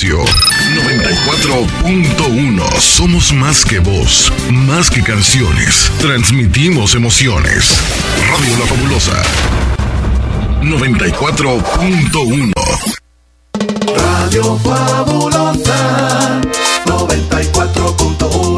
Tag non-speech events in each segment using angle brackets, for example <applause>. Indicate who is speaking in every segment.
Speaker 1: 94.1 Somos más que voz, más que canciones. Transmitimos emociones. Radio La Fabulosa 94.1
Speaker 2: Radio Fabulosa 94.1 FM.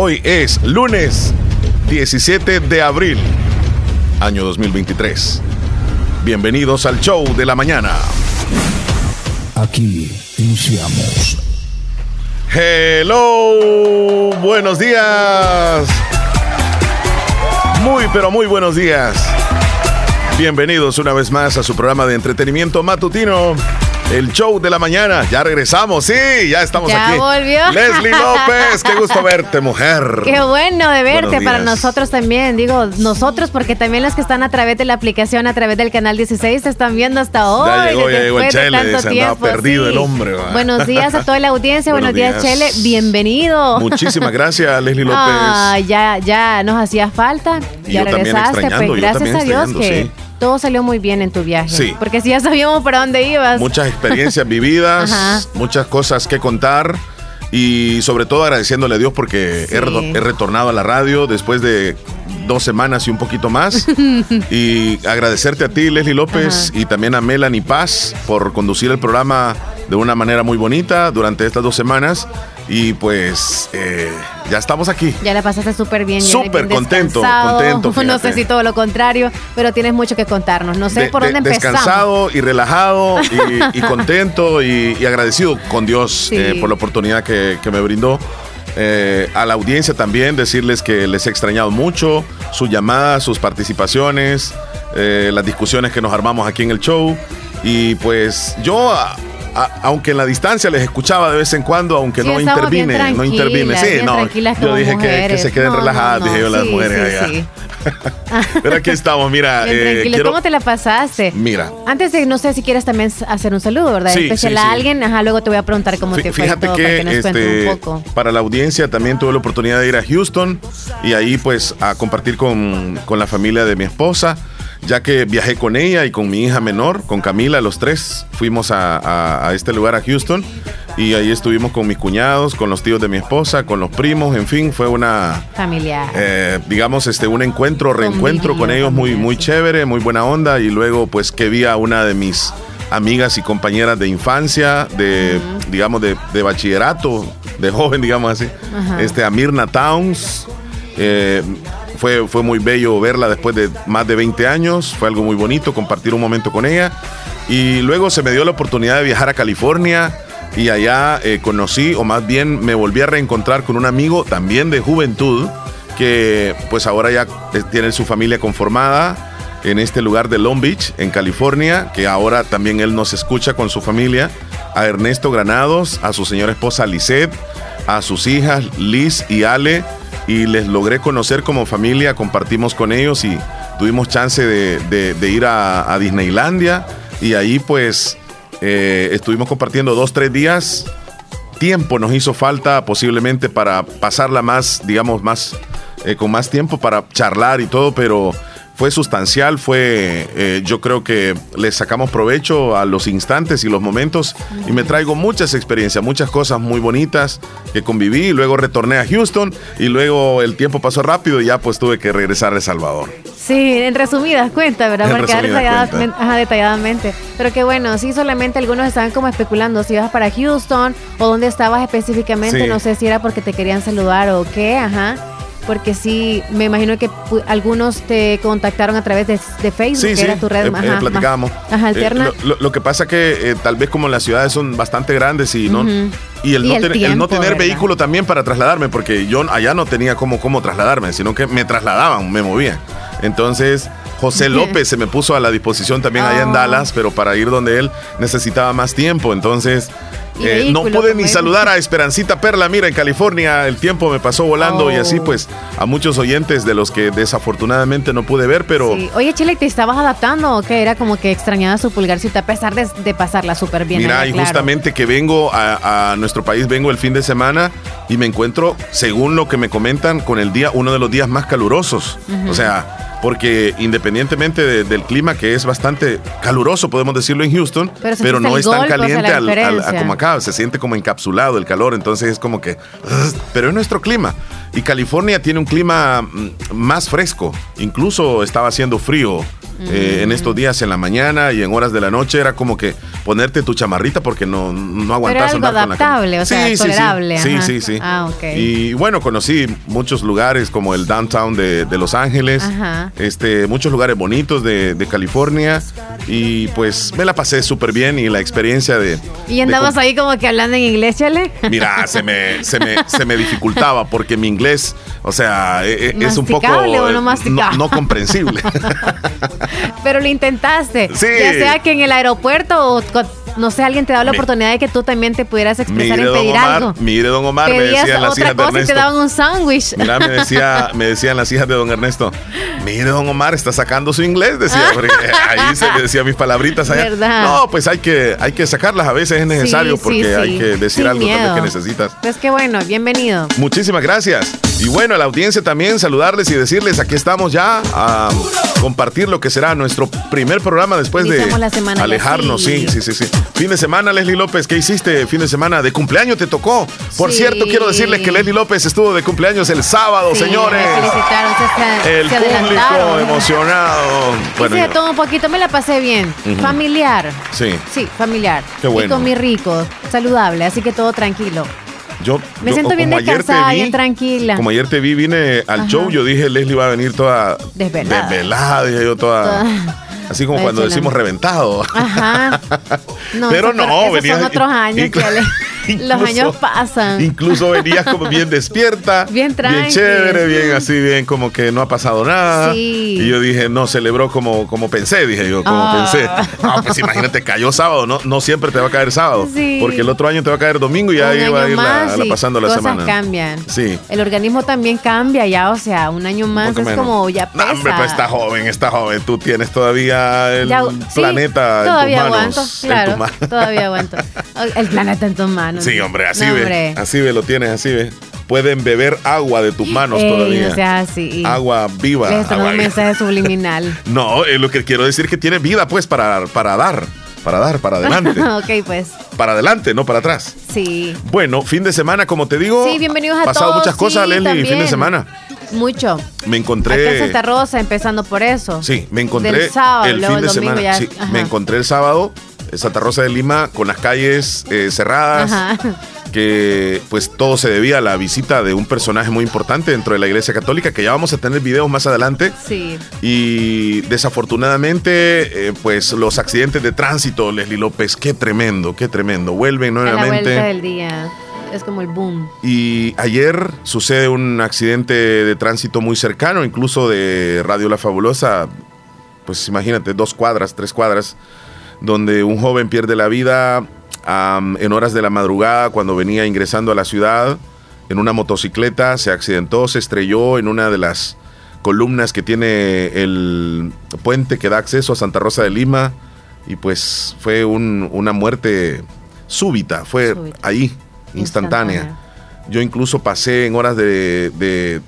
Speaker 3: Hoy es lunes 17 de abril, año 2023. Bienvenidos al show de la mañana.
Speaker 1: Aquí iniciamos.
Speaker 3: Hello, buenos días. Muy, pero muy buenos días. Bienvenidos una vez más a su programa de entretenimiento matutino el show de la mañana. Ya regresamos, sí, ya estamos
Speaker 4: ya
Speaker 3: aquí.
Speaker 4: volvió.
Speaker 3: Leslie López, qué gusto <laughs> verte, mujer.
Speaker 4: Qué bueno de verte para nosotros también. Digo, nosotros, porque también los que están a través de la aplicación, a través del canal 16, se están viendo hasta hoy.
Speaker 3: Ya llegó, ya llegó Chele,
Speaker 4: tanto
Speaker 3: se
Speaker 4: tiempo,
Speaker 3: perdido
Speaker 4: sí.
Speaker 3: el hombre.
Speaker 4: Buenos días a toda la audiencia. <laughs> Buenos,
Speaker 3: Buenos
Speaker 4: días,
Speaker 3: días.
Speaker 4: Chele. Bienvenido.
Speaker 3: Muchísimas gracias, Leslie <laughs> López.
Speaker 4: Ah, ya, ya nos hacía falta.
Speaker 3: Y
Speaker 4: ya regresaste. Pues gracias a Dios que
Speaker 3: sí.
Speaker 4: Todo salió muy bien en tu viaje.
Speaker 3: Sí.
Speaker 4: Porque si ya sabíamos para dónde ibas.
Speaker 3: Muchas experiencias <laughs> vividas, muchas cosas que contar y sobre todo agradeciéndole a Dios porque
Speaker 4: Sí.
Speaker 3: he, reto- he retornado a la radio después de dos semanas y un poquito más. <laughs> y agradecerte a ti, Leslie López,
Speaker 4: Ajá.
Speaker 3: y también a Melanie Paz por conducir el programa de una manera muy bonita durante estas dos semanas. Y pues eh, ya estamos aquí.
Speaker 4: Ya la pasaste súper bien.
Speaker 3: Súper contento, contento, <laughs>
Speaker 4: No sé si todo lo contrario, pero tienes mucho que contarnos. No sé
Speaker 3: De-
Speaker 4: por
Speaker 3: de-
Speaker 4: dónde empezamos.
Speaker 3: Descansado y relajado y, <laughs> y contento y, y agradecido con Dios
Speaker 4: Sí.
Speaker 3: eh, por la oportunidad que, que me brindó. Eh, a la audiencia también decirles que les he extrañado mucho sus llamadas, sus participaciones, las discusiones que nos armamos aquí en el show. Y pues yo, a- aunque en la distancia les escuchaba de vez en cuando, aunque
Speaker 4: Sí,
Speaker 3: no intervine, no intervine. Sí, no, yo dije que- que, se queden
Speaker 4: No, no,
Speaker 3: relajadas,
Speaker 4: no,
Speaker 3: dije yo las
Speaker 4: sí,
Speaker 3: mujeres allá.
Speaker 4: sí. <laughs>
Speaker 3: Pero aquí estamos, mira. Eh, quiero-
Speaker 4: ¿Cómo te la pasaste?
Speaker 3: Mira.
Speaker 4: Antes de, no sé si quieres también hacer un saludo, ¿verdad?
Speaker 3: Sí,
Speaker 4: Especial
Speaker 3: sí,
Speaker 4: a alguien. Ajá, luego te voy a preguntar cómo
Speaker 3: Fí-
Speaker 4: te fue
Speaker 3: Fíjate
Speaker 4: todo
Speaker 3: que,
Speaker 4: para que nos
Speaker 3: este,
Speaker 4: un poco.
Speaker 3: para la audiencia también tuve la oportunidad de ir a Houston y ahí pues a compartir con, con la familia de mi esposa, ya que viajé con ella y con mi hija menor, con Camila, los tres fuimos a, a- a este lugar a Houston y ahí estuvimos con mis cuñados, con los tíos de mi esposa, con los primos, en fin, fue una...
Speaker 4: Familiar.
Speaker 3: eh, digamos, este, un encuentro, reencuentro con ellos muy, muy chévere, muy buena onda. Y luego, pues, que vi a una de mis amigas y compañeras de infancia, de, digamos, de, de bachillerato, de joven, digamos así, este, a Mirna Towns. Eh, fue, fue muy bello verla después de más de 20 años, fue algo muy bonito compartir un momento con ella. Y luego se me dio la oportunidad de viajar a California y allá eh, conocí, o más bien me volví a reencontrar con un amigo también de juventud, que pues ahora ya tiene su familia conformada en este lugar de Long Beach, en California, que ahora también él nos escucha con su familia, a Ernesto Granados, a su señora esposa Lisette, a sus hijas Liz y Ale, y les logré conocer como familia, compartimos con ellos y tuvimos chance de, ir a, a Disneylandia, y ahí pues eh, estuvimos compartiendo dos, tres días. Tiempo nos hizo falta posiblemente para pasarla más, digamos, más, eh, con más tiempo para charlar y todo, pero fue sustancial, fue, eh, yo creo que le sacamos provecho a los instantes y los momentos y me traigo muchas experiencias, muchas cosas muy bonitas que conviví y luego retorné a Houston y luego el tiempo pasó rápido y ya pues tuve que regresar a El Salvador.
Speaker 4: Sí, en resumidas cuentas, ¿verdad?
Speaker 3: En
Speaker 4: Para quedar detalladamente, ajá, detalladamente. Pero que bueno, sí, solamente algunos estaban como especulando si ibas para Houston o dónde estabas específicamente.
Speaker 3: Sí.
Speaker 4: No sé si era porque te querían saludar o qué, ajá. Porque sí, me imagino que algunos te contactaron a través de, de Facebook,
Speaker 3: Sí,
Speaker 4: que
Speaker 3: sí,
Speaker 4: era tu red
Speaker 3: eh,
Speaker 4: más.
Speaker 3: eh, platicábamos.
Speaker 4: más-
Speaker 3: Eh,
Speaker 4: alterna.
Speaker 3: lo, lo- lo que pasa que eh, tal vez como las ciudades son bastante grandes y no y el
Speaker 4: Y
Speaker 3: no,
Speaker 4: el
Speaker 3: ten- el no tener
Speaker 4: ¿verdad?
Speaker 3: vehículo también para trasladarme porque yo allá no tenía cómo cómo trasladarme, sino que me trasladaban, me movían. Entonces José López se me puso a la disposición también allá en
Speaker 4: Oh.
Speaker 3: Dallas, pero para ir donde él necesitaba más tiempo. Entonces, eh, no pude ni saludar a Esperancita Perla. Mira, en California el tiempo me pasó volando y
Speaker 4: Oh.
Speaker 3: así pues a muchos oyentes de los que desafortunadamente no pude ver, pero...
Speaker 4: Sí. Oye, Chile, ¿te estabas adaptando o qué? Era como que extrañaba su pulgarcita a pesar de, de pasarla súper bien.
Speaker 3: Mira,
Speaker 4: allá,
Speaker 3: y
Speaker 4: claro.
Speaker 3: justamente que vengo a, a nuestro país, vengo el fin de semana y me encuentro, según lo que me comentan, con el día, uno de los días más calurosos. O sea, porque independientemente de- del clima, que es bastante caluroso, podemos decirlo en Houston,
Speaker 4: Pero
Speaker 3: pero no es tan
Speaker 4: golpe, o sea,
Speaker 3: caliente al- al- a como acá, se siente como encapsulado el calor, entonces es como que, pero es nuestro clima. Y California tiene un clima mm, más fresco, incluso estaba haciendo frío. eh, en estos días en la mañana y en horas de la noche era como que ponerte tu chamarrita porque no, no aguantas
Speaker 4: algo
Speaker 3: andar con la
Speaker 4: adaptable, o sea,
Speaker 3: Sí,
Speaker 4: tolerable,
Speaker 3: Sí, sí, sí.
Speaker 4: Ah, ok.
Speaker 3: Y bueno, conocí muchos lugares como el downtown de, de Los Ángeles,
Speaker 4: Ajá.
Speaker 3: Este, muchos lugares bonitos de, de California y pues me la pasé súper bien y la experiencia de...
Speaker 4: Y
Speaker 3: de com-
Speaker 4: ahí como que hablando en inglés, Chale.
Speaker 3: Mira, <laughs> se me, se, me, se me dificultaba porque mi inglés, o sea, e- e- es un poco
Speaker 4: ¿Masticable o no
Speaker 3: eh, no comprensible. <laughs>
Speaker 4: Pero lo intentaste.
Speaker 3: Sí.
Speaker 4: Ya sea que en el aeropuerto o no sé, alguien te da la
Speaker 3: Mi-
Speaker 4: oportunidad de que tú también te pudieras expresar
Speaker 3: don
Speaker 4: pedir
Speaker 3: Omar,
Speaker 4: algo.
Speaker 3: mire, don Omar, me decían las
Speaker 4: otra
Speaker 3: hijas de
Speaker 4: cosa y te
Speaker 3: Ernesto.
Speaker 4: daban un sándwich.
Speaker 3: Mira, me decía, me decían las hijas de don Ernesto, mire, <laughs> don Omar, está sacando su inglés, decía, porque ahí se le decía mis palabritas allá.
Speaker 4: ¿Verdad?
Speaker 3: No, pues hay que, hay que sacarlas, a veces es necesario
Speaker 4: Sí,
Speaker 3: porque
Speaker 4: sí.
Speaker 3: hay que decir
Speaker 4: Sin
Speaker 3: algo también que necesitas.
Speaker 4: Pues qué bueno, bienvenido.
Speaker 3: Muchísimas gracias. Y bueno, a la audiencia también saludarles y decirles, aquí estamos ya a compartir lo que será nuestro primer programa después de
Speaker 4: la semana
Speaker 3: alejarnos. Sí, sí, sí, sí. Fin de semana, Leslie López, ¿qué hiciste? Fin de semana de cumpleaños te tocó. Por cierto, quiero decirles que Leslie López estuvo de cumpleaños el sábado, señores.
Speaker 4: felicitaron, se, se-
Speaker 3: El público
Speaker 4: adelantaron.
Speaker 3: emocionado. Bueno,
Speaker 4: Hice de
Speaker 3: yo-
Speaker 4: todo un poquito, me la pasé bien. Familiar.
Speaker 3: sí,
Speaker 4: Sí, familiar.
Speaker 3: Qué bueno.
Speaker 4: Y comí rico, saludable, así que todo tranquilo.
Speaker 3: yo
Speaker 4: Me
Speaker 3: yo-
Speaker 4: siento bien
Speaker 3: como ayer te
Speaker 4: descansada, bien tranquila.
Speaker 3: Como ayer te vi, vine al
Speaker 4: Ajá.
Speaker 3: show, yo dije, Leslie va a venir toda
Speaker 4: Desvelada.
Speaker 3: desvelada, dije yo toda.
Speaker 4: Toda-
Speaker 3: Así como
Speaker 4: Ay,
Speaker 3: cuando decimos reventado.
Speaker 4: Ajá. <laughs>
Speaker 3: Pero
Speaker 4: eso-
Speaker 3: no,
Speaker 4: esos
Speaker 3: venías-
Speaker 4: son otros años,
Speaker 3: inclu- <laughs>
Speaker 4: Los años pasan.
Speaker 3: Incluso venías como bien <laughs> despierta,
Speaker 4: Bien tranqui.
Speaker 3: chévere, bien así, bien como que no ha pasado nada.
Speaker 4: Sí.
Speaker 3: Y yo dije, no, celebró como, como pensé, dije yo, como
Speaker 4: Ah.
Speaker 3: pensé. Ah, pues imagínate, cayó sábado, no, no siempre te va a caer sábado.
Speaker 4: Sí.
Speaker 3: Porque el otro año te va a caer domingo y ahí
Speaker 4: un
Speaker 3: va a ir la,
Speaker 4: más
Speaker 3: la
Speaker 4: y
Speaker 3: pasando la
Speaker 4: cosas
Speaker 3: semana.
Speaker 4: cambian.
Speaker 3: Sí.
Speaker 4: El organismo también cambia ya, o sea, un año más es
Speaker 3: menos.
Speaker 4: como ya
Speaker 3: No,
Speaker 4: pesa.
Speaker 3: hombre, pues está joven, está joven. Tú tienes todavía el
Speaker 4: Ya- sí,
Speaker 3: planeta
Speaker 4: todavía
Speaker 3: en tus
Speaker 4: aguanto,
Speaker 3: manos. en
Speaker 4: claro,
Speaker 3: tus
Speaker 4: todavía aguanto. <laughs> El planeta en tus manos.
Speaker 3: Sí, hombre, así
Speaker 4: No,
Speaker 3: ve.
Speaker 4: hombre.
Speaker 3: Así ve, lo tienes, así ve. Pueden beber agua de tus manos
Speaker 4: Ey,
Speaker 3: todavía.
Speaker 4: Así.
Speaker 3: Agua viva.
Speaker 4: Les
Speaker 3: agua
Speaker 4: un mensaje subliminal. <laughs>
Speaker 3: No, eh, lo que quiero decir es que tiene vida, pues, para, para dar. Para dar, para adelante. <laughs>
Speaker 4: ok, pues,
Speaker 3: para adelante, no para atrás.
Speaker 4: sí.
Speaker 3: Bueno, fin de semana, como te digo.
Speaker 4: Sí, bienvenidos a
Speaker 3: pasado
Speaker 4: todos.
Speaker 3: muchas cosas,
Speaker 4: sí,
Speaker 3: Leslie, fin de semana.
Speaker 4: Mucho.
Speaker 3: Me encontré.
Speaker 4: Santa Rosa, empezando por eso.
Speaker 3: Sí, me encontré
Speaker 4: Del sábado,
Speaker 3: el
Speaker 4: luego
Speaker 3: fin de
Speaker 4: domingo
Speaker 3: semana.
Speaker 4: ya-
Speaker 3: sí, me encontré el sábado Santa Rosa de Lima con las calles eh, cerradas.
Speaker 4: Ajá.
Speaker 3: Que pues todo se debía a la visita de un personaje muy importante dentro de la Iglesia Católica, que ya vamos a tener videos más adelante.
Speaker 4: Sí.
Speaker 3: Y desafortunadamente, eh, pues los accidentes de tránsito, Leslie López, qué tremendo, qué tremendo. Vuelven
Speaker 4: A la vuelta
Speaker 3: nuevamente.
Speaker 4: del día. Es como el boom.
Speaker 3: Y ayer sucede un accidente de tránsito muy cercano, incluso de Radio La Fabulosa, pues imagínate, dos cuadras, tres cuadras, donde un joven pierde la vida en horas de la madrugada cuando venía ingresando a la ciudad en una motocicleta, se accidentó, se estrelló en una de las columnas que tiene el puente que da acceso a Santa Rosa de Lima y pues fue un- una muerte súbita, fue
Speaker 4: Súbita.
Speaker 3: ahí, instantánea. Yo incluso pasé en horas de, de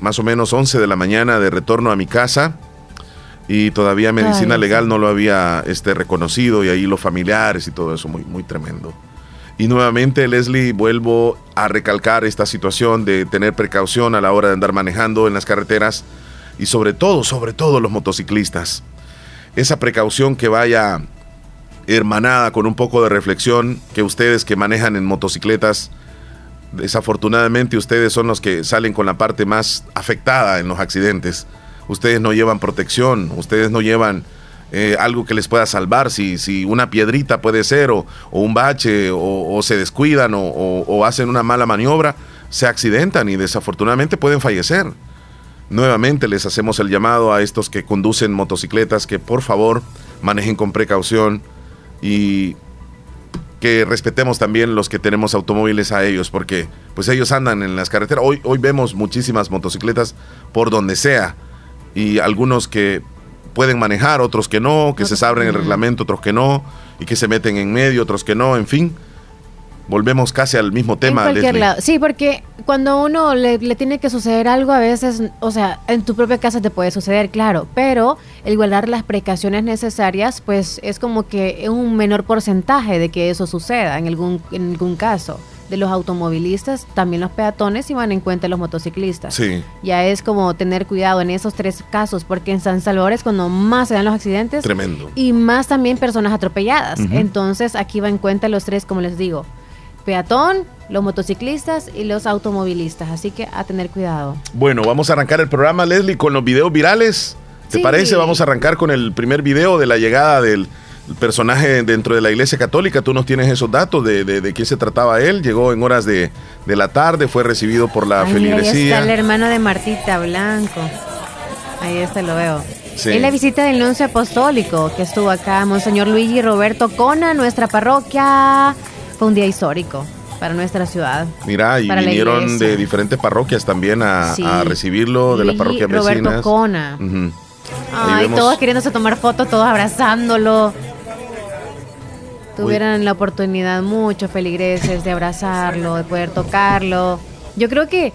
Speaker 3: más o menos 11 de la mañana de retorno a mi casa y todavía medicina
Speaker 4: Ay,
Speaker 3: legal no lo había este, reconocido y ahí los familiares y todo eso, muy, muy tremendo. Y nuevamente, Leslie, vuelvo a recalcar esta situación de tener precaución a la hora de andar manejando en las carreteras y sobre todo, sobre todo los motociclistas. Esa precaución que vaya hermanada con un poco de reflexión, que ustedes que manejan en motocicletas, desafortunadamente ustedes son los que salen con la parte más afectada en los accidentes. Ustedes no llevan protección, ustedes no llevan eh, algo que les pueda salvar, si, si una piedrita puede ser, o, un bache, o, se descuidan, o, o- o hacen una mala maniobra, se accidentan y desafortunadamente pueden fallecer. Nuevamente les hacemos el llamado a estos que conducen motocicletas que por favor manejen con precaución y que respetemos también los que tenemos automóviles a ellos, porque pues ellos andan en las carreteras. Hoy, hoy vemos muchísimas motocicletas por donde sea y algunos que pueden manejar, otros que no, que se saben el reglamento, otros que no, y que se meten en medio, otros que no, en fin volvemos casi al mismo tema.
Speaker 4: En cualquier lado. Sí, porque cuando uno le, tiene que suceder algo, a veces, o sea, en tu propia casa te puede suceder, claro, pero el guardar las precauciones necesarias, pues es como que es un menor porcentaje de que eso suceda en algún, en algún caso. De los automovilistas, también los peatones y van en cuenta los motociclistas.
Speaker 3: Sí.
Speaker 4: Ya es como tener cuidado en esos tres casos, porque en San Salvador es cuando más se dan los accidentes.
Speaker 3: Tremendo.
Speaker 4: Y más también personas atropelladas. Entonces aquí va en cuenta los tres, como les digo peatón, los motociclistas y los automovilistas. Así que a tener cuidado.
Speaker 3: Bueno, vamos a arrancar el programa, Leslie, con los videos virales. ¿Te parece? Vamos a arrancar con el primer video de la llegada del personaje dentro de la iglesia católica. Tú nos tienes esos datos de, de, quién se trataba él. Llegó en horas de, la tarde, fue recibido por la feligresía.
Speaker 4: Ahí está el hermano de Martita Blanco. Ahí está, lo veo. Sí. Es la visita del nuncio apostólico que estuvo acá, Monseñor Luigi Roberto Cona, nuestra parroquia fue un día histórico para nuestra ciudad.
Speaker 3: Mira, y vinieron de diferentes parroquias también a, recibirlo, de la parroquia
Speaker 4: Roberto
Speaker 3: vecinas.
Speaker 4: Cona. Ay, todos queriéndose tomar fotos, todos abrazándolo. Tuvieran la oportunidad muchos feligreses de abrazarlo, de poder tocarlo. Yo creo que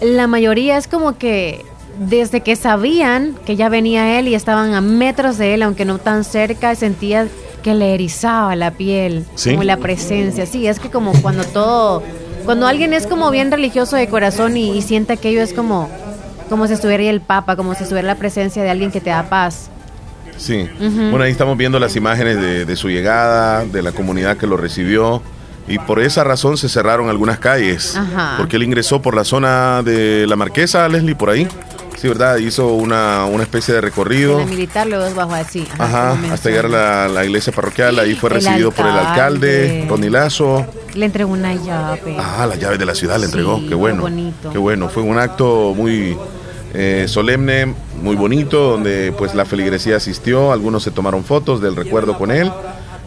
Speaker 4: la mayoría es como que desde que sabían que ya venía él y estaban a metros de él, aunque no tan cerca, sentían que le erizaba la piel, como la presencia. Sí, es que como cuando todo, cuando alguien es como bien religioso de corazón y, siente aquello es como, como si estuviera ahí el Papa, como si estuviera la presencia de alguien que te da paz.
Speaker 3: Sí, bueno, ahí estamos viendo las imágenes de, su llegada, de la comunidad que lo recibió. Y por esa razón se cerraron algunas calles. Porque él ingresó por la zona de la Marquesa, Leslie, por ahí. Sí, ¿verdad? Hizo una, una especie de recorrido.
Speaker 4: la militar luego bajo así.
Speaker 3: Ajá, hasta llegar a la, iglesia parroquial. Ahí fue recibido por el alcalde, Ronnie Lazo.
Speaker 4: Le entregó una llave.
Speaker 3: Ah, la llave de la ciudad le entregó. Qué bueno. Bonito. Qué bueno. Fue un acto muy eh, solemne, muy bonito, donde pues la feligresía asistió. Algunos se tomaron fotos del recuerdo con él.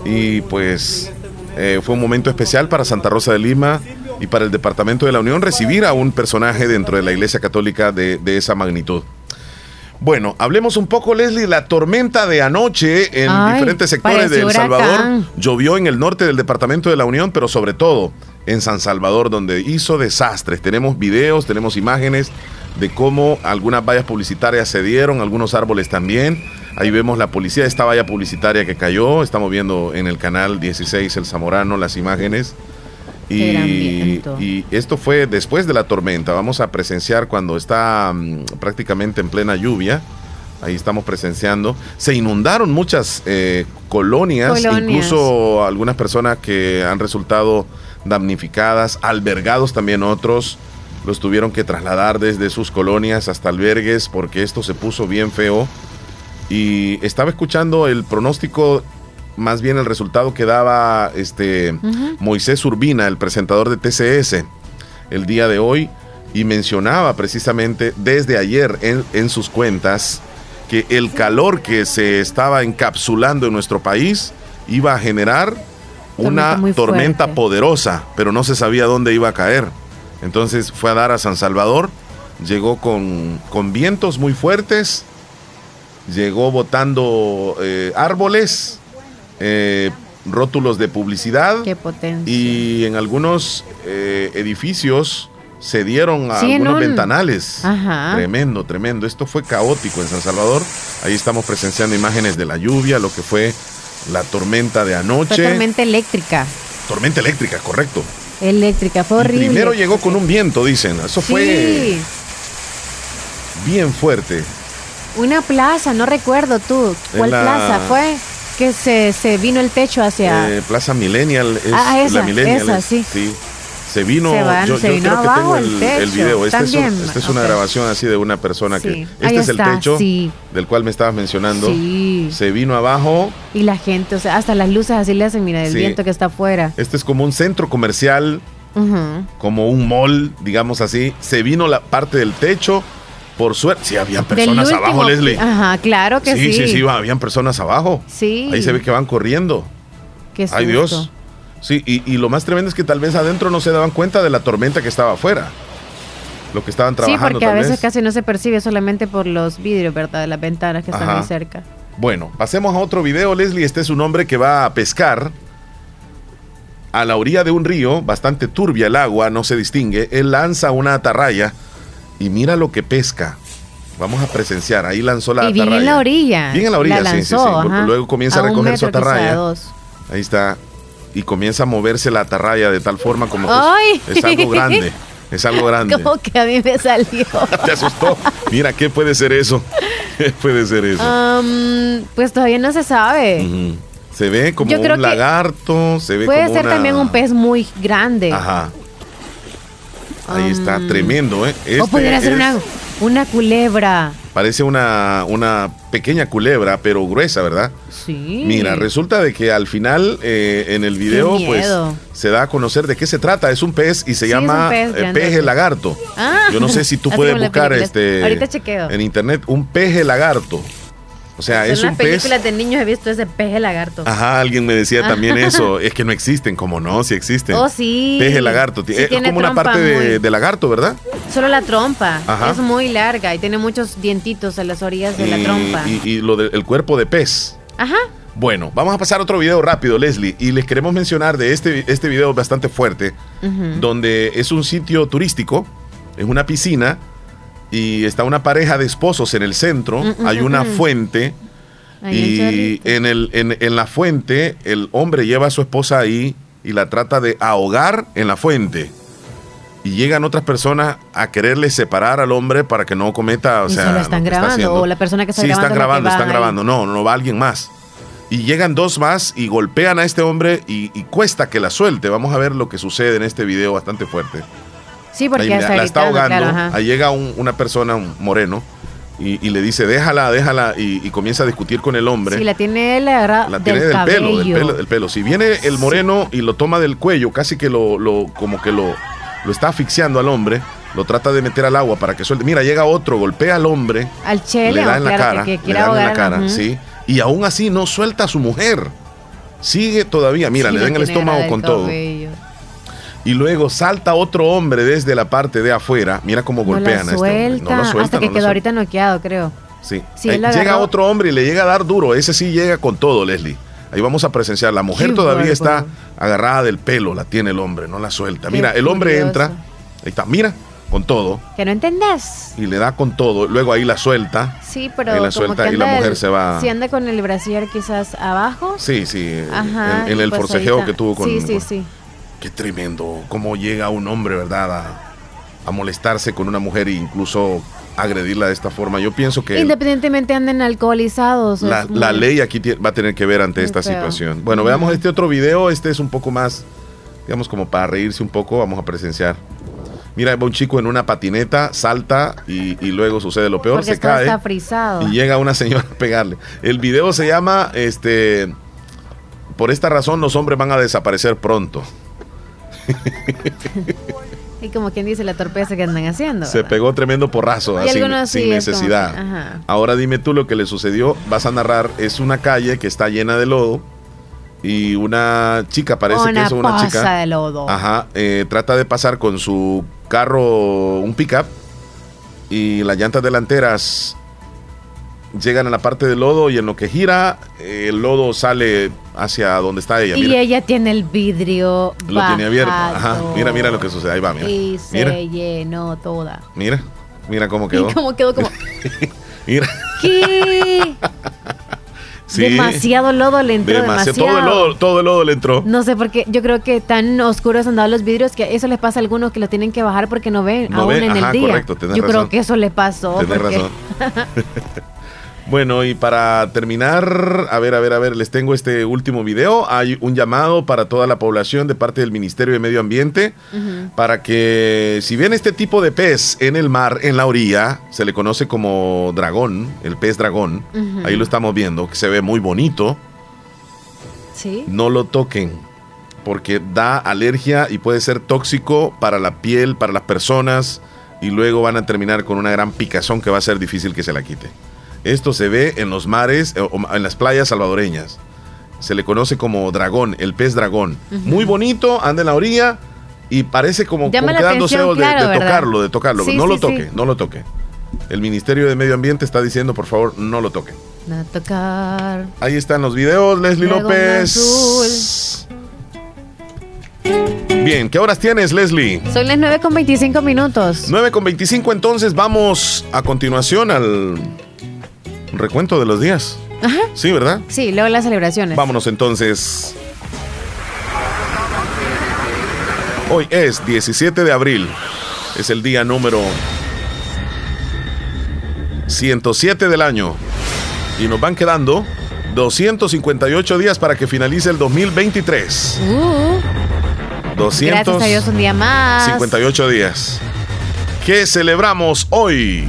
Speaker 3: Y pues eh, fue un momento especial para Santa Rosa de Lima y para el Departamento de la Unión recibir a un personaje dentro de la Iglesia Católica de, esa magnitud. Bueno, hablemos un poco, Leslie, la tormenta de anoche en diferentes sectores de El Salvador. Llovió en el norte del Departamento de la Unión, pero sobre todo en San Salvador, donde hizo desastres. Tenemos videos, tenemos imágenes de cómo algunas vallas publicitarias se dieron, algunos árboles también. Ahí vemos la policía, esta valla publicitaria que cayó. Estamos viendo en el canal 16 El Zamorano las imágenes. Y, esto fue después de la tormenta. Vamos a presenciar cuando está mm, prácticamente en plena lluvia. Ahí estamos presenciando. Se inundaron muchas eh, colonias, incluso algunas personas que han resultado damnificadas, albergados también otros. Los tuvieron que trasladar desde sus colonias hasta albergues porque esto se puso bien feo. Y estaba escuchando el pronóstico más bien el resultado que daba este Moisés Urbina, el presentador de TCS, el día de hoy, y mencionaba precisamente desde ayer en, sus cuentas que el calor que se estaba encapsulando en nuestro país iba a generar una tormenta poderosa, pero no se sabía dónde iba a caer. Entonces fue a dar a San Salvador, llegó con, con vientos muy fuertes, llegó botando eh, árboles, eh, rótulos de publicidad. Y en algunos eh, edificios se dieron algunos ventanales. Tremendo, tremendo. Esto fue caótico en San Salvador. Ahí estamos presenciando imágenes de la lluvia, lo que fue la tormenta de anoche.
Speaker 4: tormenta eléctrica.
Speaker 3: Tormenta eléctrica, correcto.
Speaker 4: Eléctrica, fue horrible.
Speaker 3: primero llegó con un viento, dicen. Eso fue bien fuerte.
Speaker 4: Una plaza, no recuerdo tú. ¿Cuál plaza fue? que se, se vino el techo hacia...
Speaker 3: Eh, Plaza Millennial.
Speaker 4: Es ah, esa, la Millennial esa, sí.
Speaker 3: Se vino, yo, creo que tengo el, video. Esta es, es, una grabación así de una persona que... Este es el techo del cual me estabas mencionando. Se vino abajo.
Speaker 4: Y la gente, o sea, hasta las luces así le hacen, mira, el viento que está afuera.
Speaker 3: Este es como un centro comercial, como un mall, digamos así. Se vino la parte del techo Por suerte, sí, habían personas
Speaker 4: último-
Speaker 3: abajo, Leslie.
Speaker 4: Ajá, claro que sí.
Speaker 3: sí, sí, sí, habían personas abajo.
Speaker 4: Sí.
Speaker 3: Ahí se ve que van corriendo.
Speaker 4: Qué
Speaker 3: Ay,
Speaker 4: susto.
Speaker 3: Dios. Sí, y, y lo más tremendo es que tal vez adentro no se daban cuenta de la tormenta que estaba afuera. Lo que estaban
Speaker 4: Sí,
Speaker 3: trabajando.
Speaker 4: porque a veces
Speaker 3: vez.
Speaker 4: casi no se percibe solamente por los vidrios, ¿verdad? De las ventanas que están muy cerca.
Speaker 3: Bueno, pasemos a otro video, Leslie. Este es un hombre que va a pescar a la orilla de un río, bastante turbia el agua, no se distingue. Él lanza una atarraya y mira lo que pesca. Vamos a presenciar. Ahí lanzó la
Speaker 4: y bien
Speaker 3: atarraya.
Speaker 4: en la orilla.
Speaker 3: Bien en la orilla,
Speaker 4: La
Speaker 3: sí, sí, sí. Luego comienza a
Speaker 4: un
Speaker 3: recoger su atarraya. Ahí está. Y comienza a moverse la atarraya de tal forma como que
Speaker 4: ¡Ay!
Speaker 3: es, es algo grande. Es algo grande. <laughs>
Speaker 4: Como que a mí me salió. <laughs>
Speaker 3: Te asustó. Mira, ¿qué puede ser eso? <laughs> ¿Qué puede ser eso?
Speaker 4: Pues todavía no se sabe.
Speaker 3: Se ve como
Speaker 4: Yo creo
Speaker 3: un lagarto, se ve
Speaker 4: Puede
Speaker 3: como
Speaker 4: ser
Speaker 3: una-
Speaker 4: también un pez muy grande.
Speaker 3: Ajá. Ahí está, tremendo, ¿eh?
Speaker 4: o
Speaker 3: Este
Speaker 4: pudiera ser
Speaker 3: es-
Speaker 4: una, una culebra.
Speaker 3: Parece una, una pequeña culebra, pero gruesa, ¿verdad?
Speaker 4: Sí.
Speaker 3: Mira, resulta de que al final eh, en el video pues se da a conocer de qué se trata. Es un pez y se
Speaker 4: Sí,
Speaker 3: llama
Speaker 4: pez
Speaker 3: eh, peje lagarto.
Speaker 4: Ah.
Speaker 3: Yo no sé si tú <laughs> puedes buscar este
Speaker 4: Ahorita chequeo.
Speaker 3: en internet un peje lagarto. O sea,
Speaker 4: en
Speaker 3: es
Speaker 4: las
Speaker 3: un pez.
Speaker 4: películas de niños he visto ese peje lagarto.
Speaker 3: Ajá, alguien me decía también <laughs> eso. Es que no existen, como no, sí existen.
Speaker 4: Oh, sí.
Speaker 3: Peje lagarto.
Speaker 4: Sí
Speaker 3: es
Speaker 4: tiene
Speaker 3: como una parte de,
Speaker 4: muy-
Speaker 3: de lagarto, ¿verdad?
Speaker 4: Solo la trompa.
Speaker 3: Ajá.
Speaker 4: Es muy larga y tiene muchos dientitos en las orillas de la trompa.
Speaker 3: Y, y lo del el cuerpo de pez.
Speaker 4: Ajá.
Speaker 3: Bueno, vamos a pasar a otro video rápido, Leslie. Y les queremos mencionar de este, este video bastante fuerte, donde es un sitio turístico, es una piscina, y está una pareja de esposos en el centro,
Speaker 4: Mm, mm,
Speaker 3: hay
Speaker 4: mm,
Speaker 3: una
Speaker 4: mm.
Speaker 3: fuente, y en, el, en, en la fuente el hombre lleva a su esposa ahí y la trata de ahogar en la fuente. Y llegan otras personas a quererle separar al hombre para que no cometa, o
Speaker 4: Y
Speaker 3: sea,
Speaker 4: se lo están grabando, o la persona que está
Speaker 3: sí,
Speaker 4: grabando
Speaker 3: están
Speaker 4: es la que
Speaker 3: grabando, están
Speaker 4: ahí.
Speaker 3: grabando. No, no va alguien más. Y llegan dos más y golpean a este hombre y, y cuesta que la suelte. Vamos a ver lo que sucede en este video bastante fuerte.
Speaker 4: Sí, porque
Speaker 3: la está ahogando.
Speaker 4: claro,
Speaker 3: ahí llega un- una persona, un moreno, y, y le dice, déjala, déjala, y, y comienza a discutir con el hombre.
Speaker 4: Sí, la tiene él agarrada
Speaker 3: La
Speaker 4: del
Speaker 3: tiene del
Speaker 4: cabello.
Speaker 3: pelo, del pelo, del pelo. Si viene el moreno y lo toma del cuello, casi que lo, lo como que lo, lo está asfixiando al hombre, lo trata de meter al agua para que suelte. Mira, llega otro, golpea al hombre,
Speaker 4: Al chele,
Speaker 3: le da en la cara,
Speaker 4: que,
Speaker 3: le dan en la cara, sí. Y aún así no suelta a su mujer. Sigue todavía, mira,
Speaker 4: Sí,
Speaker 3: le dan el estómago con
Speaker 4: del
Speaker 3: todo. Y luego salta otro hombre desde la parte de afuera. Mira cómo
Speaker 4: No
Speaker 3: golpean
Speaker 4: la
Speaker 3: a este hombre.
Speaker 4: suelta,
Speaker 3: No lo suelta,
Speaker 4: hasta que
Speaker 3: no lo
Speaker 4: quedó
Speaker 3: suelta.
Speaker 4: ahorita noqueado, creo.
Speaker 3: Sí.
Speaker 4: Sí,
Speaker 3: Eh,
Speaker 4: él
Speaker 3: llega otro hombre y le llega a dar duro. Ese sí llega con todo, Leslie. Ahí vamos a presenciar. La mujer
Speaker 4: Qué
Speaker 3: todavía está agarrada del pelo, la tiene el hombre, no la suelta.
Speaker 4: Qué
Speaker 3: mira, el hombre
Speaker 4: curioso.
Speaker 3: entra, ahí está, mira, con todo,
Speaker 4: Que no entendés.
Speaker 3: y le da con todo. Luego ahí la suelta.
Speaker 4: Sí, pero
Speaker 3: Ahí la
Speaker 4: como
Speaker 3: suelta
Speaker 4: que
Speaker 3: y la mujer
Speaker 4: el-
Speaker 3: se va-
Speaker 4: Si anda con el brasier quizás abajo.
Speaker 3: Sí, sí,
Speaker 4: Ajá.
Speaker 3: en, el
Speaker 4: pues
Speaker 3: forcejeo que tuvo con.
Speaker 4: Sí, sí,
Speaker 3: con-
Speaker 4: sí.
Speaker 3: Qué tremendo. Cómo llega un hombre, ¿verdad? A, a molestarse con una mujer e incluso agredirla de esta forma. Yo pienso que.
Speaker 4: Independientemente anden alcoholizados.
Speaker 3: La,
Speaker 4: muy-
Speaker 3: la ley aquí va a tener que ver ante esta
Speaker 4: feo.
Speaker 3: situación. Bueno, veamos este otro video. Este es un poco más, digamos, como para reírse un poco. Vamos a presenciar. Mira, va un chico en una patineta, salta y, y luego sucede lo peor,
Speaker 4: Porque
Speaker 3: se cae
Speaker 4: está frisado.
Speaker 3: y llega una señora a pegarle. El video se llama, este, por esta razón los hombres van a desaparecer pronto. <laughs>
Speaker 4: Y como quien dice la torpeza que andan haciendo.
Speaker 3: Se
Speaker 4: ¿verdad?
Speaker 3: pegó tremendo porrazo, así, sin
Speaker 4: como
Speaker 3: necesidad.
Speaker 4: ajá.
Speaker 3: Ahora dime tú lo que le sucedió. Vas a narrar, es una calle que está llena de lodo y una chica, parece
Speaker 4: una
Speaker 3: que es una chica.
Speaker 4: de lodo.
Speaker 3: Ajá, eh, trata de pasar con su carro, un pickup, y las llantas delanteras llegan a la parte del lodo y en lo que gira, eh, el lodo sale hacia donde está ella.
Speaker 4: y ella tiene el vidrio
Speaker 3: lo tiene abierto. Ajá,
Speaker 4: bajado.
Speaker 3: mira, mira lo que sucede. Ahí va, mira.
Speaker 4: Y se
Speaker 3: Mira,
Speaker 4: llenó toda.
Speaker 3: mira, mira cómo quedó.
Speaker 4: Y como quedó como, <laughs>
Speaker 3: Mira,
Speaker 4: ¿qué? <laughs>
Speaker 3: sí,
Speaker 4: demasiado lodo le entró,
Speaker 3: demasiado.
Speaker 4: demasiado.
Speaker 3: Todo el lodo, todo el lodo le entró.
Speaker 4: No sé por qué, yo creo que tan oscuros han dado los vidrios que eso les pasa a algunos que lo tienen que bajar porque no ven
Speaker 3: No
Speaker 4: aún
Speaker 3: ven,
Speaker 4: en
Speaker 3: ajá,
Speaker 4: el día.
Speaker 3: correcto, tenés
Speaker 4: yo
Speaker 3: razón.
Speaker 4: creo que eso le pasó.
Speaker 3: Tienes
Speaker 4: porque-
Speaker 3: razón. <laughs> Bueno, y para terminar, a ver, a ver, a ver, les tengo este último video. Hay un llamado para toda la población de parte del Ministerio de Medio Ambiente para que si ven este tipo de pez en el mar, en la orilla, se le conoce como dragón, el pez dragón, ahí lo estamos viendo, que se ve muy bonito,
Speaker 4: Sí.
Speaker 3: no lo toquen porque da alergia y puede ser tóxico para la piel, para las personas. y luego van a terminar con una gran picazón que va a ser difícil que se la quite. Esto se ve en los mares, eh, en las playas salvadoreñas. Se le conoce como dragón, el pez dragón. Muy bonito, anda en la orilla y parece como, como
Speaker 4: atención,
Speaker 3: de, tocarlo, de tocarlo.
Speaker 4: Sí,
Speaker 3: no lo toque,
Speaker 4: sí.
Speaker 3: no lo toque. El Ministerio de Medio Ambiente está diciendo, por favor, no lo toque.
Speaker 4: A tocar.
Speaker 3: Ahí están los videos, Leslie
Speaker 4: Dragón
Speaker 3: López. Bien, ¿qué horas tienes, Leslie?
Speaker 4: Son las 9 con 25 minutos.
Speaker 3: 9 con 25, entonces vamos a continuación al recuento de los días.
Speaker 4: Ajá.
Speaker 3: Sí, ¿verdad?
Speaker 4: Sí, luego las celebraciones.
Speaker 3: Vámonos entonces. Hoy es 17 de abril. Es el día número 107 del año. Y nos van quedando 258 días para que finalice el 2023.
Speaker 4: Uh, gracias a Dios un día más.
Speaker 3: 258 días. ¿Qué celebramos hoy?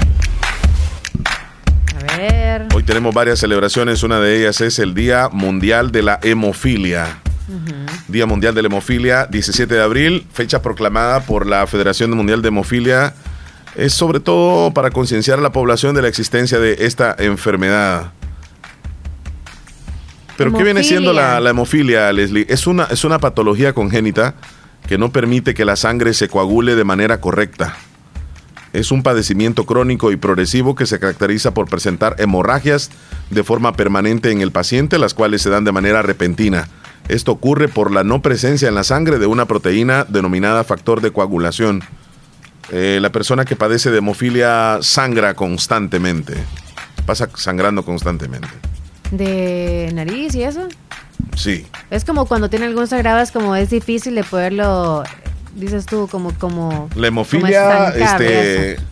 Speaker 4: A ver.
Speaker 3: Hoy tenemos varias celebraciones. Una de ellas es el Día Mundial de la Hemofilia. Día Mundial de la Hemofilia, 17 de abril, fecha proclamada por la Federación Mundial de Hemofilia. Es sobre todo para concienciar a la población de la existencia de esta enfermedad. Pero ¿qué viene siendo la, la hemofilia, Leslie? Es una, es una patología congénita que no permite que la sangre se coagule de manera correcta. Es un padecimiento crónico y progresivo que se caracteriza por presentar hemorragias de forma permanente en el paciente, las cuales se dan de manera repentina. Esto ocurre por la no presencia en la sangre de una proteína denominada factor de coagulación. Eh, la persona que padece de hemofilia sangra constantemente, pasa sangrando constantemente.
Speaker 4: De nariz y eso.
Speaker 3: Sí,
Speaker 4: Es como cuando tiene algún sagrado, es como es difícil de poderlo, dices tú, como... como
Speaker 3: la hemofilia
Speaker 4: como
Speaker 3: este,
Speaker 4: eso.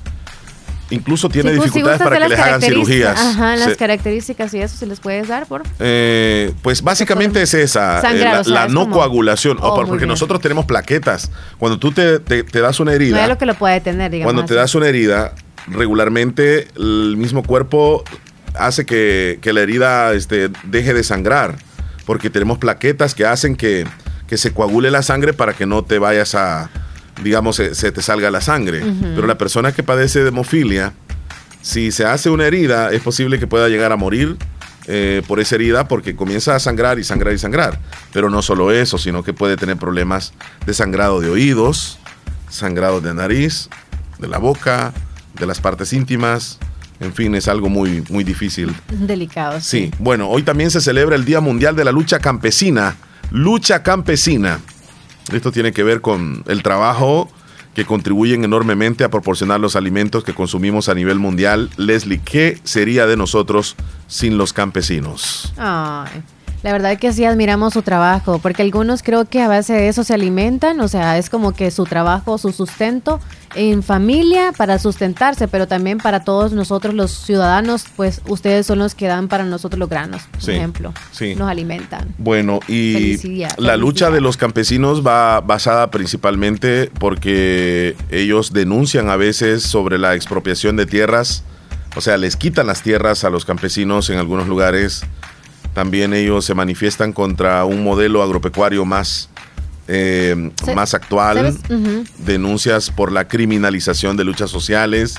Speaker 3: incluso tiene
Speaker 4: Sí, pues, si
Speaker 3: dificultades para que les hagan cirugías.
Speaker 4: Ajá, las
Speaker 3: Se-
Speaker 4: características y eso, si les puedes dar, por
Speaker 3: Eh, pues básicamente es esa, eh, la, no coagulación,
Speaker 4: Oh,
Speaker 3: porque
Speaker 4: bien.
Speaker 3: nosotros tenemos plaquetas. Cuando tú te, te- te das una
Speaker 4: No
Speaker 3: herida,
Speaker 4: es lo que lo puede tener, digamos.
Speaker 3: cuando te das una herida, regularmente el mismo cuerpo hace que, que la herida este, deje de sangrar, porque tenemos plaquetas que hacen que, que se coagule la sangre para que no te vayas a, digamos, se, se te salga la sangre. Pero la persona que padece de hemofilia, si se hace una herida, es posible que pueda llegar a morir eh, por esa herida porque comienza a sangrar y sangrar y sangrar. Pero no solo eso, sino que puede tener problemas de sangrado de oídos, sangrado de nariz, de la boca, de las partes íntimas. En fin, es algo muy, muy difícil.
Speaker 4: Delicado.
Speaker 3: Sí, bueno, hoy también se celebra el Día Mundial de la Lucha Campesina. Lucha campesina. Esto tiene que ver con el trabajo que contribuyen enormemente a proporcionar los alimentos que consumimos a nivel mundial. Leslie, ¿qué sería de nosotros sin los campesinos?
Speaker 4: Ay, la verdad que sí admiramos su trabajo, porque algunos creo que a base de eso se alimentan, o sea, es como que su trabajo, su sustento en familia para sustentarse, pero también para todos nosotros los ciudadanos, pues ustedes son los que dan para nosotros los granos, por
Speaker 3: Sí,
Speaker 4: ejemplo.
Speaker 3: sí.
Speaker 4: Nos alimentan.
Speaker 3: Bueno, y
Speaker 4: Felicidad,
Speaker 3: la lucha de los campesinos va basada principalmente porque ellos denuncian a veces sobre la expropiación de tierras, o sea, les quitan las tierras a los campesinos en algunos lugares. También ellos se manifiestan contra un modelo agropecuario más, eh,
Speaker 4: Sí,
Speaker 3: más actual, denuncias por la criminalización de luchas sociales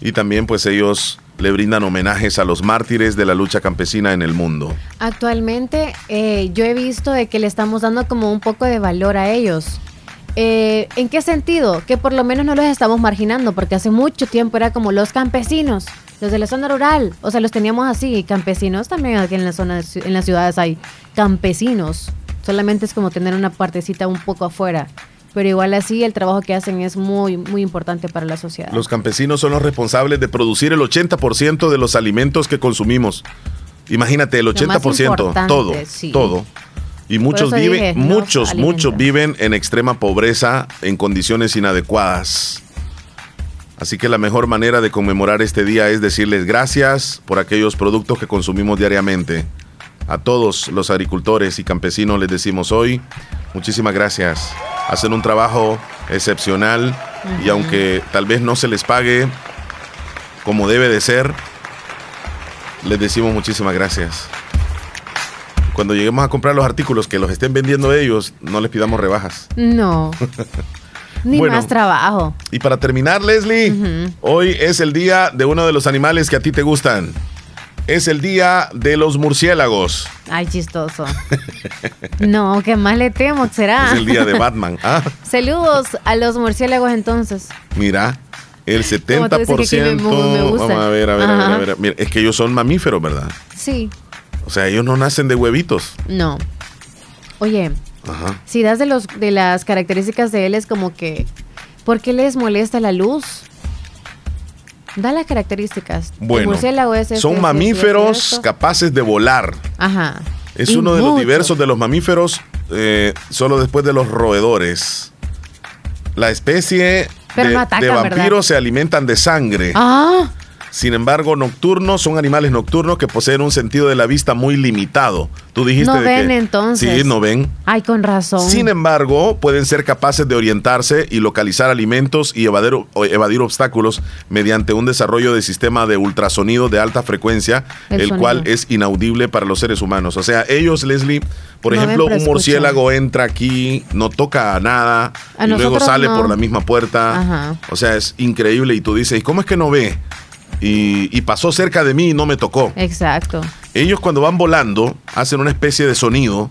Speaker 3: y también pues ellos le brindan homenajes a los mártires de la lucha campesina en el mundo.
Speaker 4: Actualmente eh, yo he visto de que le estamos dando como un poco de valor a ellos. Eh, ¿En qué sentido? Que por lo menos no los estamos marginando, porque hace mucho tiempo era como los campesinos, los de la zona rural, o sea, los teníamos así, campesinos también aquí en la zona, en las ciudades hay campesinos, solamente es como tener una partecita un poco afuera, pero igual así el trabajo que hacen es muy, muy importante para la sociedad.
Speaker 3: Los campesinos son los responsables de producir el 80% de los alimentos que consumimos. Imagínate, el
Speaker 4: Lo más
Speaker 3: 80%,
Speaker 4: importante,
Speaker 3: todo,
Speaker 4: sí.
Speaker 3: todo. Y muchos viven, muchos, muchos viven en extrema pobreza, en condiciones inadecuadas. Así que la mejor manera de conmemorar este día es decirles gracias por aquellos productos que consumimos diariamente. A todos los agricultores y campesinos les decimos hoy, muchísimas gracias. Hacen un trabajo excepcional y aunque tal vez no se les pague como debe de ser, les decimos muchísimas gracias. Cuando lleguemos a comprar los artículos que los estén vendiendo ellos, no les pidamos rebajas.
Speaker 4: No. <laughs> Ni
Speaker 3: Bueno.
Speaker 4: más trabajo.
Speaker 3: Y para terminar, Leslie, hoy es el día de uno de los animales que a ti te gustan. Es el día de los murciélagos.
Speaker 4: Ay, chistoso. <laughs> No, ¿qué más le temo? ¿Será?
Speaker 3: Es el día de <laughs> Batman. Ah,
Speaker 4: Saludos a los murciélagos entonces.
Speaker 3: mira, el
Speaker 4: Como tú
Speaker 3: 70%.
Speaker 4: dices que aquí me- me gustan.
Speaker 3: Vamos a ver, a ver, a ver, a ver. Mira, es que ellos son mamíferos, ¿verdad?
Speaker 4: Sí,
Speaker 3: O sea, ellos no nacen de huevitos.
Speaker 4: no. Oye,
Speaker 3: Ajá.
Speaker 4: si das de, los, de las características de él es como que, ¿por qué les molesta la luz? Da las características.
Speaker 3: Bueno,
Speaker 4: es este,
Speaker 3: son
Speaker 4: este,
Speaker 3: mamíferos
Speaker 4: este, esto.
Speaker 3: capaces de volar.
Speaker 4: Ajá.
Speaker 3: Es
Speaker 4: Y
Speaker 3: uno de los diversos de los mamíferos, eh, solo después de los roedores. La especie
Speaker 4: Pero
Speaker 3: de,
Speaker 4: no atacan,
Speaker 3: de
Speaker 4: ¿verdad?
Speaker 3: vampiros se alimentan de sangre.
Speaker 4: Ah,
Speaker 3: Sin embargo, nocturnos son animales nocturnos que poseen un sentido de la vista muy limitado. Tú dijiste
Speaker 4: No
Speaker 3: de
Speaker 4: ven,
Speaker 3: que-
Speaker 4: entonces.
Speaker 3: Sí, no ven.
Speaker 4: ay, con razón.
Speaker 3: Sin embargo, pueden ser capaces de orientarse y localizar alimentos y evadir, evadir obstáculos mediante un desarrollo de sistema de ultrasonido de alta frecuencia,
Speaker 4: El
Speaker 3: cual es inaudible para los seres humanos. O sea, ellos, Leslie, por
Speaker 4: No
Speaker 3: ejemplo, un murciélago entra aquí, no toca nada,
Speaker 4: A
Speaker 3: y luego sale
Speaker 4: no.
Speaker 3: por la misma puerta.
Speaker 4: Ajá.
Speaker 3: O sea, es increíble. Y tú dices, ¿y cómo es que no ve? Y, y pasó cerca de mí y no me tocó.
Speaker 4: Exacto.
Speaker 3: Ellos cuando van volando hacen una especie de sonido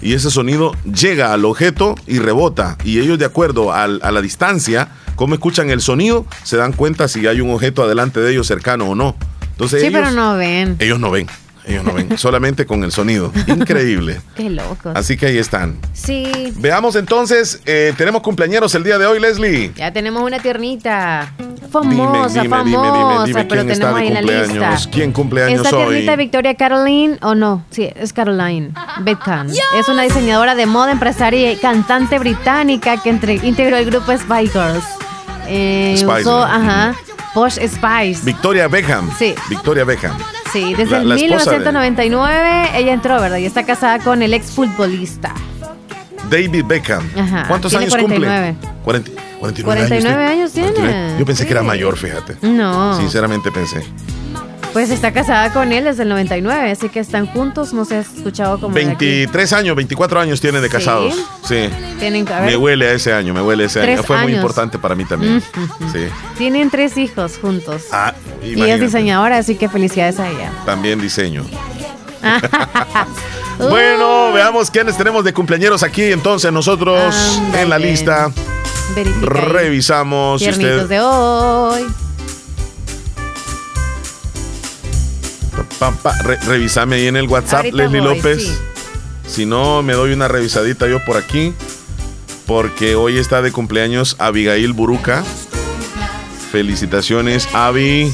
Speaker 3: y ese sonido llega al objeto y rebota. Y ellos de acuerdo al- a la distancia, cómo escuchan el sonido, se dan cuenta si hay un objeto adelante de ellos cercano o no. Entonces
Speaker 4: Sí,
Speaker 3: ellos,
Speaker 4: pero no ven.
Speaker 3: ellos no ven, ellos no ven, <laughs> solamente con el sonido. Increíble. <laughs>
Speaker 4: Qué loco.
Speaker 3: Así que ahí están.
Speaker 4: Sí,
Speaker 3: Veamos entonces, eh, tenemos cumpleañeros el día de hoy, Leslie.
Speaker 4: ya tenemos una tiernita. Famosa,
Speaker 3: dime, dime,
Speaker 4: famosa,
Speaker 3: dime,
Speaker 4: pero
Speaker 3: ¿quién está
Speaker 4: tenemos ahí en la
Speaker 3: cumpleaños?
Speaker 4: lista.
Speaker 3: ¿Quién cumpleaños
Speaker 4: Esta
Speaker 3: hoy?
Speaker 4: tiernita Victoria Caroline, o no, sí, es Caroline Beckham. Es una diseñadora de moda, empresaria y cantante británica que entre- integró el grupo Spy Girls. Eh,
Speaker 3: Spice
Speaker 4: usó, ajá, Posh Spice.
Speaker 3: Victoria Beckham.
Speaker 4: Sí.
Speaker 3: Victoria Beckham.
Speaker 4: Sí, desde
Speaker 3: La-
Speaker 4: el
Speaker 3: la esposa de-
Speaker 4: 1999 ella entró, ¿verdad? Y está casada con el ex futbolista.
Speaker 3: David Beckham.
Speaker 4: Ajá,
Speaker 3: ¿Cuántos años
Speaker 4: 49.
Speaker 3: cumple? 40 49,
Speaker 4: 49
Speaker 3: años,
Speaker 4: años tiene.
Speaker 3: 49. Yo pensé que era
Speaker 4: Sí.
Speaker 3: mayor, fíjate.
Speaker 4: No.
Speaker 3: Sinceramente pensé.
Speaker 4: Pues está casada con él desde el 99, así que están juntos, no se ha escuchado como de aquí.
Speaker 3: 23 años, 24 años tiene de
Speaker 4: ¿Sí?
Speaker 3: casados. Sí.
Speaker 4: Tienen, a
Speaker 3: Me huele a ese año, me huele a ese año. Fue muy importante para mí también. Sí.
Speaker 4: tienen tres hijos juntos.
Speaker 3: Ah,
Speaker 4: y es
Speaker 3: imagínate.
Speaker 4: diseñadora, así que felicidades a ella.
Speaker 3: También diseño. <laughs> Bueno, veamos quiénes tenemos de cumpleañeros aquí. Entonces, nosotros en la lista
Speaker 4: verifica
Speaker 3: revisamos. Si
Speaker 4: Tiernitos
Speaker 3: usted
Speaker 4: de hoy.
Speaker 3: Re- revisame ahí en el WhatsApp,
Speaker 4: Ahorita
Speaker 3: Leslie
Speaker 4: voy,
Speaker 3: López.
Speaker 4: sí.
Speaker 3: Si no, me doy una revisadita yo por aquí. Porque hoy está de cumpleaños Abigail Buruca. Felicitaciones, Avi.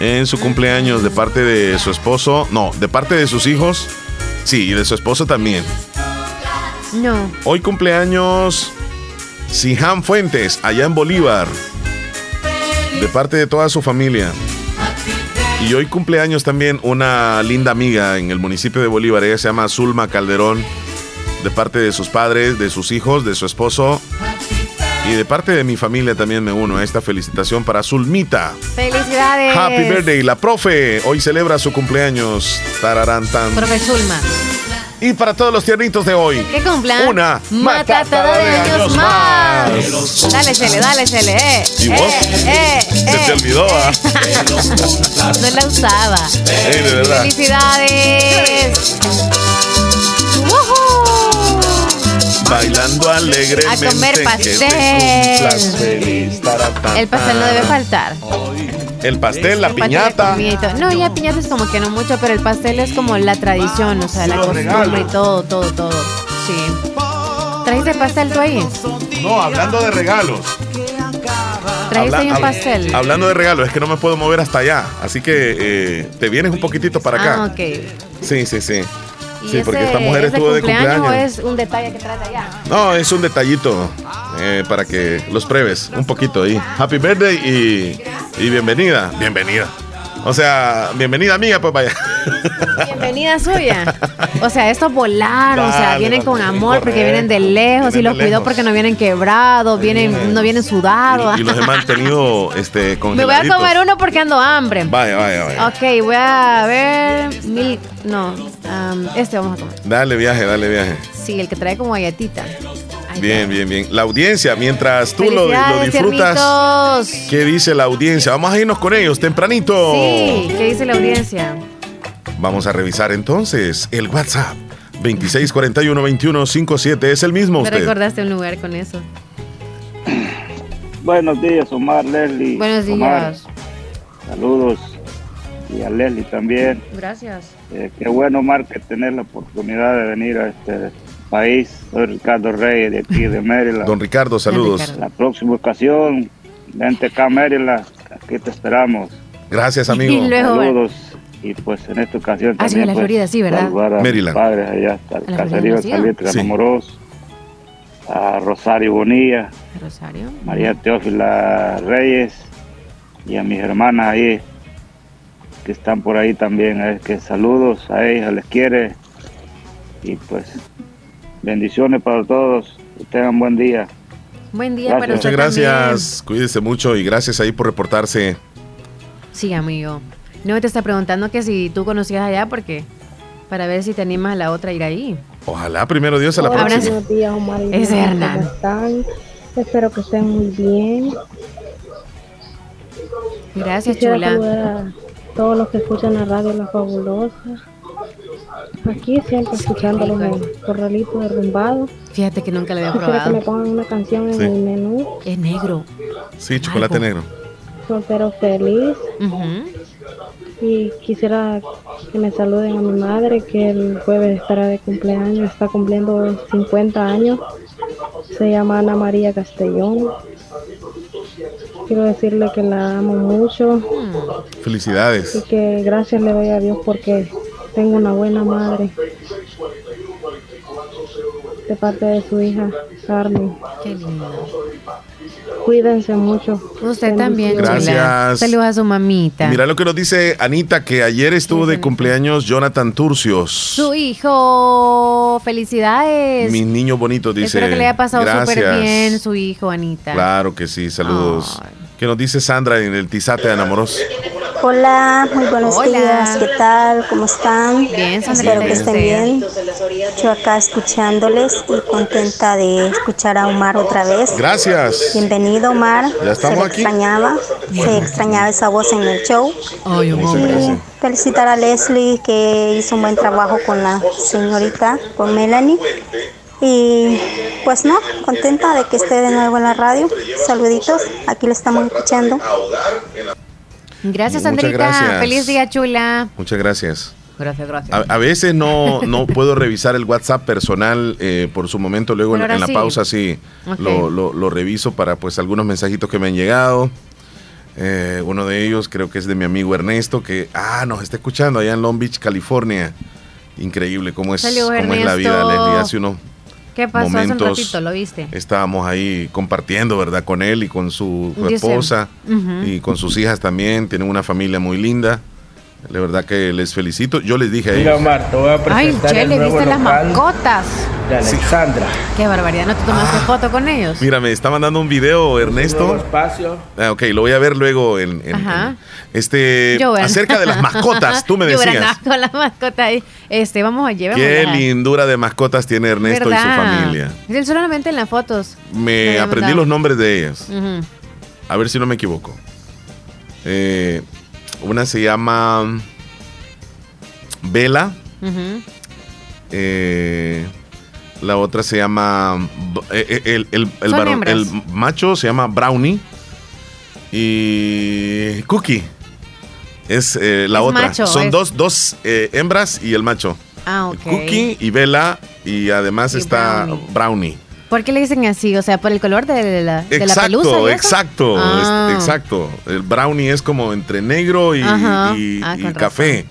Speaker 3: En su cumpleaños de parte de su esposo. No, de parte de sus hijos. Sí, y de su esposo también.
Speaker 4: No.
Speaker 3: Hoy cumpleaños Siján Fuentes, allá en Bolívar. De parte de toda su familia. Y hoy cumpleaños también una linda amiga en el municipio de Bolívar. Ella se llama Zulma Calderón. De parte de sus padres, de sus hijos, de su esposo. Y de parte de mi familia también me uno a esta felicitación para Zulmita.
Speaker 4: Felicidades.
Speaker 3: Happy birthday. La profe hoy celebra su cumpleaños. Tararán tan.
Speaker 4: Profe Zulma.
Speaker 3: Y para todos los tiernitos de hoy.
Speaker 4: Que cumplan.
Speaker 3: Una
Speaker 4: matatada de años más. Dale, Chele, dale, Chele. Eh,
Speaker 3: ¿Y vos?
Speaker 4: eh, eh,
Speaker 3: Se te
Speaker 4: eh.
Speaker 3: olvidó, ¿ah? <laughs>
Speaker 4: No la usaba.
Speaker 3: Ey, de verdad.
Speaker 4: Felicidades. ¡Woohoo!
Speaker 3: Bailando alegremente.
Speaker 4: A comer pastel.
Speaker 3: feliz.
Speaker 4: El pastel no debe faltar.
Speaker 3: El pastel, la
Speaker 4: El
Speaker 3: piñata.
Speaker 4: No, ya piñata es como que no mucho, pero el pastel es como la tradición, o sea, la costumbre y todo, todo, todo. Sí. ¿Trajiste pastel tú ahí?
Speaker 3: No, hablando de regalos.
Speaker 4: ¿Trajiste ahí un
Speaker 3: Habla- hab-
Speaker 4: pastel?
Speaker 3: Hablando de regalos, es que no me puedo mover hasta allá. Así que eh, te vienes un poquitito para acá.
Speaker 4: Ah, ok.
Speaker 3: Sí, sí, sí.
Speaker 4: ¿Y
Speaker 3: Sí, porque
Speaker 4: ese
Speaker 3: esta mujer
Speaker 4: es de
Speaker 3: estuvo de
Speaker 4: cumpleaños
Speaker 3: cumpleaños.
Speaker 4: o es un detalle que trata allá?
Speaker 3: No, es un detallito eh, para que los pruebes un poquito ahí. Happy birthday y, y bienvenida. Bienvenida. O sea, bienvenida amiga, pues vaya.
Speaker 4: Bienvenida suya. O sea, estos volaron, o sea, vienen con amor porque vienen de lejos y los cuidó porque no vienen quebrados, vienen, no vienen sudados.
Speaker 3: Y, y los he mantenido este,
Speaker 4: Me voy a comer uno porque ando hambre.
Speaker 3: Vaya, vaya, vaya.
Speaker 4: Ok, voy a ver mil, no, am, este vamos a comer.
Speaker 3: Dale viaje, dale viaje.
Speaker 4: Sí, el que trae como galletita.
Speaker 3: Bien, bien, bien. La audiencia, mientras tú lo, lo disfrutas,
Speaker 4: tiernitos.
Speaker 3: ¿qué dice la audiencia? Vamos a irnos con ellos tempranito.
Speaker 4: Sí, ¿qué dice la audiencia?
Speaker 3: Vamos a revisar entonces el WhatsApp. 2641-2157 es el mismo
Speaker 4: Me
Speaker 3: usted.
Speaker 4: recordaste un lugar con eso.
Speaker 5: Buenos días, Omar, Leslie.
Speaker 4: Buenos
Speaker 5: Omar,
Speaker 4: días.
Speaker 5: saludos. Y a Leslie también.
Speaker 4: Gracias.
Speaker 5: Eh, qué bueno, Omar, que tener la oportunidad de venir a este país. Soy Ricardo Reyes, de aquí de Maryland.
Speaker 3: Don Ricardo, saludos.
Speaker 4: Ricardo.
Speaker 5: La próxima ocasión, vente acá a Maryland. Aquí te esperamos.
Speaker 3: Gracias,
Speaker 4: Y
Speaker 3: amigo.
Speaker 4: luego-
Speaker 5: Saludos. Y pues en esta ocasión
Speaker 4: Ah, sí,
Speaker 5: también
Speaker 4: en la
Speaker 5: pues,
Speaker 4: Florida, sí, ¿verdad?
Speaker 5: a
Speaker 3: Maryland.
Speaker 5: padres allá hasta el
Speaker 4: ¿En la
Speaker 5: caserío Salitre,
Speaker 3: Sí.
Speaker 5: Amoroso. A Rosario Bonilla,
Speaker 4: Rosario.
Speaker 5: María Teófila Reyes y a mis hermanas ahí que están por ahí también. Es que saludos a ellas, les quiere y pues bendiciones para todos. Que tengan buen día.
Speaker 4: Buen día
Speaker 5: Gracias.
Speaker 4: para
Speaker 3: Muchas gracias. Cuídese mucho y gracias ahí por reportarse.
Speaker 4: también. Sí, amigo. No te está preguntando que si tú conocías allá porque para ver si te animas a la otra a ir ahí.
Speaker 3: Ojalá primero Dios a la
Speaker 4: Hola.
Speaker 3: próxima.
Speaker 6: Buenos días, Omar y
Speaker 4: Es Hernán.
Speaker 6: ¿Cómo están? Espero que estén muy bien.
Speaker 4: Gracias,
Speaker 6: Quisiera
Speaker 4: chula.
Speaker 6: a todos los que escuchan la radio La Fabulosa. Aquí siempre escuchándolos en Corralito Derrumbado.
Speaker 4: Fíjate que nunca lo había
Speaker 6: Quisiera que me
Speaker 4: probado.
Speaker 6: pongan una canción en
Speaker 3: Sí.
Speaker 6: el menú.
Speaker 4: Es negro.
Speaker 3: Sí, chocolate
Speaker 4: Algo.
Speaker 3: negro.
Speaker 6: Soltero feliz.
Speaker 4: Ujú.
Speaker 6: Y quisiera que me saluden a mi madre que el jueves estará de cumpleaños. Está cumpliendo 50 años. Se llama Ana María Castellón. Quiero decirle que la amo mucho. y
Speaker 3: Felicidades.
Speaker 6: que gracias le doy a Dios porque tengo una buena madre de parte de su hija Carmen.
Speaker 4: Qué lindo.
Speaker 6: Cuídense mucho.
Speaker 4: Usted también, chula.
Speaker 3: Gracias.
Speaker 4: Saludos a su mamita.
Speaker 3: Mira lo que nos dice Anita, que ayer estuvo de cumpleaños Jonathan Turcios.
Speaker 4: Su hijo. Felicidades.
Speaker 3: Mis niños bonitos, dice.
Speaker 4: Espero que le haya pasado súper
Speaker 3: Gracias.
Speaker 4: bien su hijo, Anita.
Speaker 3: Claro que sí, saludos.
Speaker 4: Ay.
Speaker 3: ¿Qué nos dice Sandra en el Tizate de Enamoros?
Speaker 7: Hola, muy buenos
Speaker 4: Hola.
Speaker 7: días. ¿Qué tal? ¿Cómo están?
Speaker 4: Bien,
Speaker 7: Espero que
Speaker 4: ¿y
Speaker 7: estén bien. Yo acá escuchándoles y contenta de escuchar a Omar otra vez.
Speaker 3: Gracias.
Speaker 7: Bienvenido, Omar.
Speaker 3: Ya estamos
Speaker 7: Se
Speaker 3: aquí.
Speaker 7: extrañaba, se extrañaba esa voz en el show.
Speaker 4: Ay,
Speaker 3: gracias.
Speaker 7: Felicitar a Leslie que hizo un buen trabajo con la señorita, con Melanie. Y pues no, contenta de que esté de nuevo en la radio. Saluditos, aquí lo estamos escuchando.
Speaker 4: Gracias,
Speaker 3: gracias.
Speaker 4: Feliz día, chula.
Speaker 3: Muchas gracias.
Speaker 4: Gracias, gracias.
Speaker 3: A, a veces no, <laughs> no puedo revisar el WhatsApp personal eh, por su momento, luego en, la
Speaker 4: sí.
Speaker 3: pausa sí lo, lo- lo reviso para pues algunos mensajitos que me han llegado. Eh, uno de ellos creo que es de mi amigo Ernesto, que ah, nos está escuchando allá en Long Beach, California. Increíble cómo es, cómo es la vida. Leslie. Hace unos
Speaker 4: ¿Qué pasó hace un
Speaker 3: momentos
Speaker 4: ratito? ¿Lo viste?
Speaker 3: estábamos ahí compartiendo, ¿verdad? Con él y con su, esposa y con sus hijas también. Tienen una familia muy linda. De verdad que les felicito. Yo les dije a
Speaker 8: Mira,
Speaker 3: ellos.
Speaker 8: Omar, te voy a
Speaker 4: Ay,
Speaker 8: presentar el
Speaker 4: Chele,
Speaker 8: nuevo
Speaker 4: ¿viste las mascotas?
Speaker 8: de Alexandra.
Speaker 4: Qué barbaridad, ¿no te tomaste
Speaker 3: Ah.
Speaker 4: foto con ellos?
Speaker 3: Mira, me está mandando un video
Speaker 8: Nuevo
Speaker 3: Ernesto.
Speaker 8: espacio.
Speaker 3: Ah, ok, lo voy a ver luego en, en-
Speaker 4: Ajá.
Speaker 3: en- este acerca de las mascotas. Tú me <laughs> decías.
Speaker 4: ¿verdad? Con las mascotas ahí. Este, vamos a llevar.
Speaker 3: Qué lindura de mascotas tiene Ernesto y su familia.
Speaker 4: Él solamente en las fotos.
Speaker 3: Me aprendí
Speaker 4: mandado.
Speaker 3: los nombres de ellas. A ver si no me equivoco. Eh, una se llama Vela. Eh, la otra se llama. eh, eh, El, el- el varón- macho se llama Brownie. Y. Cookie. Es eh, la
Speaker 4: Es
Speaker 3: otra.
Speaker 4: macho,
Speaker 3: Son
Speaker 4: es-
Speaker 3: dos, dos eh, hembras y el macho.
Speaker 4: Ah, ok.
Speaker 3: Cookie y Vela. Y además
Speaker 4: Y
Speaker 3: está
Speaker 4: Brownie.
Speaker 3: Brownie.
Speaker 4: ¿Por qué le dicen así? O sea, por el color de la, de la
Speaker 3: Exacto,
Speaker 4: pelusa. y eso?
Speaker 3: exacto,
Speaker 4: Ah.
Speaker 3: es- exacto. El brownie es como entre negro y,
Speaker 4: Ah,
Speaker 3: y café.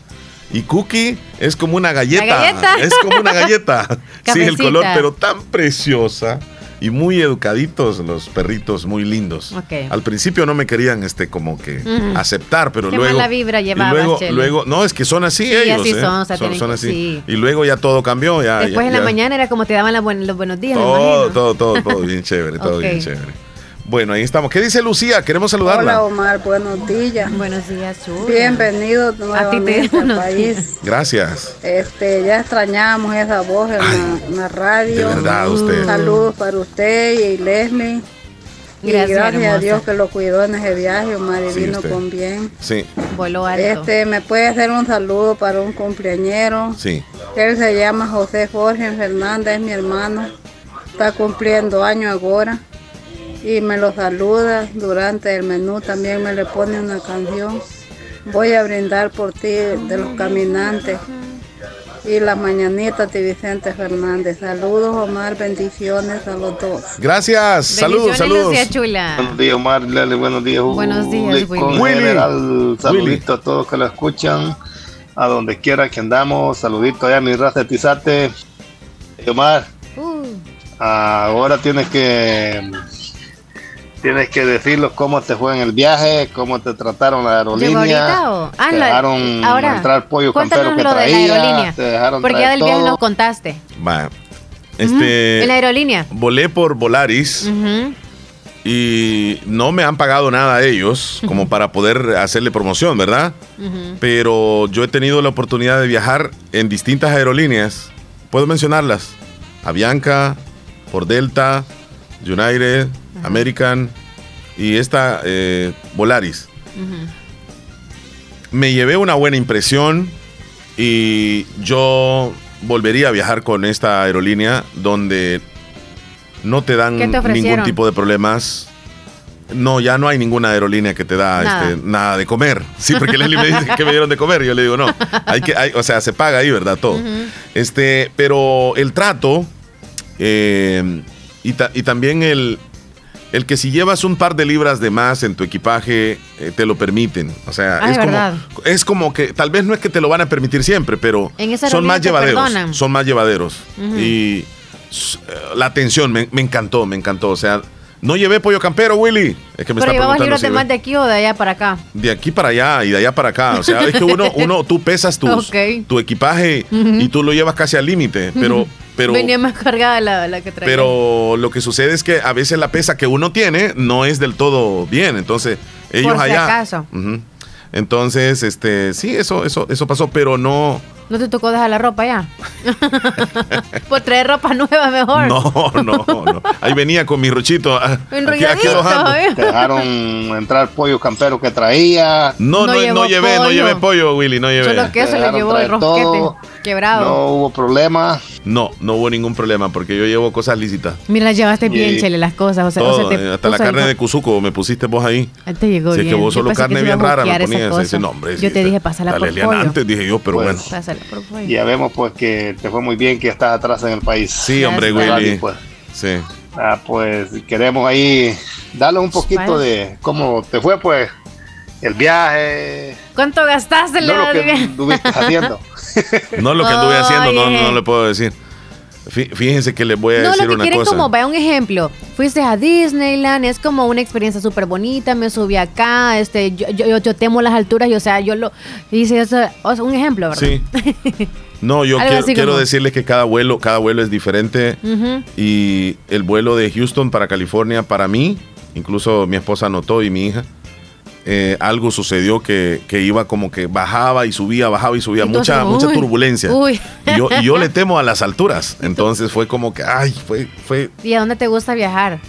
Speaker 3: Y cookie es como una galleta.
Speaker 4: galleta.
Speaker 3: Es como una galleta. <laughs> sí, el color, pero tan preciosa. Y muy educaditos los perritos, muy lindos.
Speaker 4: Ok.
Speaker 3: Al principio no me querían este como que
Speaker 4: Ujú.
Speaker 3: aceptar, pero
Speaker 4: Qué
Speaker 3: luego.
Speaker 4: mala vibra
Speaker 3: y
Speaker 4: llevabas,
Speaker 3: luego,
Speaker 4: Chele.
Speaker 3: luego, no, es que son así
Speaker 4: Sí,
Speaker 3: ellos.
Speaker 4: así
Speaker 3: ¿eh?
Speaker 4: son, o sea, tienen que-
Speaker 3: así.
Speaker 4: sí.
Speaker 3: Y luego ya todo cambió. Ya,
Speaker 4: Después
Speaker 3: ya-
Speaker 4: en la
Speaker 3: ya-
Speaker 4: mañana era como te daban la buen- los buenos días.
Speaker 3: todo, todo, todo, todo bien <laughs> chévere, todo
Speaker 4: Ok.
Speaker 3: bien chévere. Bueno, ahí estamos. ¿Qué dice Lucía? Queremos saludarla.
Speaker 8: Hola Omar, buenos días.
Speaker 4: Buenos días, Chu.
Speaker 8: Bienvenido
Speaker 4: A ti te
Speaker 8: nuevamente al
Speaker 4: buenos
Speaker 8: país.
Speaker 3: Gracias.
Speaker 8: Este, ya extrañamos esa voz en, la, en la radio.
Speaker 3: de verdad, usted.
Speaker 8: Saludos para usted y Leslie. Y
Speaker 4: Gracias,
Speaker 8: gracias, a. Dios que lo cuidó en ese viaje, Omar, y
Speaker 3: Sí,
Speaker 8: vino
Speaker 3: usted.
Speaker 8: con bien.
Speaker 3: Sí,
Speaker 4: Voló alto.
Speaker 8: Este, ¿me puede hacer un saludo para un cumpleañero?
Speaker 3: sí.
Speaker 8: Él se llama José Jorge Fernández, es mi hermano. Está cumpliendo años ahora. Y me lo saluda durante el menú. También me le pone una canción. Voy a brindar por ti de los caminantes. Y las mañanitas de Vicente Fernández. Saludos, Omar. Bendiciones a los dos.
Speaker 3: Gracias. Saludos, saludos.
Speaker 4: Lucía Chula.
Speaker 9: Buenos días, Omar, Lele, buenos días, Hugo.
Speaker 4: Buenos días, Willy.
Speaker 9: Con
Speaker 3: Willy.
Speaker 9: general, saludito a todos que lo escuchan, a donde quiera que andamos, saludito allá a mi raza de Tizate. Omar,
Speaker 4: Uh,
Speaker 9: ahora tienes que tienes que decirnos cómo te fue en el viaje, cómo te trataron la
Speaker 4: ¿Llegó
Speaker 9: aerolínea.
Speaker 4: o? Ah,
Speaker 9: te dejaron
Speaker 4: ahora.
Speaker 9: entrar pollo campero que
Speaker 4: lo de la
Speaker 9: traía,
Speaker 4: aerolínea.
Speaker 9: te dejaron
Speaker 4: Porque ya del viaje nos contaste.
Speaker 3: Va. Este.
Speaker 4: En la aerolínea.
Speaker 3: Volé por Volaris y no me han pagado nada a ellos como para poder hacerle promoción, ¿verdad? Pero yo he tenido la oportunidad de viajar en distintas aerolíneas. Puedo mencionarlas. Avianca, por Delta, United, American y esta eh, Volaris. Me llevé una buena impresión y yo volvería a viajar con esta aerolínea donde no te dan ningún tipo de problemas. No, ya no hay ninguna aerolínea que te da
Speaker 4: Nada.
Speaker 3: este, nada de comer. Sí, porque Leslie me dice que me dieron de comer. Yo le digo, no. Hay que, hay- o sea, se paga ahí, ¿verdad? Todo. Este, pero el trato eh, y, ta- y también el, el que si llevas un par de libras de más en tu equipaje, eh, te lo permiten. O sea,
Speaker 4: Ah,
Speaker 3: es,
Speaker 4: ¿verdad?
Speaker 3: como, es como que tal vez no es que te lo van a permitir siempre, pero son más
Speaker 4: aerolínea te
Speaker 3: llevaderos. Son más llevaderos. Y eh, la atención me, me encantó, me encantó. O sea, no llevé pollo campero, Willy. Es que me
Speaker 4: Pero
Speaker 3: está
Speaker 4: llevabas
Speaker 3: preguntando
Speaker 4: libros
Speaker 3: si
Speaker 4: de más de aquí o de allá para acá.
Speaker 3: De aquí para allá y de allá para acá. O sea, es que uno, <laughs> uno tú pesas tus, tu equipaje y tú lo llevas casi al límite. Pero, pero,
Speaker 4: Venía más cargada la, la que traía.
Speaker 3: pero lo que sucede es que a veces la pesa que uno tiene no es del todo bien. Entonces, ellos
Speaker 4: Por si
Speaker 3: allá.
Speaker 4: acaso.
Speaker 3: Entonces, este, sí, eso, eso, eso pasó, pero no,
Speaker 4: ¿No te tocó dejar la ropa ya? <laughs> Por traer ropa nueva mejor.
Speaker 3: no, no, no. Ahí venía con mi rochito. ah, Aquí, aquí.
Speaker 4: ¿eh?
Speaker 9: Te dejaron entrar pollo campero que traía.
Speaker 3: No,
Speaker 4: No
Speaker 3: no, llevé, no llevé pollo, Willy, no llevé.
Speaker 4: Solo que eso le llevó el
Speaker 9: traer todo.
Speaker 4: Quebrado.
Speaker 9: No hubo problema.
Speaker 3: No, no hubo ningún problema porque yo llevo cosas lícitas.
Speaker 4: Mira, llevaste bien,
Speaker 9: Y-
Speaker 4: Chele, las cosas. O sea, o
Speaker 3: Todo,
Speaker 4: sea, te
Speaker 3: hasta la carne de
Speaker 4: co-
Speaker 3: Cuzuco me pusiste vos ahí.
Speaker 4: Ahí Te llegó
Speaker 3: Si es
Speaker 4: bien.
Speaker 3: que vos
Speaker 4: Yo
Speaker 3: solo carne bien rara me ponías. Ese nombre.
Speaker 4: Yo te dije, pásala por
Speaker 3: Dale,
Speaker 4: pollo.
Speaker 3: antes dije yo, pero
Speaker 9: Pues,
Speaker 3: bueno.
Speaker 4: Pásala por pollo.
Speaker 9: Ya vemos pues que te fue muy bien que estás atrás en el país.
Speaker 3: Sí, hombre. Willy.
Speaker 9: Pues.
Speaker 3: Sí.
Speaker 9: Ah, pues queremos ahí darle un poquito
Speaker 4: Vale.
Speaker 9: de cómo te fue pues el viaje,
Speaker 4: ¿Cuánto gastaste
Speaker 9: no lo que estuviste haciendo. <laughs>
Speaker 3: No lo que anduve haciendo, no, no le puedo decir. Fí- Fíjense que les voy a
Speaker 4: No,
Speaker 3: decir
Speaker 4: lo que
Speaker 3: una
Speaker 4: quieren
Speaker 3: cosa.
Speaker 4: como, vaya un ejemplo, fuiste a Disneyland, es como una experiencia súper bonita, me subí acá, este, yo, yo, yo temo las alturas y o sea, yo lo hice eso, o sea, un ejemplo, ¿verdad?
Speaker 3: Sí. <laughs> No, yo quiero,
Speaker 4: así
Speaker 3: quiero
Speaker 4: como-
Speaker 3: decirles que cada vuelo, cada vuelo es diferente. Y el vuelo de Houston para California, para mí, incluso mi esposa notó y mi hija, eh, algo sucedió que, que iba como que bajaba y subía, bajaba y subía, mucha, mucha turbulencia.
Speaker 4: uy.
Speaker 3: Y yo, y yo le <laughs> temo a las alturas. Entonces fue como que, ay, fue, fue.
Speaker 4: ¿Y a dónde te gusta viajar?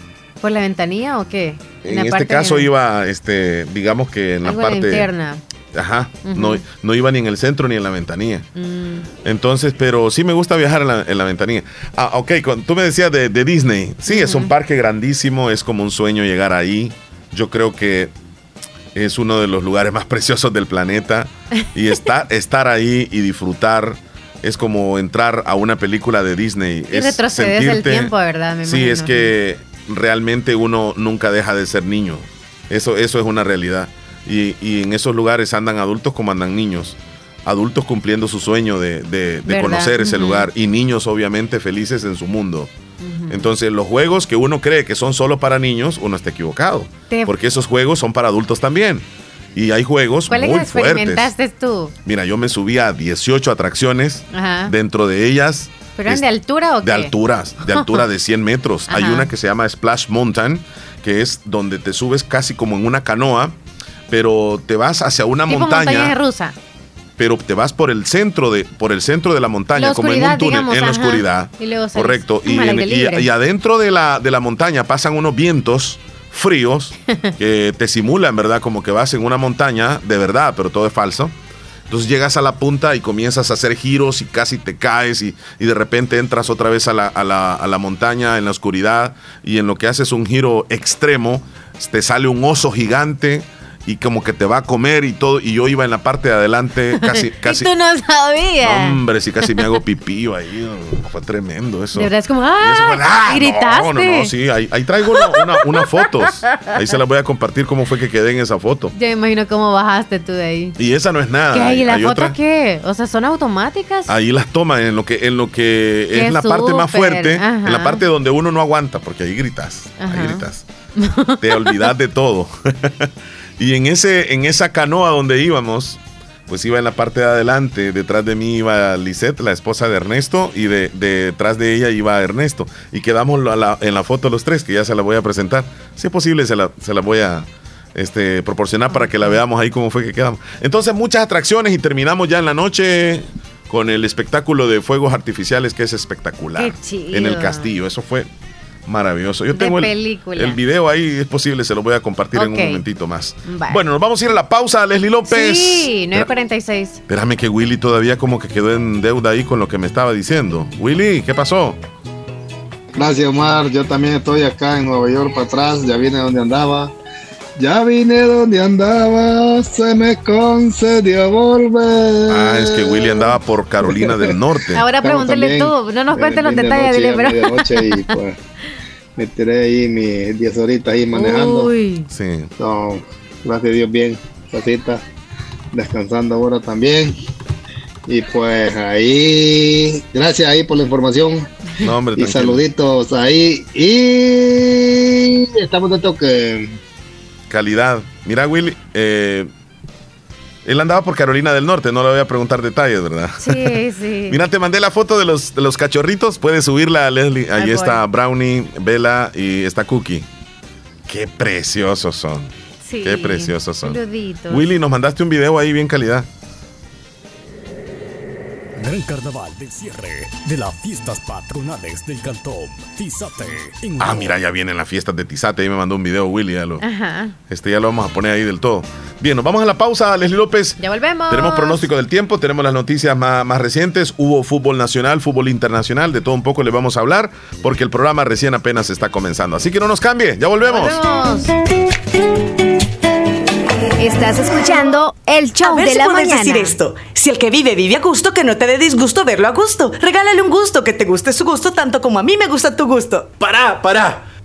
Speaker 4: ¿Por la ventanilla o qué?
Speaker 3: En este caso
Speaker 4: de-
Speaker 3: iba, este, digamos que en la
Speaker 4: algo
Speaker 3: parte.
Speaker 4: interna.
Speaker 3: Ajá. No, no iba ni en el centro ni en la ventanilla.
Speaker 4: Mm.
Speaker 3: Entonces, pero sí me gusta viajar en la, en la ventanilla. Ah, ok, con- tú me decías de, de Disney. Sí, es un parque grandísimo, es como un sueño llegar ahí. Yo creo que es uno de los lugares más preciosos del planeta. Y estar, <laughs> estar ahí y disfrutar es como entrar a una película de Disney.
Speaker 4: Y
Speaker 3: es
Speaker 4: retrocedes el tiempo, ¿verdad? Me
Speaker 3: Sí,
Speaker 4: imagino.
Speaker 3: es que realmente uno nunca deja de ser niño. Eso, eso es una realidad. Y, y en esos lugares andan adultos como andan niños. Adultos cumpliendo su sueño de, de- de conocer ese lugar. Y niños obviamente felices en su mundo. Entonces los juegos que uno cree que son solo para niños, uno está equivocado.
Speaker 4: Te-
Speaker 3: Porque esos juegos son para adultos también. Y hay juegos
Speaker 4: ¿Cuáles
Speaker 3: muy fuertes.
Speaker 4: experimentaste tú?
Speaker 3: Mira, yo me subí a 18 atracciones.
Speaker 4: Ajá.
Speaker 3: Dentro de ellas
Speaker 4: ¿Pero eran de altura o qué?
Speaker 3: De alturas, de altura de 100 metros. <laughs> Hay una que se llama Splash Mountain, que es donde te subes casi como en una canoa, pero te vas hacia una
Speaker 4: tipo
Speaker 3: montaña,
Speaker 4: montaña rusa.
Speaker 3: Pero te vas por el centro de por el centro de la montaña,
Speaker 4: La
Speaker 3: como en un túnel,
Speaker 4: digamos,
Speaker 3: en la
Speaker 4: ajá.
Speaker 3: oscuridad.
Speaker 4: Y luego
Speaker 3: Correcto. Y, en- y- y adentro de la, de la montaña pasan unos vientos fríos <laughs> que te simulan, ¿verdad? Como que vas en una montaña de verdad, pero todo es falso. Entonces llegas a la punta y comienzas a hacer giros y casi te caes y, y de repente entras otra vez a la, a la- a la montaña en la oscuridad y en lo que haces un giro extremo, te sale un oso gigante y como que te va a comer y todo. Y yo iba en la parte de adelante casi... <laughs> casi
Speaker 4: y tú no sabías.
Speaker 3: Hombre, sí, casi me hago pipí ahí. no, Fue tremendo eso.
Speaker 4: de verdad es como,
Speaker 3: eso
Speaker 4: ¡ah!
Speaker 3: fue, ah, no,
Speaker 4: gritaste.
Speaker 3: No, no, sí, ahí, ahí traigo una- una- unas fotos. Ahí se las voy a compartir cómo fue que quedé en esa foto.
Speaker 4: Yo me imagino cómo bajaste tú de ahí.
Speaker 3: Y esa no es nada.
Speaker 4: ¿Y las fotos qué? O sea, ¿son automáticas?
Speaker 3: Ahí las toman en lo que, en lo que
Speaker 4: Qué
Speaker 3: es la parte más fuerte,
Speaker 4: ajá.
Speaker 3: en la parte donde uno no aguanta, porque ahí gritas,
Speaker 4: Ajá.
Speaker 3: ahí gritas. Te olvidas de todo. <laughs> y en ese, en esa canoa donde íbamos, pues iba en la parte de adelante, detrás de mí iba Lisette, la esposa de Ernesto, y de, de- detrás de ella iba Ernesto. Y quedamos la- en la foto los tres, que ya se la voy a presentar. Si es posible, se la, se la voy a este, proporcionar para que la veamos ahí cómo fue que quedamos. Entonces, muchas atracciones y terminamos ya en la noche con el espectáculo de fuegos artificiales que es espectacular.
Speaker 4: Qué chido.
Speaker 3: En el castillo, eso fue maravilloso. Yo tengo el, video ahí, es posible, se lo voy a compartir en un momentito más.
Speaker 4: Vale.
Speaker 3: Bueno, nos vamos a ir a la pausa, Leslie López.
Speaker 4: Sí,
Speaker 3: Espera-
Speaker 4: 9.46.
Speaker 3: Espérame que Willy todavía como que quedó en deuda ahí con lo que me estaba diciendo. Willy, ¿qué pasó?
Speaker 9: Gracias, Omar. Yo también estoy acá en Nueva York para atrás. Ya vine donde andaba. Ya vine donde andaba. Se me concedió volver.
Speaker 3: Ah, es que Willy andaba por Carolina del Norte. <laughs>
Speaker 4: Ahora pregúntele tú. No nos
Speaker 9: en
Speaker 4: cuentes los
Speaker 9: de
Speaker 4: detalles,
Speaker 9: noche,
Speaker 4: dile, pero.
Speaker 9: y pues <laughs> me tiré ahí mis 10 horitas ahí manejando.
Speaker 4: Uy.
Speaker 3: Sí.
Speaker 9: So, gracias a Dios bien, casita, descansando ahora también. Y pues ahí, gracias ahí por la información
Speaker 3: No, hombre,
Speaker 9: y
Speaker 3: tranquilo.
Speaker 9: saluditos ahí. Y estamos dentro que
Speaker 3: Calidad. Mira, Willy, eh, él andaba por Carolina del Norte, no le voy a preguntar detalles, ¿verdad?
Speaker 4: Sí, sí. <laughs>
Speaker 3: Mira, te mandé la foto de los, de los cachorritos. Puedes subirla, Leslie. Ahí está Brownie, Bella y está Cookie. Qué preciosos son.
Speaker 4: Sí.
Speaker 3: Qué preciosos son. Willy, nos mandaste un video ahí bien calidad.
Speaker 1: Gran carnaval del cierre de las fiestas patronales del cantón Tizate. en
Speaker 3: Ah, mira, ya vienen las fiestas de Tizate. Ahí me mandó un video Willy. Ya lo,
Speaker 4: Ajá.
Speaker 3: este ya lo vamos a poner ahí del todo. Bien, nos vamos a la pausa, Leslie López.
Speaker 4: Ya volvemos.
Speaker 3: Tenemos pronóstico del tiempo, tenemos las noticias más, más recientes, hubo fútbol nacional, fútbol internacional, de todo un poco le vamos a hablar, porque el programa recién apenas está comenzando. Así que no nos cambie, ya volvemos.
Speaker 4: Volvemos.
Speaker 10: Estás escuchando el show
Speaker 11: A ver
Speaker 10: de
Speaker 11: si
Speaker 10: la
Speaker 11: puedes
Speaker 10: mañana.
Speaker 11: decir esto. Si el que vive vive a gusto, que no te dé disgusto verlo a gusto. Regálale un gusto, que te guste su gusto tanto como a mí me gusta tu gusto.
Speaker 12: ¡Pará, pará!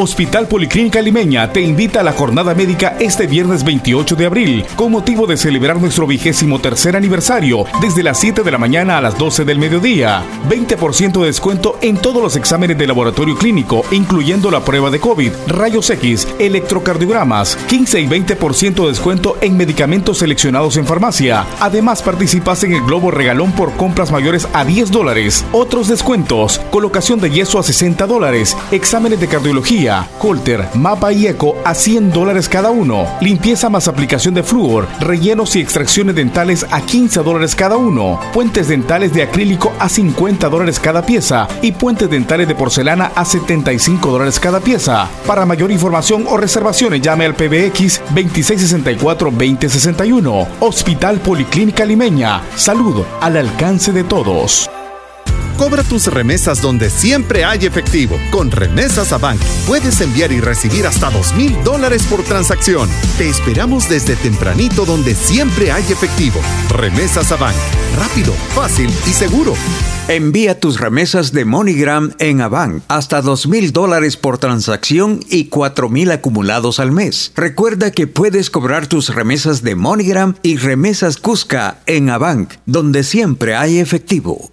Speaker 13: Hospital Policlínica Limeña te invita a la jornada médica este viernes 28 de abril con motivo de celebrar nuestro vigésimo tercer aniversario desde las 7 de la mañana a las 12 del mediodía. 20% de descuento en todos los exámenes de laboratorio clínico, incluyendo la prueba de COVID, rayos X, electrocardiogramas, 15 y 20% de descuento en medicamentos seleccionados en farmacia. Además participas en el Globo Regalón por compras mayores a 10 dólares. Otros descuentos, colocación de yeso a 60 dólares, exámenes de cardiología, Holter, mapa y eco a 100 dólares cada uno, limpieza más aplicación de flúor, rellenos y extracciones dentales a 15 dólares cada uno, puentes dentales de acrílico a 50 dólares cada pieza y puentes dentales de porcelana a 75 dólares cada pieza. Para mayor información o reservaciones llame al PBX 2664-2061. Hospital Policlínica Limeña. Salud al alcance de todos.
Speaker 14: Cobra tus remesas donde siempre hay efectivo. Con Remesas a Bank puedes enviar y recibir hasta dos mil dólares por transacción. Te esperamos desde tempranito donde siempre hay efectivo. Remesas a Bank. Rápido, fácil y seguro.
Speaker 15: Envía tus remesas de MoneyGram en Avanc hasta dos mil dólares por transacción y cuatro mil acumulados al mes. Recuerda que puedes cobrar tus remesas de MoneyGram y remesas Cusca en Avanc, donde siempre hay efectivo.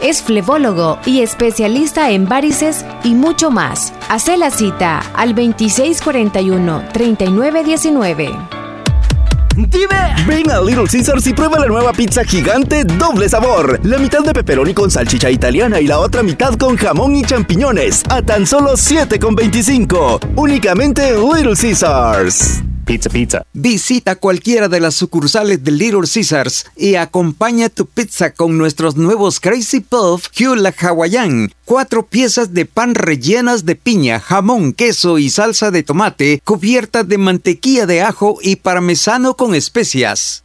Speaker 4: Es flebólogo y especialista en varices y mucho más. Hace la cita al 2641-3919.
Speaker 16: Dime. Ven a Little Caesars y prueba la nueva pizza gigante doble sabor. La mitad de pepperoni con salchicha italiana y la otra mitad con jamón y champiñones. A tan solo 7,25. Únicamente en Little Caesars.
Speaker 15: Pizza, pizza. Visita cualquiera de las sucursales de Little Caesars y acompaña tu pizza con nuestros nuevos Crazy Puff Hula Hawaiian. Cuatro piezas de pan rellenas de piña, jamón, queso y salsa de tomate, cubiertas de mantequilla de ajo y parmesano con especias.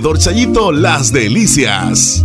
Speaker 17: Chayito Las Delicias.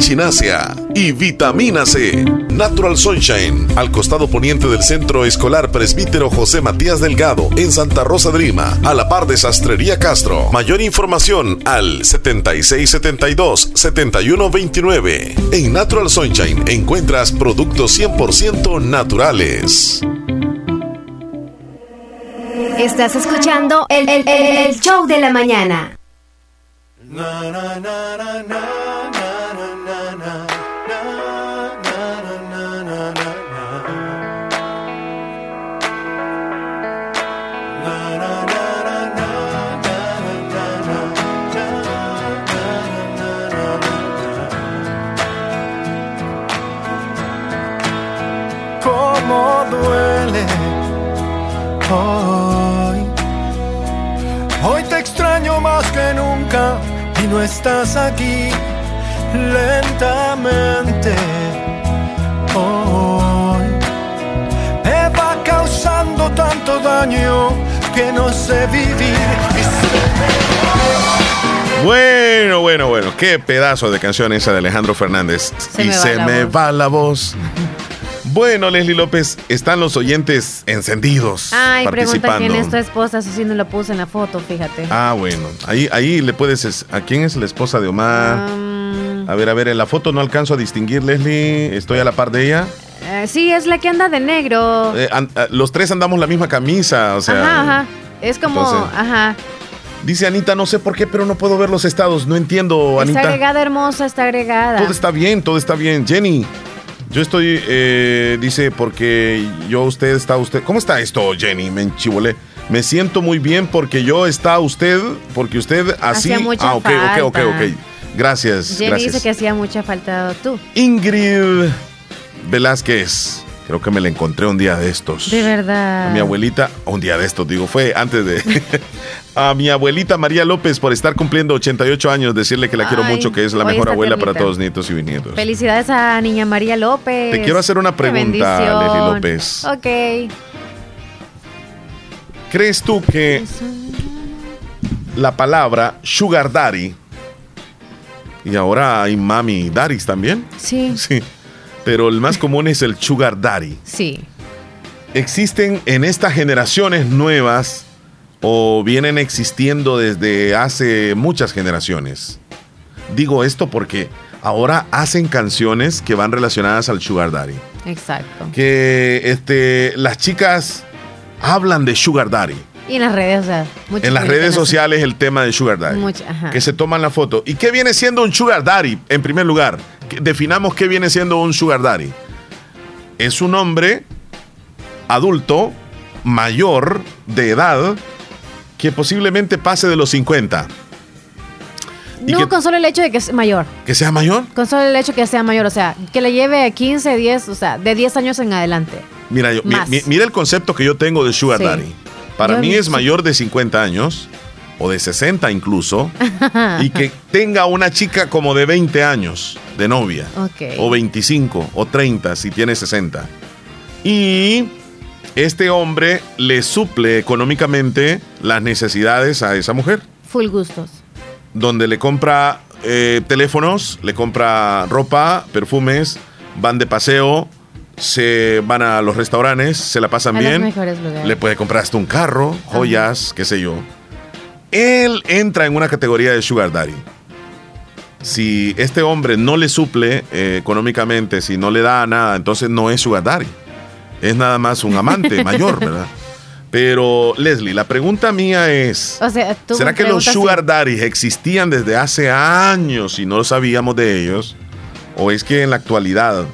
Speaker 18: echinacea y vitamina C. Natural Sunshine, al costado poniente del Centro Escolar Presbítero José Matías Delgado, en Santa Rosa de Lima, a la par de Sastrería Castro. Mayor información al 7672-7129. En Natural Sunshine encuentras productos 100% naturales.
Speaker 10: Estás escuchando el, el- el- el show de la mañana.
Speaker 19: cómo hoy. Hoy te extraño más que nunca y no estás aquí lentamente. Hoy me va causando tanto daño que no sé vivir. y
Speaker 3: Bueno, bueno, bueno. Qué pedazo de canción esa de Alejandro Fernández.
Speaker 4: Se
Speaker 3: y
Speaker 4: me
Speaker 3: se
Speaker 4: la
Speaker 3: me
Speaker 4: voz.
Speaker 3: va la voz. Bueno, Leslie López, están los oyentes encendidos
Speaker 4: Ay, pregunta quién es tu esposa, eso sí no lo puse en la foto, fíjate.
Speaker 3: Ah, bueno. Ahí, ahí le puedes. es- ¿A quién es la esposa de Omar? A ver, a ver, en la foto no alcanzo a distinguir, Leslie. Estoy a la par de ella.
Speaker 4: Eh, sí, es la que anda de negro.
Speaker 3: Eh, ah, los tres andamos la misma camisa, o sea.
Speaker 4: ajá, ajá. Es como,
Speaker 3: entonces-
Speaker 4: ajá.
Speaker 3: Dice Anita, no sé por qué, pero no puedo ver los estados. No entiendo,
Speaker 4: Está
Speaker 3: Anita.
Speaker 4: agregada hermosa, está agregada.
Speaker 3: Todo está bien, todo está bien. Jenny, yo estoy, eh, dice, porque yo, usted, está usted. ¿Cómo está esto, Jenny? Me enchivolé. Me siento muy bien porque yo está usted, porque usted así.
Speaker 4: Hacía mucha
Speaker 3: ah, ok, ok, ok, ok. Gracias,
Speaker 4: Jenny
Speaker 3: gracias.
Speaker 4: dice que hacía mucha falta tú.
Speaker 3: Ingrid Velázquez. Creo que me la encontré un día de estos.
Speaker 4: De verdad.
Speaker 3: A mi abuelita, un día de estos, digo, fue antes de. <laughs> a mi abuelita María López por estar cumpliendo 88 años, decirle que la quiero mucho, que es la mejor abuela para todos nietos y bisnietos.
Speaker 4: Felicidades a Niña María López.
Speaker 3: Te quiero hacer una pregunta. Leslie López.
Speaker 4: Ok.
Speaker 3: ¿Crees tú que la palabra sugar daddy y ahora hay mami daddies también?
Speaker 4: Sí.
Speaker 3: Sí. Pero el más común es el sugar daddy.
Speaker 4: Sí.
Speaker 3: ¿Existen en estas generaciones nuevas o vienen existiendo desde hace muchas generaciones? Digo esto porque ahora hacen canciones que van relacionadas al sugar daddy.
Speaker 4: Exacto.
Speaker 3: Que este, las chicas hablan de sugar daddy.
Speaker 4: Y en las redes, o sea,
Speaker 3: En las redes sociales el tema de sugar daddy.
Speaker 4: Mucho, ajá.
Speaker 3: Que se toman la foto. ¿Y qué viene siendo un sugar daddy? En primer lugar, definamos qué viene siendo un sugar daddy. Es un hombre adulto, mayor, de edad, que posiblemente pase de los 50. Y
Speaker 4: No,
Speaker 3: que,
Speaker 4: con solo el hecho de que es mayor.
Speaker 3: que sea mayor.
Speaker 4: Con solo el hecho de que sea mayor, o sea, que le lleve 15, 10, o sea, de 10 años en adelante.
Speaker 3: Mira, yo- mi-
Speaker 4: Más.
Speaker 3: mi- mira el concepto que yo tengo de sugar
Speaker 4: Sí.
Speaker 3: daddy. Para
Speaker 4: Yo
Speaker 3: mí es mayor de 50 años, o de 60 incluso, <laughs> y que tenga una chica como de 20 años de novia. O 25 o 30 si tiene 60. Y este hombre le suple económicamente las necesidades a esa mujer.
Speaker 4: Full gustos.
Speaker 3: Donde le compra eh, teléfonos, le compra ropa, perfumes, van de paseo, se van a los restaurantes, se la pasan
Speaker 4: A los
Speaker 3: bien.
Speaker 4: mejores lugares.
Speaker 3: Le puede comprar hasta un carro, joyas, qué sé yo. Él entra en una categoría de sugar daddy. Si este hombre no le suple eh, económicamente, si no le da nada, entonces no es sugar daddy. Es nada más un amante <laughs> mayor, ¿verdad? Pero Leslie, la pregunta mía es,
Speaker 4: O sea, tú
Speaker 3: ¿será que los sugar daddies existían desde hace años y no sabíamos de ellos? ¿O es que en la actualidad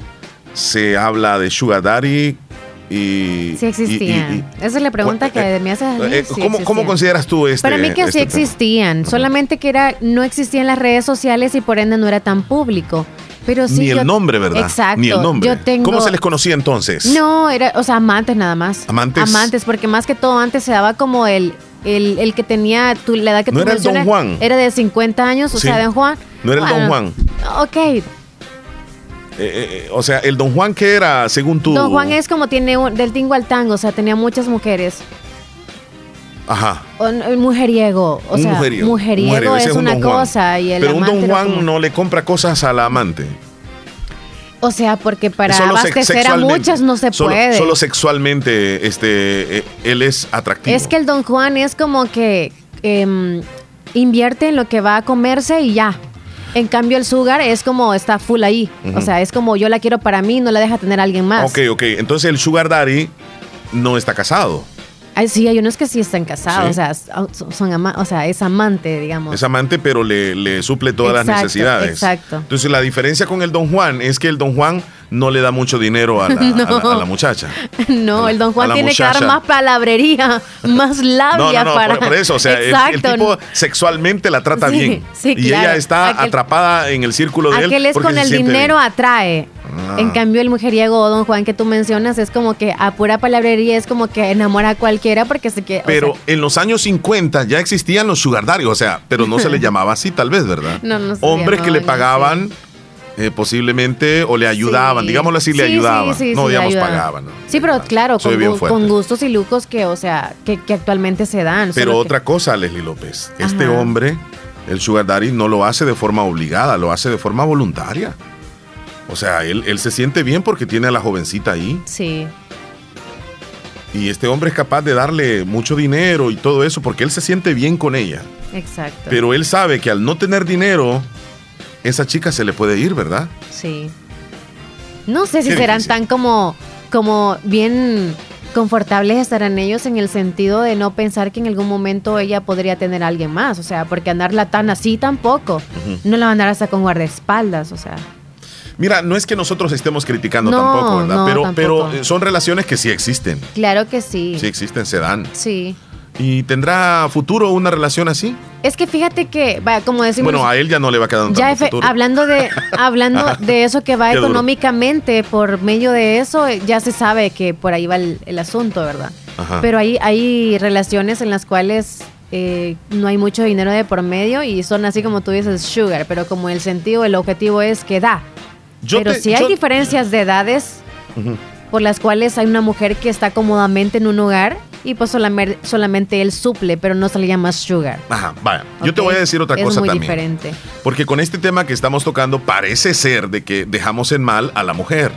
Speaker 3: se habla de sugar daddy y...
Speaker 4: Sí existían.
Speaker 3: y- y-
Speaker 4: Esa es la pregunta que me haces a mí.
Speaker 3: eh,
Speaker 4: sí
Speaker 3: ¿cómo, cómo consideras tú este?
Speaker 4: Para mí que sí
Speaker 3: este tema?
Speaker 4: existían, solamente que era no existían las redes sociales y por ende no era tan público. Pero sí
Speaker 3: Ni
Speaker 4: yo-
Speaker 3: el nombre, ¿verdad?
Speaker 4: Exacto.
Speaker 3: Ni el nombre.
Speaker 4: Yo tengo
Speaker 3: ¿Cómo se les conocía entonces?
Speaker 4: No, era, o sea, amantes nada más.
Speaker 3: ¿Amantes?
Speaker 4: Amantes, porque más que todo antes se daba como el el, el que tenía tu, la edad que
Speaker 3: ¿No
Speaker 4: tú
Speaker 3: era el Don Juan?
Speaker 4: Era de 50 años, o
Speaker 3: Sí.
Speaker 4: sea, Don Juan.
Speaker 3: No era el Don Juan.
Speaker 4: Ok,
Speaker 3: Eh, eh, o sea, el Don Juan que era, según tú.
Speaker 4: Don Juan es como tiene un- del tingo al tango, o sea, tenía muchas mujeres.
Speaker 3: Ajá.
Speaker 4: O n- el mujeriego. O
Speaker 3: un
Speaker 4: sea,
Speaker 3: mujeriego.
Speaker 4: mujeriego,
Speaker 3: Mujeriego, ese
Speaker 4: es,
Speaker 3: un
Speaker 4: una cosa y el
Speaker 3: Pero un Don Juan
Speaker 4: como-
Speaker 3: no le compra cosas a la amante.
Speaker 4: O sea, porque para
Speaker 3: Solo
Speaker 4: abastecer a muchas no se
Speaker 3: Solo-
Speaker 4: puede.
Speaker 3: Solo sexualmente este, eh, él es atractivo.
Speaker 4: Es que el Don Juan es como que em, invierte en lo que va a comerse y ya. En cambio, el Sugar es como está full ahí. O sea, es como yo la quiero para mí, no la deja tener alguien más.
Speaker 3: Ok, ok. Entonces el Sugar Daddy no está casado.
Speaker 4: Ay, sí, hay unos que sí están casados.
Speaker 3: Sí.
Speaker 4: O sea, son, ama- o sea, es amante, digamos.
Speaker 3: Es amante, pero le, le suple todas las necesidades.
Speaker 4: exacto.
Speaker 3: Entonces la diferencia con el Don Juan es que el Don Juan no le da mucho dinero a la, <laughs> a la-
Speaker 4: No.
Speaker 3: a la muchacha.
Speaker 4: No, el Don Juan tiene que dar más palabrería, <laughs> más labia
Speaker 3: no, no,
Speaker 4: para.
Speaker 3: por, por eso, o sea, el- tipo sexualmente la trata
Speaker 4: Sí,
Speaker 3: bien.
Speaker 4: sí,
Speaker 3: y
Speaker 4: claro.
Speaker 3: ella está
Speaker 4: Aquel-
Speaker 3: atrapada en el círculo de él.
Speaker 4: Aquel es con el dinero
Speaker 3: bien.
Speaker 4: atrae.
Speaker 3: Ah.
Speaker 4: En cambio, el mujeriego Don Juan que tú mencionas es como que a pura palabrería es como que enamora a cualquiera porque se o
Speaker 3: Pero
Speaker 4: sea,
Speaker 3: en los años 50 ya existían los sugar daddy, o sea, pero no se le <laughs> llamaba así tal vez, ¿verdad?
Speaker 4: No, no se
Speaker 3: Hombres que le pagaban eh, posiblemente o le ayudaban,
Speaker 4: Sí.
Speaker 3: digámoslo así, le
Speaker 4: Sí,
Speaker 3: ayudaban.
Speaker 4: sí,
Speaker 3: no, digamos,
Speaker 4: ayudaban.
Speaker 3: pagaban. ¿no?
Speaker 4: Sí, pero claro, con,
Speaker 3: bien
Speaker 4: gu-
Speaker 3: fuerte.
Speaker 4: con gustos y lucos que, o sea, que, que actualmente se dan.
Speaker 3: Pero
Speaker 4: que-
Speaker 3: otra cosa, Leslie López, este hombre, el sugar daddy, no lo hace de forma obligada, lo hace de forma voluntaria. O sea, él, él se siente bien porque tiene a la jovencita ahí.
Speaker 4: Sí.
Speaker 3: Y este hombre es capaz de darle mucho dinero y todo eso porque él se siente bien con ella.
Speaker 4: Exacto.
Speaker 3: Pero él sabe que al no tener dinero, esa chica se le puede ir, ¿verdad?
Speaker 4: Sí. No sé si
Speaker 3: Qué
Speaker 4: serán
Speaker 3: difícil.
Speaker 4: tan como, como bien confortables estarán ellos en el sentido de no pensar que en algún momento ella podría tener a alguien más. O sea, porque andarla tan así tampoco. No la va a hasta con guardaespaldas, o sea.
Speaker 3: Mira, no es que nosotros estemos criticando
Speaker 4: No,
Speaker 3: tampoco, ¿verdad?
Speaker 4: no,
Speaker 3: pero,
Speaker 4: tampoco.
Speaker 3: pero eh, son relaciones que sí existen.
Speaker 4: Claro que sí.
Speaker 3: Sí existen, se dan.
Speaker 4: Sí.
Speaker 3: ¿Y tendrá futuro una relación así?
Speaker 4: Es que fíjate que, vaya, como decimos.
Speaker 3: Bueno, a él ya no le va
Speaker 4: ya
Speaker 3: tanto
Speaker 4: efe-
Speaker 3: futuro.
Speaker 4: hablando de <laughs> hablando de eso que va
Speaker 3: Qué duro.
Speaker 4: económicamente por medio de eso ya se sabe que por ahí va el, el asunto verdad
Speaker 3: Ajá.
Speaker 4: pero hay hay relaciones en las cuales eh, no hay mucho dinero de por medio y son así como tú dices sugar pero como el sentido el objetivo es que da
Speaker 3: Yo
Speaker 4: pero
Speaker 3: te-
Speaker 4: si hay
Speaker 3: yo-
Speaker 4: diferencias de edades por las cuales hay una mujer que está cómodamente en un hogar y pues solamente, solamente él suple pero no se le llama sugar
Speaker 3: Ajá, vaya. Yo te voy a decir otra
Speaker 4: es
Speaker 3: cosa
Speaker 4: muy
Speaker 3: también.
Speaker 4: diferente
Speaker 3: Porque con este tema que estamos tocando parece ser de que dejamos en mal a la mujer.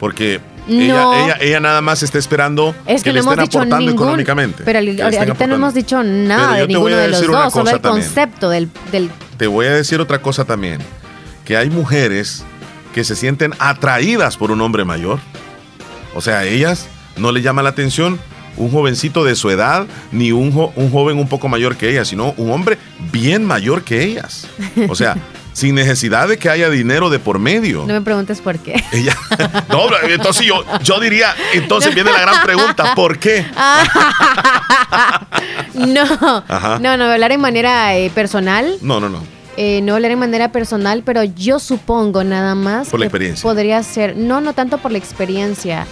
Speaker 3: Porque ella,
Speaker 4: No.
Speaker 3: ella, ella nada más está esperando
Speaker 4: Es que,
Speaker 3: le
Speaker 4: no hemos
Speaker 3: estén aportando
Speaker 4: ningún,
Speaker 3: económicamente.
Speaker 4: Pero
Speaker 3: que le
Speaker 4: ahorita no hemos dicho nada de ninguno de los dos, solo el
Speaker 3: también.
Speaker 4: concepto del, del
Speaker 3: Te voy a decir otra cosa también. Que hay mujeres que se sienten atraídas por un hombre mayor. O sea, a ellas no le llama la atención un jovencito de su edad, ni un, jo- un joven un poco mayor que ellas, sino un hombre bien mayor que ellas. O sea, <laughs> sin necesidad de que haya dinero de por medio.
Speaker 4: No me preguntes por qué.
Speaker 3: Ella, <laughs> no, entonces yo, yo diría, entonces viene la gran pregunta, ¿por qué? <laughs>
Speaker 4: no,
Speaker 3: Ajá.
Speaker 4: no, no, hablar en manera eh, personal.
Speaker 3: No, no, no.
Speaker 4: eh, no hablar en manera personal, pero yo supongo nada más.
Speaker 3: Por la experiencia.
Speaker 4: Podría ser, no, no tanto por la experiencia.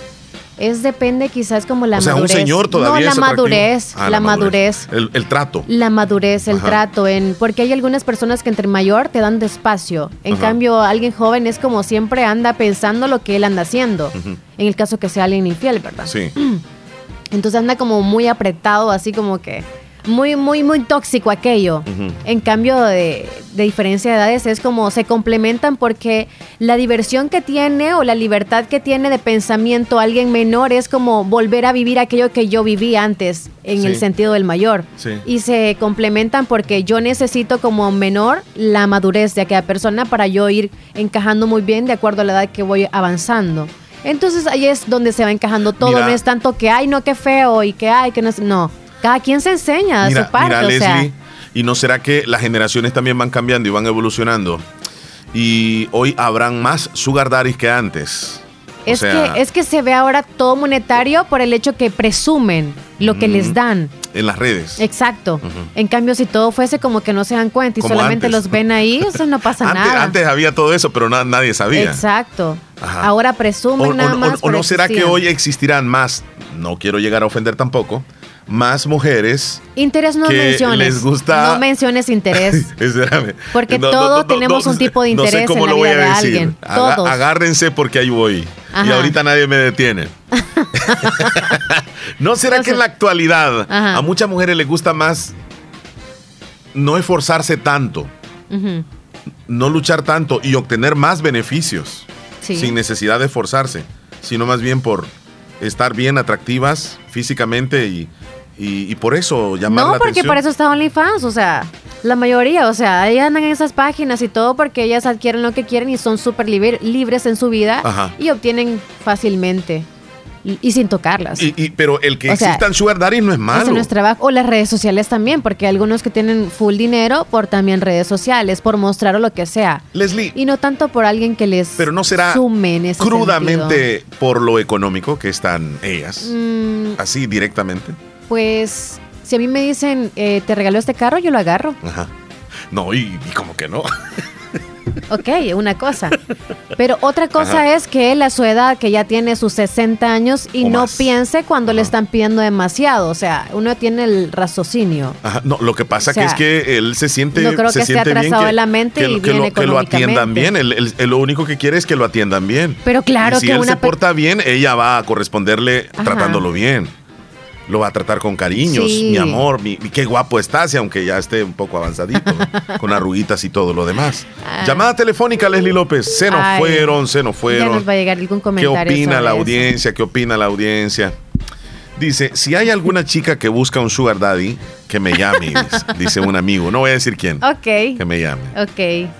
Speaker 4: Es depende quizás como la
Speaker 3: o sea,
Speaker 4: madurez.
Speaker 3: un señor todavía
Speaker 4: No, la madurez,
Speaker 3: Ah,
Speaker 4: la madurez.
Speaker 3: El, el trato.
Speaker 4: La madurez, el
Speaker 3: Ajá.
Speaker 4: trato, en porque hay algunas personas que entre mayor te dan despacio. En
Speaker 3: Ajá.
Speaker 4: cambio, alguien joven es como siempre anda pensando lo que él anda haciendo. En el caso que sea alguien infiel, ¿verdad?
Speaker 3: Sí. <clears throat>
Speaker 4: Entonces anda como muy apretado, así como que muy, muy, muy tóxico aquello. En cambio de, de diferencia de edades es como se complementan porque la diversión que tiene o la libertad que tiene de pensamiento alguien menor es como volver a vivir aquello que yo viví antes en
Speaker 3: Sí.
Speaker 4: el sentido del mayor.
Speaker 3: Sí.
Speaker 4: Y se complementan porque yo necesito como menor la madurez de aquella persona para yo ir encajando muy bien de acuerdo a la edad que voy avanzando. Entonces ahí es donde se va encajando todo,
Speaker 3: Mira.
Speaker 4: no es tanto que ay no qué feo y que ay que no es- no, cada quien se enseña a
Speaker 3: Mira,
Speaker 4: su parte,
Speaker 3: mira,
Speaker 4: o sea,
Speaker 3: Leslie, ¿y no será que las generaciones también van cambiando y van evolucionando? Y hoy habrán más sugar daddies que antes. O
Speaker 4: es
Speaker 3: sea,
Speaker 4: que es que se ve ahora todo monetario por el hecho que presumen lo que les dan.
Speaker 3: en las redes.
Speaker 4: Exacto. En cambio, si todo fuese como que no se dan cuenta y
Speaker 3: Como
Speaker 4: solamente
Speaker 3: antes.
Speaker 4: los ven ahí, o sea, no pasa <laughs>
Speaker 3: Antes,
Speaker 4: nada.
Speaker 3: antes había todo eso, pero na- nadie sabía.
Speaker 4: Exacto.
Speaker 3: Ajá.
Speaker 4: Ahora presumen
Speaker 3: o-
Speaker 4: nada
Speaker 3: o-
Speaker 4: más.
Speaker 3: o no será que hoy existirán más, no quiero llegar a ofender tampoco, más mujeres
Speaker 4: Interés no
Speaker 3: que
Speaker 4: menciones.
Speaker 3: les gusta-
Speaker 4: No menciones interés. <laughs>
Speaker 3: Espérame.
Speaker 4: Porque
Speaker 3: No,
Speaker 4: todos
Speaker 3: no,
Speaker 4: tenemos un tipo de
Speaker 3: sé
Speaker 4: interés
Speaker 3: cómo
Speaker 4: en la
Speaker 3: lo voy a
Speaker 4: de
Speaker 3: decir.
Speaker 4: alguien.
Speaker 3: Aga-
Speaker 4: Todos.
Speaker 3: agárrense porque ahí voy. Y ahorita nadie me detiene. <laughs> ¿No será que en la actualidad
Speaker 4: Ajá.
Speaker 3: a muchas mujeres les gusta más no esforzarse tanto, no luchar tanto y obtener más beneficios
Speaker 4: Sí.
Speaker 3: sin necesidad de esforzarse, sino más bien por estar bien atractivas físicamente y, y- y por eso llamar
Speaker 4: No,
Speaker 3: la
Speaker 4: porque
Speaker 3: atención?
Speaker 4: para eso está OnlyFans, o sea, la mayoría, o sea, ahí andan en esas páginas y todo porque ellas adquieren lo que quieren y son súper libres en su vida
Speaker 3: Ajá.
Speaker 4: y obtienen fácilmente y, y sin tocarlas.
Speaker 3: Y- y- pero el que
Speaker 4: O sea,
Speaker 3: existan sugar daddy no es malo.
Speaker 4: Eso no es trabajo. O las redes sociales también, porque hay algunos que tienen full dinero por también redes sociales, por mostrar o lo que sea.
Speaker 3: Leslie.
Speaker 4: Y no tanto por alguien que les
Speaker 3: Pero no será
Speaker 4: sume en ese
Speaker 3: crudamente por lo económico que están ellas.
Speaker 4: Mm,
Speaker 3: Así directamente.
Speaker 4: Pues, si a mí me dicen, eh, te regalo este carro, yo lo agarro.
Speaker 3: Ajá. No, y, y como que no. <laughs>
Speaker 4: Ok, una cosa. Pero otra cosa
Speaker 3: Ajá.
Speaker 4: es que él a su edad, que ya tiene sus 60 años, y
Speaker 3: O
Speaker 4: no
Speaker 3: más.
Speaker 4: piense cuando le están pidiendo demasiado. O sea, uno tiene el raciocinio.
Speaker 3: Ajá, No, lo que pasa
Speaker 4: O sea,
Speaker 3: que es que él se siente.
Speaker 4: no creo
Speaker 3: se
Speaker 4: que esté
Speaker 3: siente bien
Speaker 4: atrasado de la mente
Speaker 3: que,
Speaker 4: y
Speaker 3: que lo, que lo atiendan bien. Él, él- él lo único que quiere es que lo atiendan bien.
Speaker 4: Pero claro
Speaker 3: Y si
Speaker 4: que
Speaker 3: él
Speaker 4: una
Speaker 3: se porta bien, ella va a corresponderle tratándolo bien. Lo va a tratar con cariños,
Speaker 4: Sí.
Speaker 3: mi amor, mi, qué guapo estás, y aunque ya esté un poco avanzadito, ¿no? <laughs> con arruguitas y todo lo demás.
Speaker 4: Ah.
Speaker 3: Llamada telefónica, Leslie López. Se nos
Speaker 4: Ay.
Speaker 3: fueron, se nos
Speaker 4: Ya
Speaker 3: fueron.
Speaker 4: nos va a llegar algún
Speaker 3: ¿Qué
Speaker 4: comentario.
Speaker 3: opina
Speaker 4: sobre
Speaker 3: la
Speaker 4: eso.
Speaker 3: audiencia? ¿Qué opina la audiencia? Dice, si hay alguna chica que busca un sugar daddy, que me llame, dice, <laughs> un amigo. No voy a decir quién.
Speaker 4: Ok.
Speaker 3: Que me llame.
Speaker 4: Ok.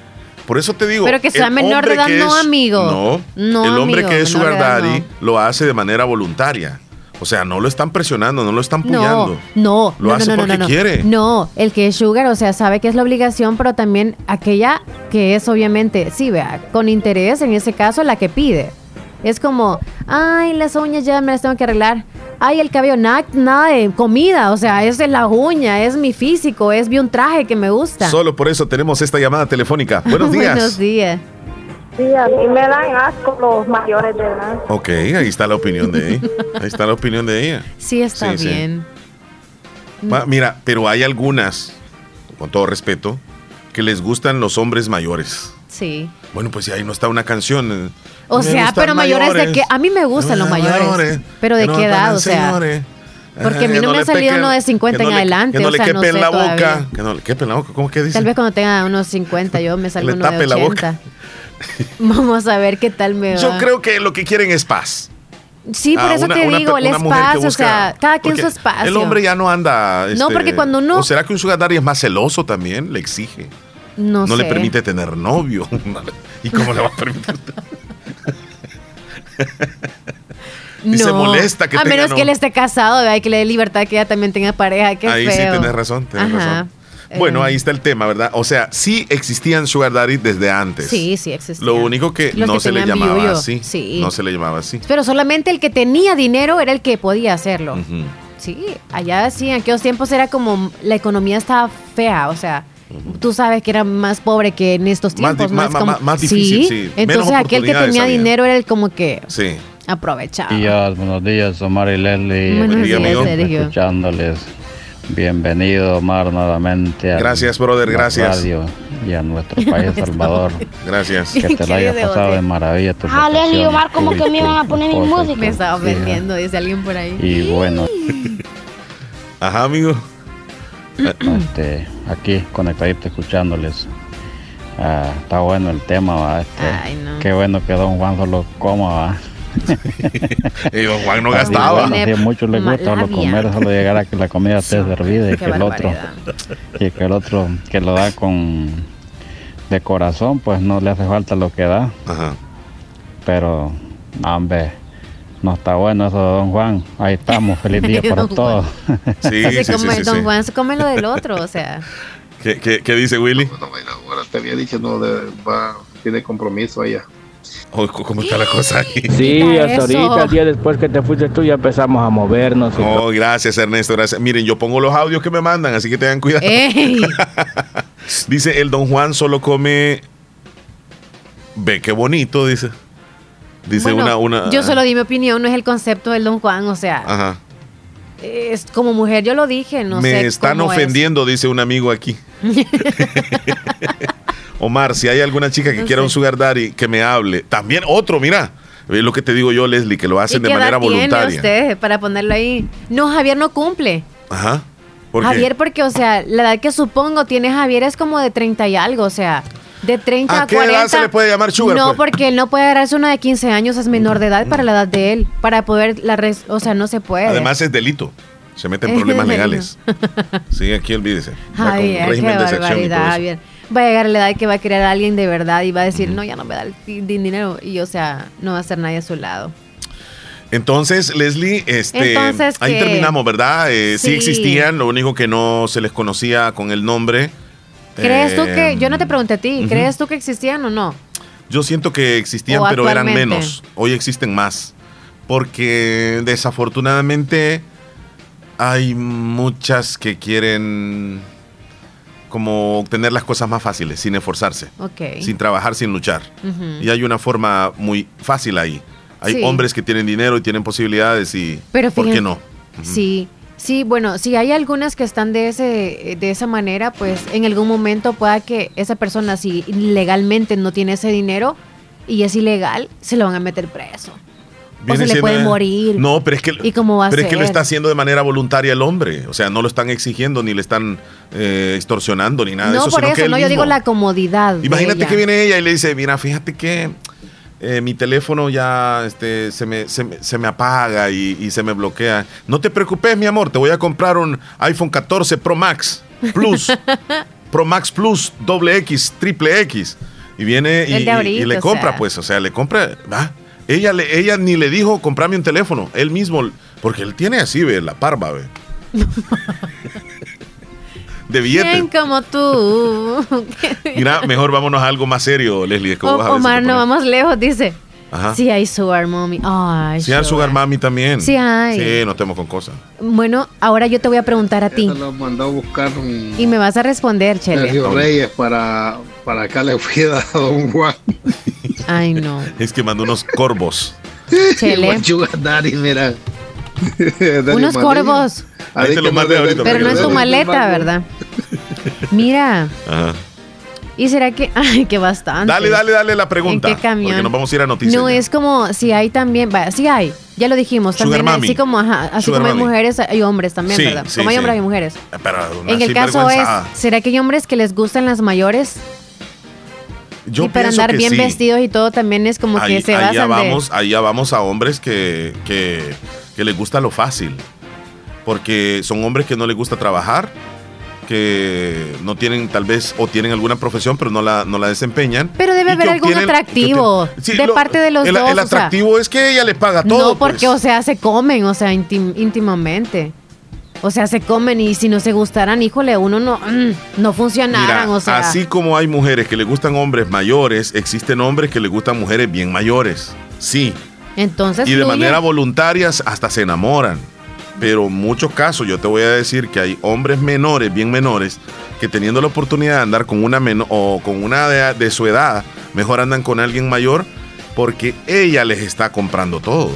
Speaker 3: Por eso te digo.
Speaker 4: Pero que sea menor de edad, no
Speaker 3: es-
Speaker 4: amigo.
Speaker 3: No,
Speaker 4: No,
Speaker 3: el hombre
Speaker 4: amigo,
Speaker 3: que es sugar daddy
Speaker 4: no.
Speaker 3: lo hace de manera voluntaria. O sea, no lo están presionando, no lo están
Speaker 4: No,
Speaker 3: puñando.
Speaker 4: no,
Speaker 3: Lo
Speaker 4: no,
Speaker 3: hace
Speaker 4: no, no,
Speaker 3: porque
Speaker 4: no,
Speaker 3: quiere.
Speaker 4: No, el que es sugar, o sea, sabe que es la obligación, pero también aquella que es obviamente, sí, vea, con interés, en ese caso, la que pide. Es como, ay, las uñas ya me las tengo que arreglar. Ay, el cabello, nada, nada de comida, o sea, es la uña, es mi físico, es vi un traje que me gusta.
Speaker 3: Solo por eso tenemos esta llamada telefónica. <laughs> Buenos días.
Speaker 4: Buenos días.
Speaker 6: Sí, a mí me dan asco los mayores de edad.
Speaker 3: Ok, ahí está la opinión de ella. Ahí está la opinión de ella. <laughs>
Speaker 4: Sí, está
Speaker 3: Sí, sí.
Speaker 4: bien.
Speaker 3: Ma- Mira, pero hay algunas, con todo respeto, que les gustan los hombres mayores.
Speaker 4: Sí.
Speaker 3: Bueno, pues si ahí no está una canción.
Speaker 4: O
Speaker 3: me
Speaker 4: sea, pero mayores, de que a mí me gustan los
Speaker 3: Mayores,
Speaker 4: mayores. Pero de
Speaker 3: no
Speaker 4: qué edad, o sea.
Speaker 3: señores.
Speaker 4: Porque a mí
Speaker 3: Eh,
Speaker 4: no me
Speaker 3: le
Speaker 4: ha salido uno de 50
Speaker 3: que no
Speaker 4: en
Speaker 3: le-
Speaker 4: adelante,
Speaker 3: Que no
Speaker 4: o
Speaker 3: le
Speaker 4: sea,
Speaker 3: quepe
Speaker 4: no
Speaker 3: en
Speaker 4: sé
Speaker 3: la
Speaker 4: todavía.
Speaker 3: boca. Que no le quepe en la boca. ¿Cómo que dice?
Speaker 4: Tal vez cuando tenga unos 50 yo me salgo
Speaker 3: Le
Speaker 4: uno de
Speaker 3: tape la boca. <laughs>
Speaker 4: 80. <laughs> Vamos a ver qué tal me va.
Speaker 3: Yo creo que lo que quieren es paz.
Speaker 4: Sí, por
Speaker 3: Ah,
Speaker 4: eso
Speaker 3: una-
Speaker 4: te digo, el espacio, o
Speaker 3: busca-
Speaker 4: sea, cada quien su espacio.
Speaker 3: El hombre ya no anda.
Speaker 4: No,
Speaker 3: este,
Speaker 4: porque cuando uno-
Speaker 3: ¿O será que un sugar daddy es más celoso también? Le exige.
Speaker 4: No,
Speaker 3: No le permite tener novio. <laughs> ¿Y cómo le va a permitir? <laughs> y se
Speaker 4: No.
Speaker 3: molesta que
Speaker 4: A
Speaker 3: tenga
Speaker 4: menos
Speaker 3: no-
Speaker 4: que él esté casado, ¿verdad? y que le dé libertad que ella también tenga pareja. Qué
Speaker 3: Ahí
Speaker 4: feo.
Speaker 3: sí tienes razón, tienes
Speaker 4: Ajá.
Speaker 3: razón. Bueno,
Speaker 4: Eh,
Speaker 3: ahí está el tema, ¿verdad? O sea, sí existían sugar daddy desde antes.
Speaker 4: Sí, sí existía.
Speaker 3: Lo único que
Speaker 4: Los
Speaker 3: no
Speaker 4: que
Speaker 3: se le llamaba así.
Speaker 4: Sí.
Speaker 3: No se le llamaba así.
Speaker 4: Pero solamente el que tenía dinero era el que podía hacerlo. Sí, allá sí, en aquellos tiempos era como la economía estaba fea, o sea, tú sabes que era más pobre que en estos tiempos.
Speaker 3: más-
Speaker 4: Es como-
Speaker 3: más- más difícil, sí.
Speaker 4: Entonces aquel que tenía
Speaker 3: había.
Speaker 4: dinero era el como que
Speaker 3: Sí.
Speaker 4: aprovechaba.
Speaker 20: días, buenos días, Omar y Leslie.
Speaker 4: Buenos días, Sergio.
Speaker 20: Escuchándoles. Bienvenido, Omar, nuevamente. a
Speaker 3: Gracias, brother,
Speaker 20: la
Speaker 3: gracias.
Speaker 20: radio y a nuestro <laughs> país, Salvador.
Speaker 3: Gracias.
Speaker 20: Que te lo hayas pasado de maravilla.
Speaker 6: Ah, Leslie y Omar, ¿cómo
Speaker 20: tú y
Speaker 6: que me iban a poner mi música?
Speaker 4: Me estaba ofendiendo, dice alguien por ahí.
Speaker 20: Y bueno, <laughs>
Speaker 3: Ajá, amigo.
Speaker 20: este, aquí conectadito escuchándoles. Ah, está bueno el tema, ¿va? Este,
Speaker 4: Ay, no.
Speaker 20: Qué bueno que don Juan solo coma, ¿va?
Speaker 3: Y don Juan no gastaba.
Speaker 20: bueno, sí, a muchos les gusta
Speaker 4: Labia.
Speaker 20: comer, solo llegar a que la comida esté servida y que el otro, y que el otro que lo da con de corazón, pues no le hace falta lo que da.
Speaker 3: Ajá.
Speaker 20: Pero, no, hombre, no está bueno eso de don Juan. Ahí estamos, feliz día para todos.
Speaker 3: Sí, sí, sí,
Speaker 4: come-
Speaker 3: sí,
Speaker 4: don. Juan se come lo del otro, o sea.
Speaker 3: ¿Qué, qué, qué dice Willy?
Speaker 9: Ahora te había dicho, no, de- va, tiene compromiso ella.
Speaker 3: Oh, ¿Cómo está la cosa ahí?
Speaker 21: Sí, hasta
Speaker 4: eso.
Speaker 21: ahorita, el día después que te fuiste tú, ya empezamos a movernos. y
Speaker 3: Oh, gracias, Ernesto, gracias. Miren, yo pongo los audios que me mandan, así que tengan cuidado.
Speaker 4: ¡Ey! <laughs>
Speaker 3: Dice, el don Juan solo come... Ve, qué bonito, dice. Dice
Speaker 4: Bueno,
Speaker 3: una, una...
Speaker 4: Yo solo di mi opinión, no es el concepto del don Juan, o sea.
Speaker 3: Ajá.
Speaker 4: es como mujer, yo lo dije, no
Speaker 3: Me
Speaker 4: sé.
Speaker 3: están
Speaker 4: cómo es.
Speaker 3: ofendiendo, dice un amigo aquí. <laughs> <laughs> Omar, si hay alguna chica que
Speaker 4: No
Speaker 3: quiera
Speaker 4: sé.
Speaker 3: un sugar daddy, que me hable. También otro, mira. Es lo que te digo yo, Leslie, que lo
Speaker 4: ¿Y
Speaker 3: hacen de manera voluntaria.
Speaker 4: usted para ponerlo ahí? No, Javier no cumple.
Speaker 3: Ajá. ¿Por qué?
Speaker 4: Javier, porque, o sea, la edad que supongo tiene Javier es como de 30 y algo, o sea, de 30
Speaker 3: ¿A
Speaker 4: a,
Speaker 3: qué edad
Speaker 4: 40.
Speaker 3: se le puede llamar sugar,
Speaker 4: No,
Speaker 3: pues?
Speaker 4: porque él no puede agarrarse una de 15 años, es menor de edad para la edad de él, para poder, la res- o sea, no se puede.
Speaker 3: Además es delito. Se meten <laughs> problemas legales. Sí, aquí olvídese. Con
Speaker 4: qué
Speaker 3: de
Speaker 4: barbaridad,
Speaker 3: eso.
Speaker 4: Javier. Va a llegar la edad que va a querer a alguien de verdad y va a decir, no, ya no me da el di- dinero. Y, o sea, no va a ser nadie a su lado.
Speaker 3: Entonces, Leslie, este,
Speaker 4: Entonces,
Speaker 3: ahí
Speaker 4: que-
Speaker 3: terminamos, ¿verdad? Eh, sí.
Speaker 4: Sí.
Speaker 3: existían, lo único que no se les conocía con el nombre.
Speaker 4: ¿Crees tú que, yo no te pregunté a ti. ¿crees tú que existían o no?
Speaker 3: Yo siento que existían,
Speaker 4: O
Speaker 3: pero eran menos. Hoy existen más. Porque desafortunadamente hay muchas que quieren como obtener las cosas más fáciles, sin esforzarse, sin trabajar, sin luchar. Y hay una forma muy fácil ahí. Hay
Speaker 4: Sí.
Speaker 3: hombres que tienen dinero y tienen posibilidades y
Speaker 4: Pero
Speaker 3: ¿por qué no?
Speaker 4: Sí, sí, bueno, si hay algunas que están de ese, de esa manera, pues en algún momento pueda que esa persona, si legalmente no tiene ese dinero y es ilegal, se lo van a meter preso. O se le puede morir.
Speaker 3: No, pero es que,
Speaker 4: ¿Y cómo va a
Speaker 3: pero es que lo está haciendo de manera voluntaria el hombre. O sea, no lo están exigiendo, ni le están eh, extorsionando, ni nada de eso.
Speaker 4: por
Speaker 3: sino
Speaker 4: eso, no, yo digo la comodidad.
Speaker 3: Imagínate que viene ella y le dice, mira, fíjate que eh, mi teléfono ya este, se, me, se, me, se me apaga y, y se me bloquea. No te preocupes, mi amor, te voy a comprar un iPhone 14 Pro Max Plus. <laughs> Pro Max Plus, doble X, triple X. Y viene y,
Speaker 4: ahorita,
Speaker 3: le compra,
Speaker 4: sea.
Speaker 3: pues, o sea, le compra. ¿va? Ella, le, ella ni le dijo, comprame un teléfono. Él mismo, porque él tiene así, ve, la parva, ve. De.
Speaker 4: ¿Quién como tú?
Speaker 3: Mira, mejor vámonos a algo más serio, Leslie.
Speaker 4: O- Omar, no vamos lejos, dice.
Speaker 3: Ajá.
Speaker 4: Sí hay Sugar Mommy. Ay,
Speaker 3: Sí, al Sugar Mami también.
Speaker 4: Sí hay.
Speaker 3: Sí, no estemos con cosas.
Speaker 4: Bueno, ahora yo te voy a preguntar a ti.
Speaker 9: Lo mandó a buscar un
Speaker 4: Y me vas a responder, Chele.
Speaker 9: Sergio Reyes para, para acá le cuida a Don Juan.
Speaker 4: Ay, no. <laughs>
Speaker 3: Es que mandó unos corvos.
Speaker 4: Chele. <laughs>
Speaker 9: Igual Sugar Daddy, mira. <laughs> Dale,
Speaker 4: Unos corvos.
Speaker 3: Ahí te lo mandé ahorita.
Speaker 4: Pero no en
Speaker 3: que
Speaker 4: tu maleta, ¿verdad? Mira.
Speaker 3: Ajá.
Speaker 4: ¿Y será que.? <laughs> Ay, que bastante.
Speaker 3: Dale, dale, dale la pregunta.
Speaker 4: ¿En qué camión?
Speaker 3: Porque nos vamos a ir a noticias.
Speaker 4: No,
Speaker 3: ya.
Speaker 4: es como si hay también. vaya, sí hay. Ya lo dijimos.
Speaker 3: Sugar
Speaker 4: También
Speaker 3: mami.
Speaker 4: así como, ajá, así
Speaker 3: Sugar
Speaker 4: como hay
Speaker 3: mami.
Speaker 4: mujeres, hay hombres también,
Speaker 3: Sí,
Speaker 4: ¿verdad?
Speaker 3: sí,
Speaker 4: como hay
Speaker 3: sí.
Speaker 4: hombres, hay mujeres.
Speaker 3: Pero una
Speaker 4: En el caso es,
Speaker 3: sinvergüenzada.
Speaker 4: ¿será que hay hombres que les gustan las mayores?
Speaker 3: Yo
Speaker 4: y para
Speaker 3: pienso
Speaker 4: andar
Speaker 3: que
Speaker 4: bien
Speaker 3: sí.
Speaker 4: vestidos y todo también es como
Speaker 3: ahí,
Speaker 4: que se
Speaker 3: ahí ya
Speaker 4: basan de...
Speaker 3: vamos, ahí ya vamos a hombres que, que, que les gusta lo fácil. Porque son hombres que no les gusta trabajar, que no tienen tal vez, o tienen alguna profesión, pero no la, no la desempeñan.
Speaker 4: Pero debe haber algún
Speaker 3: obtienen-
Speaker 4: atractivo
Speaker 3: que obtienen- Sí,
Speaker 4: de
Speaker 3: lo-
Speaker 4: parte de los
Speaker 3: el,
Speaker 4: dos.
Speaker 3: El
Speaker 4: o sea,
Speaker 3: atractivo es que ella le paga todo.
Speaker 4: no, porque,
Speaker 3: pues.
Speaker 4: o sea, se comen, o sea, íntim- íntimamente. O sea, se comen y si no se gustaran, híjole, uno no, mm, no funcionaran,
Speaker 3: Mira,
Speaker 4: o sea.
Speaker 3: así como hay mujeres que le gustan hombres mayores, existen hombres que le gustan mujeres bien mayores. Sí.
Speaker 4: Entonces,
Speaker 3: y de manera voluntaria hasta se enamoran. Pero muchos casos yo te voy a decir que hay hombres menores, bien menores, que teniendo la oportunidad de andar con una menor o con una de, de su edad, mejor andan con alguien mayor porque ella les está comprando todo.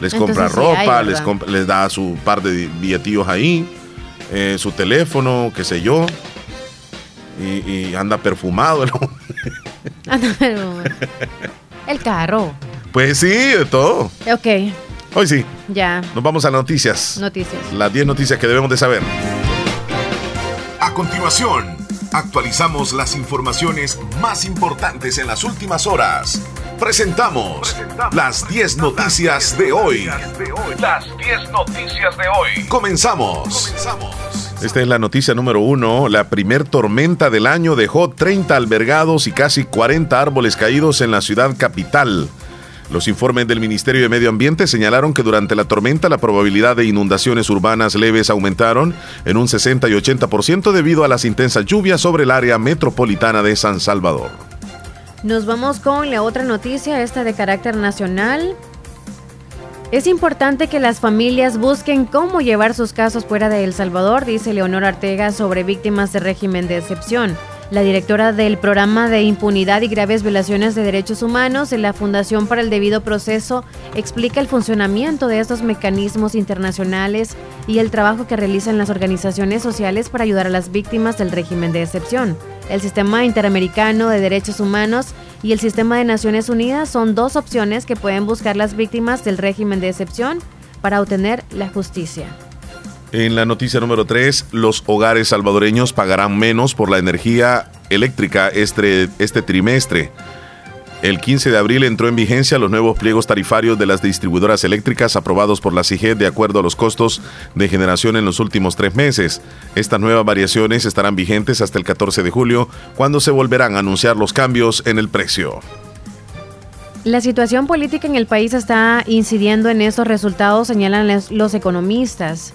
Speaker 3: Les compra
Speaker 4: hay,
Speaker 3: ropa, les, les da su par de billetillos ahí, eh, su teléfono, qué sé yo. Y, y anda perfumado. el hombre.
Speaker 4: Anda, pero- <laughs> El carro.
Speaker 3: Pues sí, de todo.
Speaker 4: Ok,
Speaker 3: Hoy sí.
Speaker 4: ya.
Speaker 3: Nos vamos a las noticias.
Speaker 4: Noticias.
Speaker 3: Las 10 noticias que debemos de saber.
Speaker 18: A continuación, actualizamos las informaciones más importantes en las últimas horas. Presentamos las 10 noticias de hoy.
Speaker 1: Las 10 noticias de hoy.
Speaker 18: Comenzamos.
Speaker 3: Esta es la noticia número uno. La primer tormenta del año dejó 30 albergados y casi 40 árboles caídos en la ciudad capital. Los informes del Ministerio de Medio Ambiente señalaron que durante la tormenta la probabilidad de inundaciones urbanas leves aumentaron en un 60 y 80% debido a las intensas lluvias sobre el área metropolitana de San Salvador.
Speaker 4: Nos vamos con la otra noticia, esta de carácter nacional. Es importante que las familias busquen cómo llevar sus casos fuera de El Salvador, dice Leonor Ortega sobre víctimas de régimen de excepción. La directora del Programa de Impunidad y Graves Violaciones de Derechos Humanos en la Fundación para el Debido Proceso explica el funcionamiento de estos mecanismos internacionales y el trabajo que realizan las organizaciones sociales para ayudar a las víctimas del régimen de excepción. El Sistema Interamericano de Derechos Humanos y el Sistema de Naciones Unidas son dos opciones que pueden buscar las víctimas del régimen de excepción para obtener la justicia.
Speaker 3: En la noticia número 3, los hogares salvadoreños pagarán menos por la energía eléctrica este, este trimestre. El 15 de abril entró en vigencia los nuevos pliegos tarifarios de las distribuidoras eléctricas aprobados por la CIGED de acuerdo a los costos de generación en los últimos tres meses. Estas nuevas variaciones estarán vigentes hasta el 14 de julio, cuando se volverán a anunciar los cambios en el precio.
Speaker 4: La situación política en el país está incidiendo en estos resultados, señalan los economistas.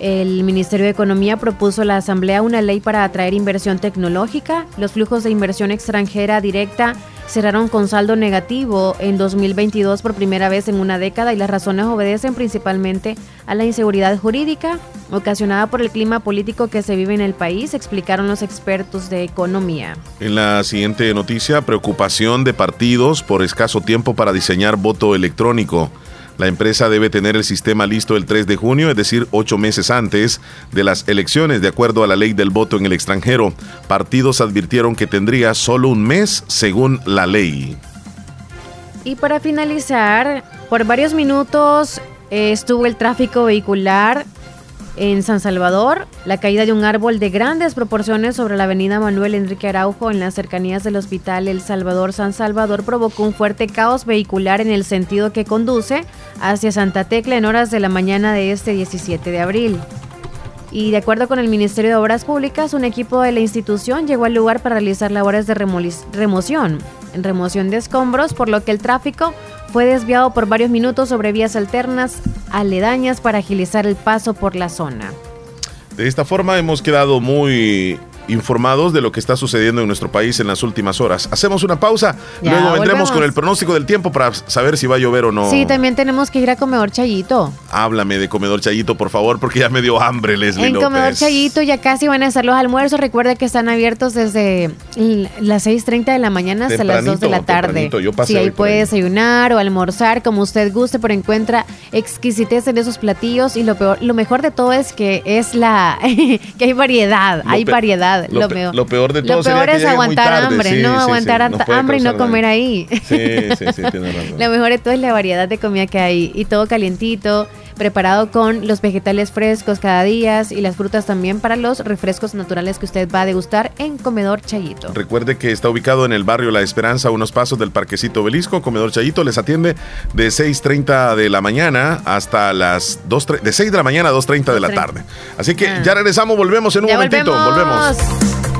Speaker 4: El Ministerio de Economía propuso a la Asamblea una ley para atraer inversión tecnológica. Los flujos de inversión extranjera directa cerraron con saldo negativo en 2022 por primera vez en una década y las razones obedecen principalmente a la inseguridad jurídica ocasionada por el clima político que se vive en el país, explicaron los expertos de economía.
Speaker 3: En la siguiente noticia, preocupación de partidos por escaso tiempo para diseñar voto electrónico. La empresa debe tener el sistema listo el 3 de junio, es decir, ocho meses antes de las elecciones, de acuerdo a la ley del voto en el extranjero. Partidos advirtieron que tendría solo un mes según la ley.
Speaker 4: Y para finalizar, por varios minutos eh, estuvo el tráfico vehicular en San Salvador, la caída de un árbol de grandes proporciones sobre la avenida Manuel Enrique Araujo en las cercanías del hospital El Salvador San Salvador provocó un fuerte caos vehicular en el sentido que conduce hacia Santa Tecla en horas de la mañana de este 17 de abril. Y de acuerdo con el Ministerio de Obras Públicas, un equipo de la institución llegó al lugar para realizar labores de remoción, remoción de escombros, por lo que el tráfico fue desviado por varios minutos sobre vías alternas aledañas para agilizar el paso por la zona.
Speaker 3: De esta forma hemos quedado muy informados de lo que está sucediendo en nuestro país en las últimas horas. Hacemos una pausa, luego vendremos con el pronóstico del tiempo para saber si va a llover o no.
Speaker 4: Sí, también tenemos que ir a Comedor Chayito.
Speaker 3: Háblame de Comedor Chayito, por favor, porque ya me dio hambre, Leslie
Speaker 4: En Comedor Chayito ya casi van a estar los almuerzos. Recuerda que están abiertos desde las 6.30 de la mañana hasta las 2 de la tarde.
Speaker 3: Yo
Speaker 4: sí, ahí puede desayunar o almorzar como usted guste, pero encuentra exquisitez en esos platillos y lo peor, lo mejor de todo es que es la <laughs> que hay variedad, hay variedad lo, peor.
Speaker 3: Lo peor de todo
Speaker 4: Lo peor es aguantar hambre, no aguantar hambre y no comer ahí.
Speaker 3: Sí, sí, sí, <laughs> razón.
Speaker 4: Lo mejor de todo es la variedad de comida que hay y todo calientito, preparado con los vegetales frescos cada día y las frutas también para los refrescos naturales que usted va a degustar en Comedor Chayito.
Speaker 3: Recuerde que está ubicado en el barrio La Esperanza, unos pasos del Parquecito Belisco. Comedor Chayito les atiende de 6.30 de la mañana hasta las 2, de 6 de la mañana a 2.30 de la tarde. Así que ah. ya regresamos, volvemos en un momentito. volvemos.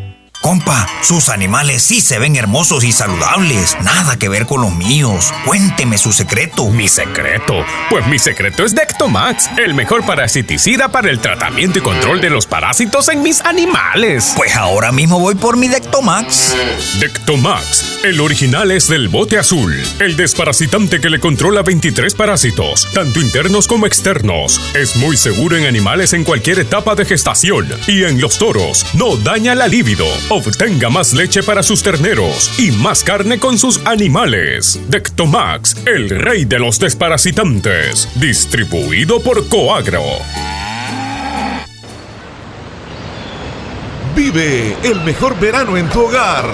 Speaker 22: Compa, sus animales sí se ven hermosos y saludables. Nada que ver con los míos. Cuénteme su secreto.
Speaker 23: ¿Mi secreto? Pues mi secreto es Dectomax, el mejor parasiticida para el tratamiento y control de los parásitos en mis animales.
Speaker 22: Pues ahora mismo voy por mi Dectomax.
Speaker 23: Dectomax, el original es del bote azul, el desparasitante que le controla 23 parásitos, tanto internos como externos. Es muy seguro en animales en cualquier etapa de gestación y en los toros. No daña la libido Obtenga más leche para sus terneros y más carne con sus animales. Dectomax, el rey de los desparasitantes. Distribuido por Coagro.
Speaker 18: Vive el mejor verano en tu hogar.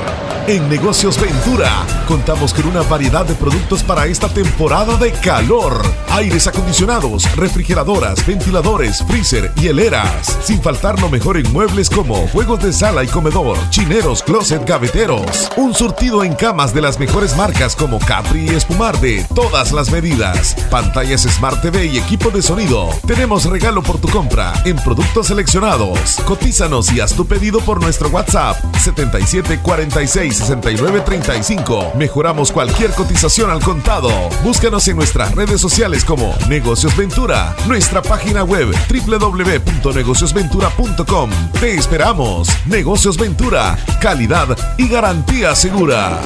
Speaker 18: En Negocios Ventura contamos con una variedad de productos para esta temporada de calor. Aires acondicionados, refrigeradoras, ventiladores, freezer y heleras. Sin faltar lo mejor en muebles como juegos de sala y comedor, chineros, closet, gaveteros. Un surtido en camas de las mejores marcas como Capri y Espumar de todas las medidas. Pantallas Smart TV y equipo de sonido. Tenemos regalo por tu compra en productos seleccionados. Cotízanos y haz tu pedido
Speaker 3: por nuestro WhatsApp 77 46 69 35. Mejoramos cualquier cotización al contado. Búscanos en nuestras redes sociales como Negocios Ventura, nuestra página web www.negociosventura.com. Te esperamos. Negocios Ventura, calidad y garantía segura.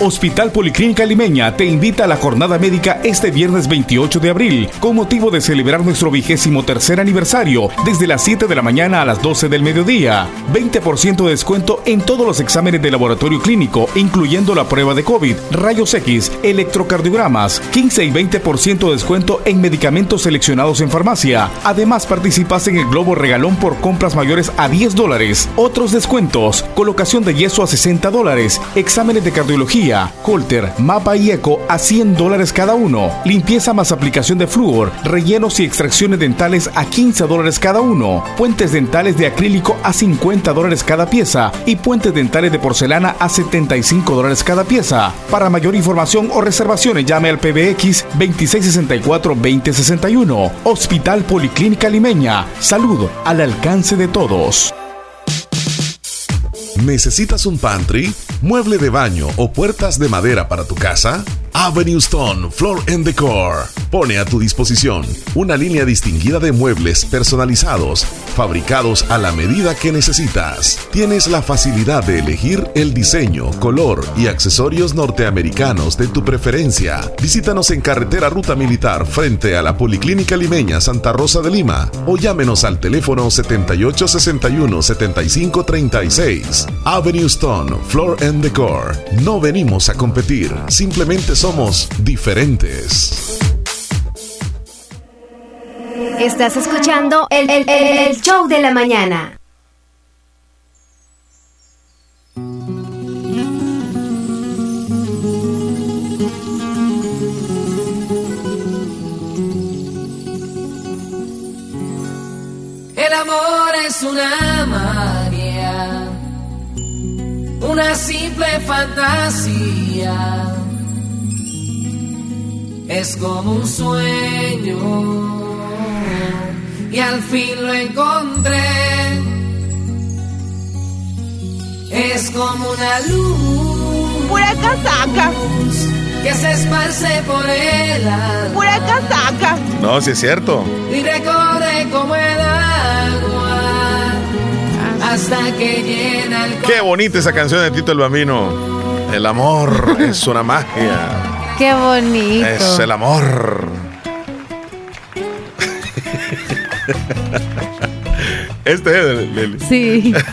Speaker 13: Hospital Policlínica Limeña te invita a la jornada médica este viernes 28 de abril con motivo de celebrar nuestro vigésimo tercer aniversario desde las 7 de la mañana a las 12 del mediodía. 20% de descuento en todos los exámenes de laboratorio clínico, incluyendo la prueba de COVID, rayos X, electrocardiogramas, 15 y 20% de descuento en medicamentos seleccionados en farmacia. Además participas en el Globo Regalón por compras mayores a 10 dólares. Otros descuentos, colocación de yeso a 60 dólares, exámenes de cardiología, Holter, Mapa y Eco a 100 dólares cada uno. Limpieza más aplicación de flúor, rellenos y extracciones dentales a 15 dólares cada uno. Puentes dentales de acrílico a 50 dólares cada pieza. Y puentes dentales de porcelana a 75 dólares cada pieza. Para mayor información o reservaciones llame al PBX 2664-2061. Hospital Policlínica Limeña. Salud al alcance de todos.
Speaker 3: ¿Necesitas un pantry, mueble de baño o puertas de madera para tu casa? Avenue Stone Floor and Decor pone a tu disposición una línea distinguida de muebles personalizados, fabricados a la medida que necesitas. Tienes la facilidad de elegir el diseño, color y accesorios norteamericanos de tu preferencia. Visítanos en carretera Ruta Militar frente a la Policlínica Limeña Santa Rosa de Lima o llámenos al teléfono 7861 7536. Avenue Stone Floor and Decor. No venimos a competir, simplemente somos diferentes.
Speaker 24: Estás escuchando el, el- el- el show de la mañana.
Speaker 10: El amor es una magia, una simple fantasía. Es como un sueño y al fin lo encontré. Es como una luz. Pura casaca. Que se esparce por el alma. Pura casaca.
Speaker 25: No, sí es cierto.
Speaker 10: Y recorre como el agua. Hasta que llena el
Speaker 25: Qué bonita esa canción de Tito el Bambino. El amor <laughs> es una magia.
Speaker 4: Qué bonito.
Speaker 25: Es el amor. Este es el-
Speaker 4: Sí. <laughs>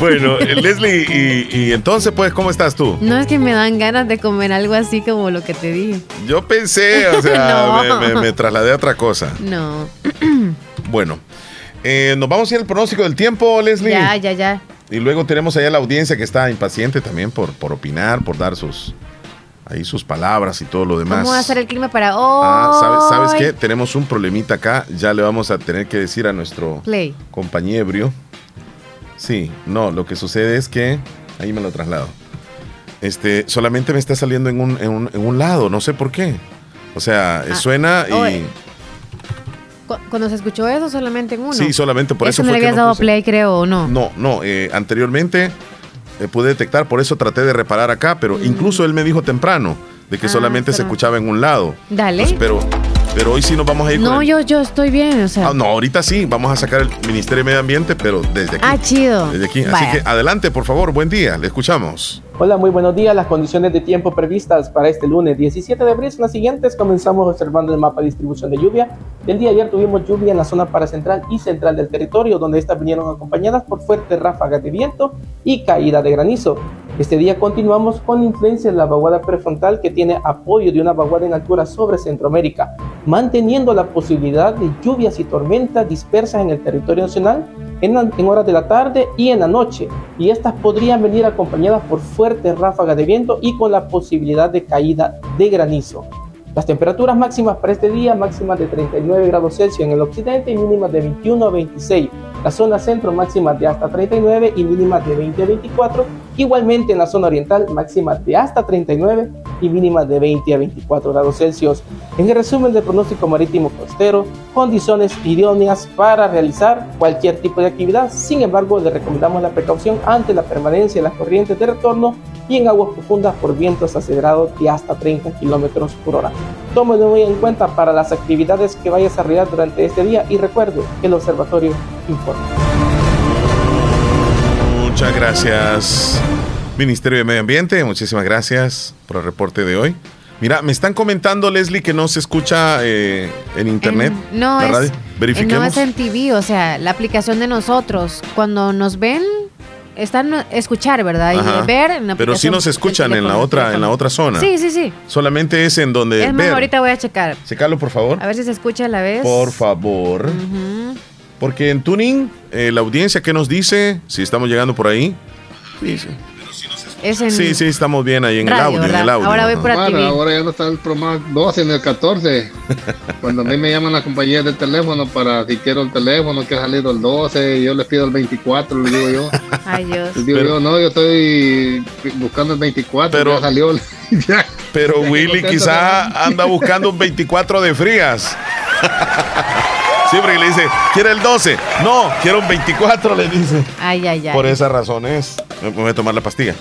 Speaker 25: Bueno, Leslie, y, y entonces, pues, ¿cómo estás tú?
Speaker 4: No es que me dan ganas de comer algo así como lo que te dije.
Speaker 25: Yo pensé, o <laughs> sea,
Speaker 4: No.
Speaker 25: me, me- me trasladé a otra cosa.
Speaker 4: No.
Speaker 25: Bueno, eh, nos vamos a ir al pronóstico del tiempo, Leslie.
Speaker 4: Ya, ya, ya.
Speaker 25: Y luego tenemos allá la audiencia que está impaciente también por, por opinar, por dar sus ahí sus palabras y todo lo demás.
Speaker 4: ¿Cómo va a ser el clima para hoy?
Speaker 25: Ah, ¿sabes, ¿sabes qué? Tenemos un problemita acá. Ya le vamos a tener que decir a nuestro
Speaker 4: Play.
Speaker 25: compañero. Sí, no, lo que sucede es que. Ahí me lo traslado. Este, solamente me está saliendo en un, en un, en un lado, no sé por qué. O sea,
Speaker 4: Ah,
Speaker 25: suena y.
Speaker 4: oye. Cu- Cuando se escuchó eso, solamente en uno.
Speaker 25: Sí, solamente por eso
Speaker 4: no
Speaker 25: fue
Speaker 4: le
Speaker 25: que
Speaker 4: habías
Speaker 25: no
Speaker 4: dado
Speaker 25: puse.
Speaker 4: play, creo, o no.
Speaker 25: No, no, eh, anteriormente eh, pude detectar, por eso traté de reparar acá, pero incluso él me dijo temprano de que
Speaker 4: Mm. Ah,
Speaker 25: solamente se escuchaba en un lado.
Speaker 4: Dale.
Speaker 25: Pero, pero hoy sí nos vamos a ir con
Speaker 4: no,
Speaker 25: el-
Speaker 4: yo, yo estoy bien, o sea.
Speaker 25: Ah, no, ahorita sí, vamos a sacar el Ministerio de Medio Ambiente, pero desde aquí.
Speaker 4: Ah, chido.
Speaker 25: Desde aquí. Así que adelante, por favor, buen día, le escuchamos.
Speaker 26: Hola, muy buenos días. Las condiciones de tiempo previstas para este lunes 17 de abril son las siguientes. Comenzamos observando el mapa de distribución de lluvia. El día ayer tuvimos lluvia en la zona paracentral y central del territorio, donde estas vinieron acompañadas por fuertes ráfagas de viento y caída de granizo. Este día continuamos con influencia de la vaguada prefrontal que tiene apoyo de una vaguada en altura sobre Centroamérica, manteniendo la posibilidad de lluvias y tormentas dispersas en el territorio nacional en, en horas de la tarde y en la noche, y estas podrían venir acompañadas por fuertes ráfagas de viento y con la posibilidad de caída de granizo. Las temperaturas máximas para este día, máximas de 39 grados Celsius en el occidente y mínimas de 21 a 26. La zona centro máxima de hasta 39 y mínimas de 20 a 24. Igualmente en la zona oriental máxima de hasta 39 y mínimas de 20 a 24 grados Celsius. En el resumen del pronóstico marítimo costero, condiciones idóneas para realizar cualquier tipo de actividad. Sin embargo, le recomendamos la precaución ante la permanencia de las corrientes de retorno y en aguas profundas por vientos acelerados de hasta 30 kilómetros por hora. Tómelo muy en cuenta para las actividades que vaya a desarrollar durante este día y recuerde que el observatorio informa.
Speaker 3: Muchas gracias, Ministerio de Medio Ambiente. Muchísimas gracias por el reporte de hoy. Mira, me están comentando, Leslie, que no se escucha eh, en internet.
Speaker 4: no,
Speaker 3: la
Speaker 4: es,
Speaker 3: radio.
Speaker 4: eh,
Speaker 3: Verifiquemos.
Speaker 4: no es en TV, o sea, la aplicación de nosotros. Cuando nos ven, están a escuchar, ¿verdad? Y ver en la
Speaker 3: Pero sí nos escuchan en la otra, en la otra zona.
Speaker 4: Sí, sí, sí.
Speaker 3: Solamente es en donde
Speaker 4: Es más,
Speaker 3: ver.
Speaker 4: ahorita voy a checar.
Speaker 3: Checalo, por favor.
Speaker 4: A ver si se escucha a la vez.
Speaker 3: Por favor.
Speaker 4: Ujú.
Speaker 3: Porque en Tuning, eh, la audiencia, ¿qué nos dice? Si estamos llegando por ahí. Sí, sí.
Speaker 4: Es en
Speaker 3: Sí, sí, estamos bien ahí en
Speaker 4: radio,
Speaker 3: el audio. En el audio.
Speaker 4: Ahora voy por TV.
Speaker 9: ahora ya no está el programa 12 en el 14. <laughs> Cuando a mí me llaman la compañía de teléfono para si quiero el teléfono que ha salido el 12, yo les pido el 24, les digo yo. <laughs>
Speaker 4: Ay, Dios.
Speaker 9: Les digo yo, no, yo estoy buscando el 24,
Speaker 3: Pero-
Speaker 9: ya salió. el- <laughs> ya.
Speaker 3: Pero
Speaker 9: Ya
Speaker 3: Willy quizá anda buscando un 24 de frías. Siempre le dice, ¿quiere el 12? No, quiero un 24, le dice.
Speaker 4: Ay, ay, ay.
Speaker 3: Por esas razones, me voy a tomar la pastilla.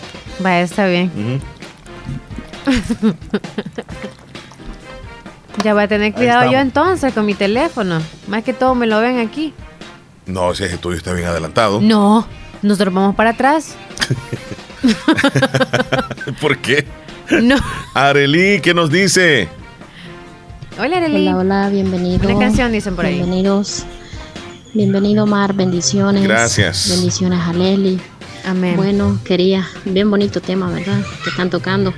Speaker 4: Va, está bien. ya voy a tener cuidado yo entonces con mi teléfono. Más que todo me lo ven aquí.
Speaker 3: No, si ese estudio está bien adelantado.
Speaker 4: No, nosotros vamos para atrás. <laughs>
Speaker 3: ¿Por qué?
Speaker 4: No.
Speaker 3: Arely, ¿qué nos dice?
Speaker 4: Hola, Arely.
Speaker 27: Hola, hola, bienvenido.
Speaker 4: Una canción dicen por ahí.
Speaker 27: Bienvenidos. Bienvenido, Mar, bendiciones.
Speaker 3: Gracias.
Speaker 27: Bendiciones a Leli.
Speaker 4: Amén.
Speaker 27: Bueno, quería, bien bonito tema, ¿verdad? Que están tocando.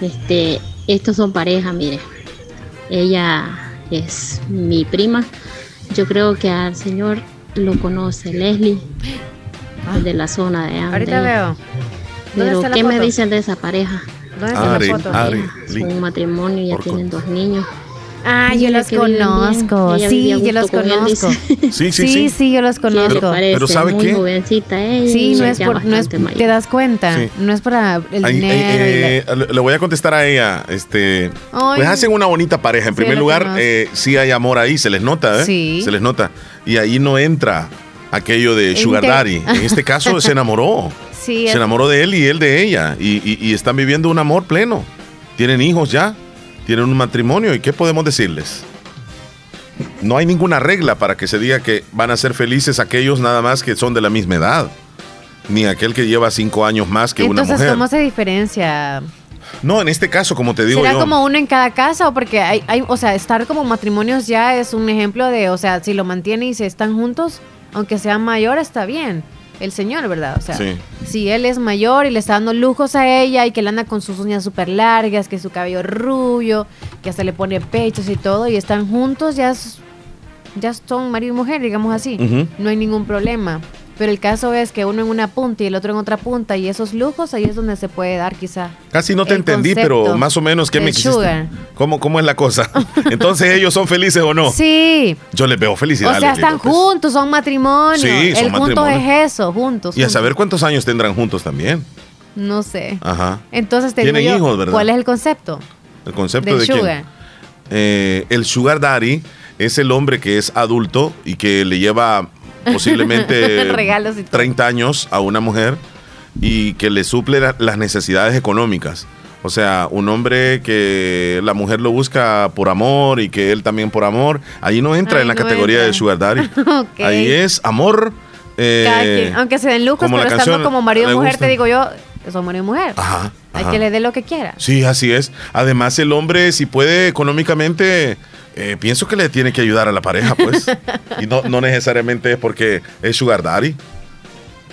Speaker 27: Este, estos son pareja, mire. Ella es mi prima. Yo creo que al señor lo conoce Leslie, de la zona de Ande.
Speaker 4: Ahorita veo. ¿Dónde
Speaker 27: Pero, ¿qué me
Speaker 4: foto?
Speaker 27: dicen de esa pareja?
Speaker 4: ¿Dónde está
Speaker 3: Ari,
Speaker 4: la foto?
Speaker 3: Ari,
Speaker 27: Son un matrimonio, ya tienen dos niños.
Speaker 4: Ah, yo los
Speaker 27: bien,
Speaker 4: conozco. Sí, yo los conozco. <laughs>
Speaker 3: Sí, sí,
Speaker 4: Sí,
Speaker 3: sí.
Speaker 4: sí, yo los
Speaker 27: ¿Qué le
Speaker 4: conozco.
Speaker 3: pero ¿sabe
Speaker 27: Muy
Speaker 3: qué?
Speaker 27: jovencita ella.
Speaker 4: Sí, no es por, no es,
Speaker 27: mayor.
Speaker 4: te das cuenta,
Speaker 3: Sí.
Speaker 4: no es para el
Speaker 3: Ay,
Speaker 4: dinero. la-
Speaker 3: eh, le- voy a contestar a ella. Este,
Speaker 4: Ay.
Speaker 3: pues hacen una bonita pareja. En
Speaker 4: Sí,
Speaker 3: primer lugar, eh, sí hay amor ahí, se les nota, ¿eh?
Speaker 4: Sí.
Speaker 3: Se les nota. Y ahí no entra aquello de Sugar
Speaker 4: Inter-
Speaker 3: Daddy. <laughs> En este caso se enamoró.
Speaker 4: Sí,
Speaker 3: se enamoró de él y él de ella. Y, y- y están viviendo un amor pleno. Tienen hijos ya. Tienen un matrimonio. ¿Y qué podemos decirles? No hay ninguna regla para que se diga que van a ser felices aquellos nada más que son de la misma edad. Ni aquel que lleva cinco años más que una
Speaker 4: Entonces,
Speaker 3: mujer.
Speaker 4: ¿cómo se diferencia?
Speaker 3: No, en este caso, como te digo
Speaker 4: ¿Será
Speaker 3: yo.
Speaker 4: como uno en cada casa o porque hay, hay, o sea, estar como matrimonios ya es un ejemplo de, o sea, si lo mantiene y se están juntos, aunque sea mayor, está bien. El señor, ¿verdad? O sea,
Speaker 3: Sí.
Speaker 4: si él es mayor y le está dando lujos a ella y que él anda con sus uñas súper largas, que su cabello rubio, que hasta le pone pechos y todo, y están juntos, ya, es- ya son marido y mujer, digamos así. No hay ningún problema. Pero el caso es que uno en una punta y el otro en otra punta y esos lujos, ahí es donde se puede dar quizá.
Speaker 3: Casi no te entendí, pero más o menos, ¿qué me quisiste? ¿Cómo, ¿Cómo es la cosa? <laughs> Entonces, ¿ellos son felices o no?
Speaker 4: Sí.
Speaker 3: Yo les veo
Speaker 4: O
Speaker 3: felicidad.
Speaker 4: sea,
Speaker 3: Leslie
Speaker 4: están
Speaker 3: López.
Speaker 4: juntos, son matrimonio.
Speaker 3: Sí, son
Speaker 4: el juntos
Speaker 3: matrimonio.
Speaker 4: es eso, juntos.
Speaker 3: Y a saber cuántos años tendrán juntos también.
Speaker 4: No sé.
Speaker 3: Ajá.
Speaker 4: Entonces te digo
Speaker 3: Tienen
Speaker 4: yo,
Speaker 3: hijos, ¿verdad?
Speaker 4: ¿cuál es el concepto
Speaker 3: El concepto
Speaker 4: del
Speaker 3: de quién?
Speaker 4: sugar?
Speaker 3: Eh, el sugar daddy es el hombre que es adulto y que le lleva <laughs> posiblemente
Speaker 4: Regalos y todo.
Speaker 3: 30 años a una mujer y que le suple la- las necesidades económicas. O sea, un hombre que la mujer lo busca por amor y que él también por amor, ahí no entra
Speaker 4: Ay,
Speaker 3: en la
Speaker 4: no
Speaker 3: categoría
Speaker 4: entra.
Speaker 3: de sugar daddy. <laughs> Ahí es amor. eh,
Speaker 4: Cada quien, aunque se den lujos,
Speaker 3: como
Speaker 4: pero estando como marido y mujer,
Speaker 3: gusta.
Speaker 4: te digo yo, son marido y mujer.
Speaker 3: Ajá,
Speaker 4: Hay que le dé lo que quiera.
Speaker 3: Sí, así es. Además, el hombre, si puede económicamente, eh, pienso que le tiene que ayudar a la pareja, pues. <laughs> y no, no necesariamente es porque es sugar daddy.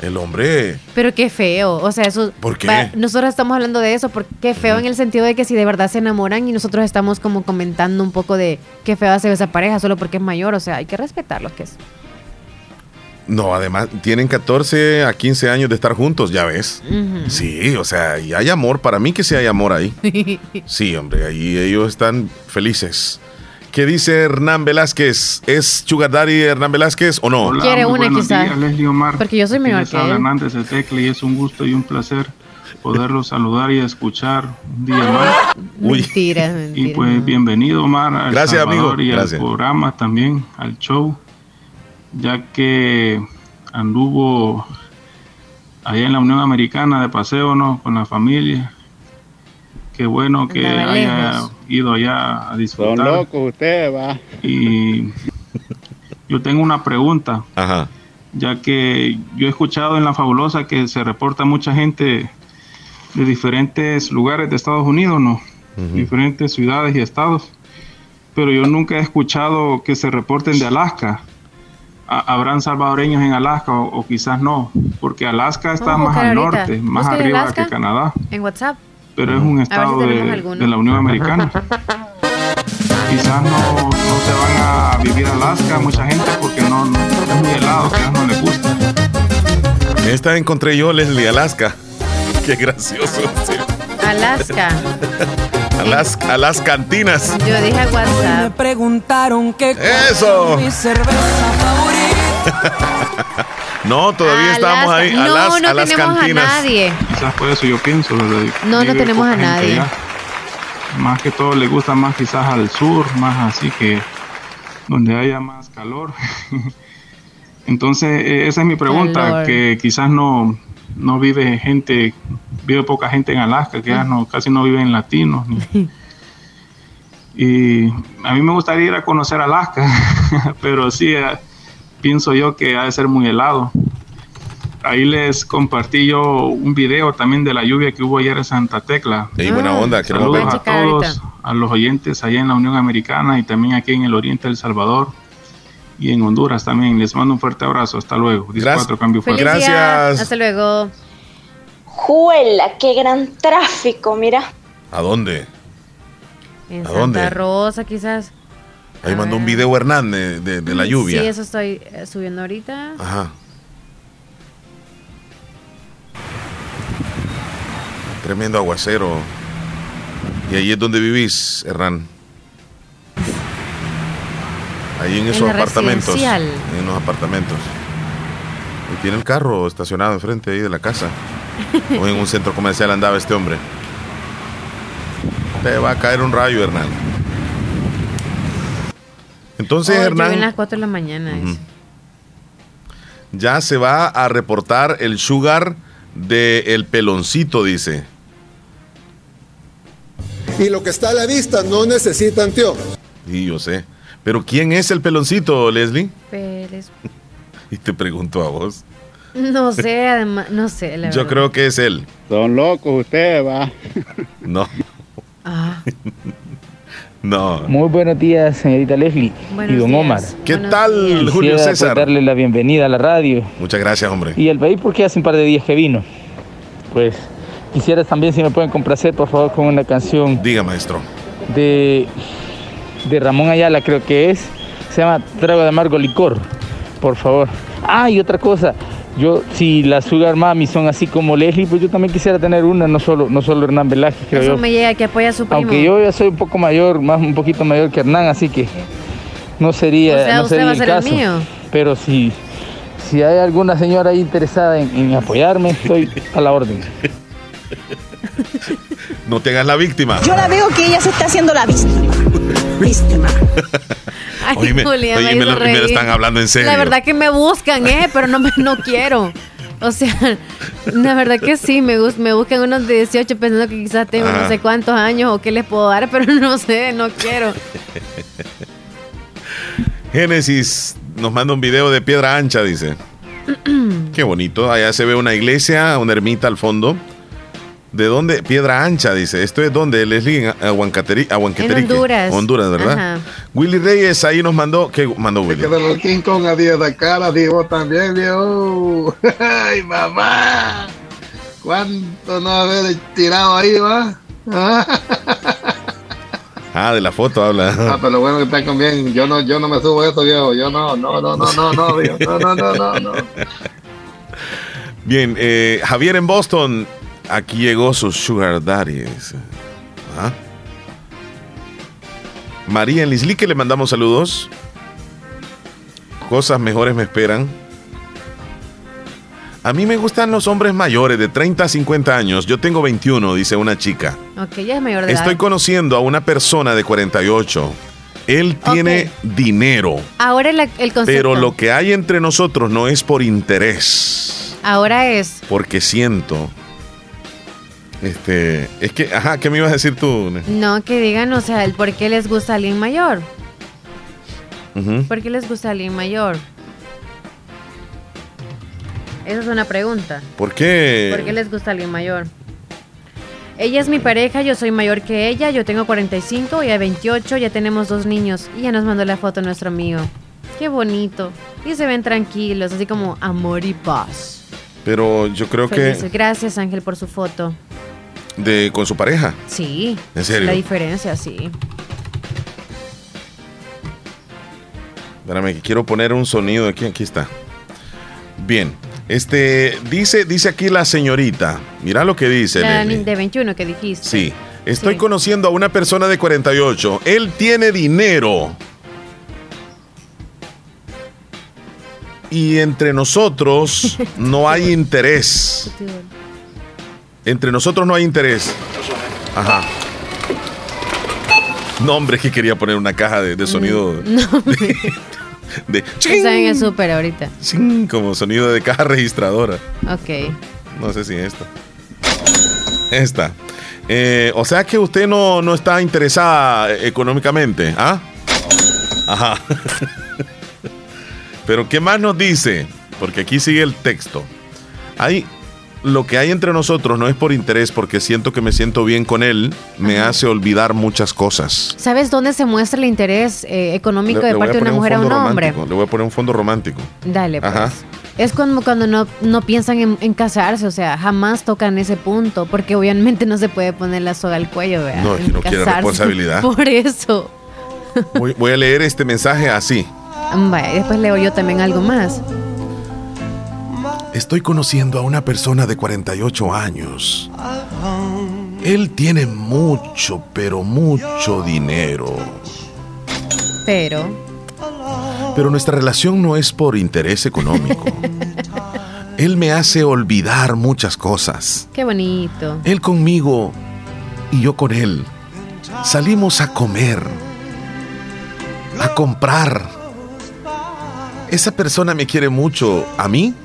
Speaker 3: El hombre,
Speaker 4: Pero qué feo. O sea, eso.
Speaker 3: ¿Por qué?
Speaker 4: va- nosotros estamos hablando de eso, porque qué feo en el sentido de que si de verdad se enamoran y nosotros estamos como comentando un poco de qué feo hace esa pareja solo porque es mayor. O sea, hay que respetar lo que es.
Speaker 3: no, además, tienen 14 a 15 años de estar juntos, ya ves. Sí, o sea, y hay amor, para mí que sí hay amor ahí. <laughs> Sí, hombre, ahí ellos están felices. ¿Qué dice Hernán Velázquez? ¿Es Sugar Daddy Hernán Velázquez o no?
Speaker 4: Hola, Quiere una
Speaker 28: buenos
Speaker 4: quizá.
Speaker 28: días, Leslie Omar.
Speaker 4: Porque yo soy
Speaker 28: les
Speaker 4: que él.
Speaker 28: Hernández de Tecla y es un gusto y un placer poderlos saludar y escuchar un día más. <laughs>
Speaker 4: Mentira,
Speaker 28: Y
Speaker 4: mentira.
Speaker 28: pues bienvenido Omar al
Speaker 3: Gracias,
Speaker 28: Salvador
Speaker 3: amigo.
Speaker 28: y
Speaker 3: Gracias.
Speaker 28: al programa también, al show, ya que anduvo allá en la Unión Americana de paseo, ¿no? Con la familia. Qué bueno que haya ido allá a disfrutar.
Speaker 21: Son locos ustedes, va.
Speaker 28: Y yo tengo una pregunta.
Speaker 3: Ajá.
Speaker 28: Ya que yo he escuchado en La Fabulosa que se reporta mucha gente de diferentes lugares de Estados Unidos, ¿no? Diferentes ciudades y estados. Pero yo nunca he escuchado que se reporten de Alaska. Ha- ¿Habrán salvadoreños en Alaska o, o quizás no? Porque Alaska está más al
Speaker 4: ahorita.
Speaker 28: norte, más
Speaker 4: Busca
Speaker 28: arriba
Speaker 4: Alaska.
Speaker 28: que Canadá.
Speaker 4: En WhatsApp.
Speaker 28: Pero es un estado de, de la Unión Americana. quizás no, no se van a vivir a Alaska mucha gente porque no, no es muy helado, quizás no les gusta.
Speaker 3: Esta encontré yo, Leslie, Alaska. <laughs> Qué gracioso. sí.
Speaker 4: Alaska. <laughs>
Speaker 3: A las, a las cantinas.
Speaker 4: Yo dije WhatsApp.
Speaker 29: Me preguntaron qué
Speaker 3: Eso.
Speaker 29: mi cerveza favorita. <laughs>
Speaker 3: No, todavía estamos ahí. A
Speaker 4: no,
Speaker 3: las,
Speaker 4: no
Speaker 3: a las
Speaker 4: tenemos
Speaker 3: cantinas.
Speaker 4: a nadie.
Speaker 28: Quizás por eso yo pienso, ¿verdad?
Speaker 4: No, no tenemos a nadie.
Speaker 28: allá. Más que todo le gusta más quizás al sur, más así que donde haya más calor. <laughs> Entonces, eh, esa es mi pregunta,
Speaker 4: Calor.
Speaker 28: que quizás no, no vive gente, vive poca gente en Alaska, que ya no, casi no viven latinos. ni- <laughs> Y a mí me gustaría ir a conocer Alaska, <laughs> pero sí, eh, pienso yo que ha de ser muy helado. Ahí les compartí yo un video también de la lluvia que hubo ayer en Santa Tecla.
Speaker 3: Ey, buena onda, queremos
Speaker 28: Saludos a todos, a los oyentes allá en la Unión Americana y también aquí en el oriente del Salvador y en Honduras también. Les mando un fuerte abrazo. Hasta luego. 14 cambio fuerte.
Speaker 4: día. Hasta luego.
Speaker 30: Juela, qué gran tráfico, mira.
Speaker 3: ¿A dónde?
Speaker 4: En
Speaker 3: ¿A
Speaker 4: Santa
Speaker 3: dónde?
Speaker 4: Rosa, quizás.
Speaker 3: Ahí mandó un video Hernán de, de- de la lluvia.
Speaker 4: Sí, eso estoy eh, subiendo ahorita.
Speaker 3: Ajá. Tremendo aguacero. Y ahí es donde vivís, Hernán. Ahí en
Speaker 4: En
Speaker 3: esos
Speaker 4: la
Speaker 3: apartamentos. En los apartamentos. Y tiene el carro estacionado enfrente ahí de la casa. <laughs> o en un centro comercial andaba este hombre. Te va a caer un rayo, Hernán. Entonces,
Speaker 4: Oh,
Speaker 3: Hernán.
Speaker 4: Yo en las 4 de la mañana.
Speaker 3: Ya se va a reportar el sugar de el peloncito, dice.
Speaker 31: Y lo que está a la vista no necesita anteojos.
Speaker 3: Y yo sé. Pero ¿quién es el peloncito, Leslie?
Speaker 4: Pérez. <laughs>
Speaker 3: Y te pregunto a vos.
Speaker 4: No sé, además, no sé, la
Speaker 3: Yo
Speaker 4: verdad.
Speaker 3: creo que es él.
Speaker 21: Son locos ustedes, va.
Speaker 3: No,
Speaker 4: Ah, <laughs>
Speaker 3: no.
Speaker 21: Muy buenos días, señorita Leslie
Speaker 4: Buenos
Speaker 21: y don
Speaker 4: días.
Speaker 21: Omar.
Speaker 3: ¿Qué
Speaker 4: Buenos
Speaker 3: tal,
Speaker 4: días.
Speaker 3: Julio
Speaker 21: Quisiera, pues,
Speaker 3: César?
Speaker 21: darle la bienvenida a la radio
Speaker 3: Muchas gracias, hombre.
Speaker 21: y el país porque hace un par de días que vino. Pues quisiera también si me pueden complacer por favor con una canción
Speaker 3: Diga, maestro.
Speaker 21: de, de Ramón Ayala creo que es. Se llama Trago de Amargo Licor, por favor. Ah, y otra cosa. Yo, si las Sugar Mami son así como Leslie, pues yo también quisiera tener una, no solo, no solo Hernán Velázquez, creo
Speaker 4: Eso
Speaker 21: yo.
Speaker 4: me llega que apoya a su primo.
Speaker 21: Aunque yo ya soy un poco mayor, más un poquito mayor que Hernán, así que no sería,
Speaker 4: O sea,
Speaker 21: no
Speaker 4: usted
Speaker 21: sería
Speaker 4: va
Speaker 21: el
Speaker 4: ser el
Speaker 21: caso.
Speaker 4: mío.
Speaker 21: Pero si, si hay alguna señora ahí interesada en, en apoyarme, estoy a la orden. <laughs>
Speaker 3: No te hagas la víctima.
Speaker 32: Yo la veo que ella se está haciendo la víctima. Víctima. <laughs>
Speaker 4: Ay, Julián, me
Speaker 3: oíme,
Speaker 4: hizo
Speaker 3: lo- me lo están hablando en serio.
Speaker 4: La verdad que me buscan, ¿eh? Pero no, me, no quiero. O sea, la verdad que sí, me, me buscan unos de 18 pensando que quizás tengo no sé cuántos años o qué les puedo dar, pero no sé, no quiero.
Speaker 3: Génesis nos manda un video de piedra ancha, dice. <clears throat> Qué bonito. Allá se ve una iglesia, una ermita al fondo. ¿De dónde? Piedra ancha, dice. ¿Esto es donde? Leslie, en Aguancateri- Aguanqueterique.
Speaker 32: En Honduras.
Speaker 3: Honduras, ¿verdad?
Speaker 32: Ajá.
Speaker 3: Willy Reyes ahí nos mandó. ¿Qué mandó Willy?
Speaker 9: Que de los King Kong a 10 de cara, digo también, viejo. <laughs> Ay, mamá. ¿Cuánto no haber tirado ahí, va? <laughs> Ah,
Speaker 3: de la foto habla.
Speaker 9: Ah, pero lo bueno que está con bien. Yo no, yo no me subo a eso, viejo. Yo no, no, no, no, no, no, viejo. No, no, no, no, no. <laughs>
Speaker 3: Bien, eh, Javier en Boston. Aquí llegó su Sugar Daddy. ¿Ah? María en Lislique le mandamos saludos. Cosas mejores me esperan. A mí me gustan los hombres mayores de 30 a 50 años. Yo tengo 21, dice una chica.
Speaker 4: Ok, ya es mayor de
Speaker 3: Estoy
Speaker 4: edad.
Speaker 3: conociendo a una persona de 48. Él tiene dinero,
Speaker 4: Ahora el, el concepto.
Speaker 3: pero lo que hay entre nosotros no es por interés,
Speaker 4: Ahora es.
Speaker 3: porque siento. Este, es que, ajá, ¿qué me ibas a decir tú?
Speaker 4: No, que digan, o sea, el por qué les gusta alguien mayor. ¿Por qué les gusta alguien mayor? Esa es una pregunta.
Speaker 3: ¿Por qué?
Speaker 4: ¿Por qué les gusta alguien mayor? Ella es mi pareja, yo soy mayor que ella, yo tengo 45, ella 28, ya tenemos dos niños y ya nos mandó la foto nuestro amigo. Qué bonito. Y se ven tranquilos, así como amor y paz.
Speaker 3: Pero yo creo
Speaker 4: Felices. Gracias Ángel por su foto.
Speaker 3: De con su pareja.
Speaker 4: Sí.
Speaker 3: ¿En serio?
Speaker 4: La diferencia, sí.
Speaker 3: Espérame, que quiero poner un sonido aquí. Aquí está. Bien. Este, dice, dice aquí la señorita. Mira lo que dice.
Speaker 4: La de 21 que dijiste.
Speaker 3: Sí. Estoy
Speaker 4: Sí.
Speaker 3: conociendo a una persona de 48. Él tiene dinero. Y entre nosotros <laughs> no hay interés. Entre nosotros no hay interés. Ajá. No, hombre, es que quería poner una caja de, de sonido <laughs>
Speaker 4: No, <laughs>
Speaker 3: de
Speaker 4: está en el súper ahorita.
Speaker 3: ching, como sonido de caja registradora.
Speaker 4: Ok.
Speaker 3: No sé si esta. Esta. Eh, o sea que usted no, no está interesada económicamente, ¿ah? Ajá. <laughs> Pero ¿qué más nos dice? Porque aquí sigue el texto. Hay lo que hay entre nosotros no es por interés, porque siento que me siento bien con él, me hace olvidar muchas cosas.
Speaker 4: ¿Sabes dónde se muestra el interés eh, económico
Speaker 3: Le-
Speaker 4: de
Speaker 3: le
Speaker 4: parte de una mujer a un hombre?
Speaker 3: Le voy a poner un fondo romántico.
Speaker 4: Dale, pues.
Speaker 3: Ajá.
Speaker 4: Es como cuando no, no piensan en, en casarse, o sea, jamás tocan ese punto, porque obviamente no se puede poner la soga al cuello, ¿verdad?
Speaker 3: No, es que no quiere responsabilidad. <laughs>
Speaker 4: Por eso.
Speaker 3: Voy, voy a leer este mensaje así.
Speaker 4: Vaya, después leo yo también algo más.
Speaker 3: Estoy conociendo a una persona de 48 años. Él tiene mucho, pero mucho dinero.
Speaker 4: Pero,
Speaker 3: Pero nuestra relación no es por interés económico. <laughs> Él me hace olvidar muchas cosas.
Speaker 4: qué bonito.
Speaker 3: Él conmigo y yo con él. Salimos a comer, a comprar. Esa persona me quiere mucho a mí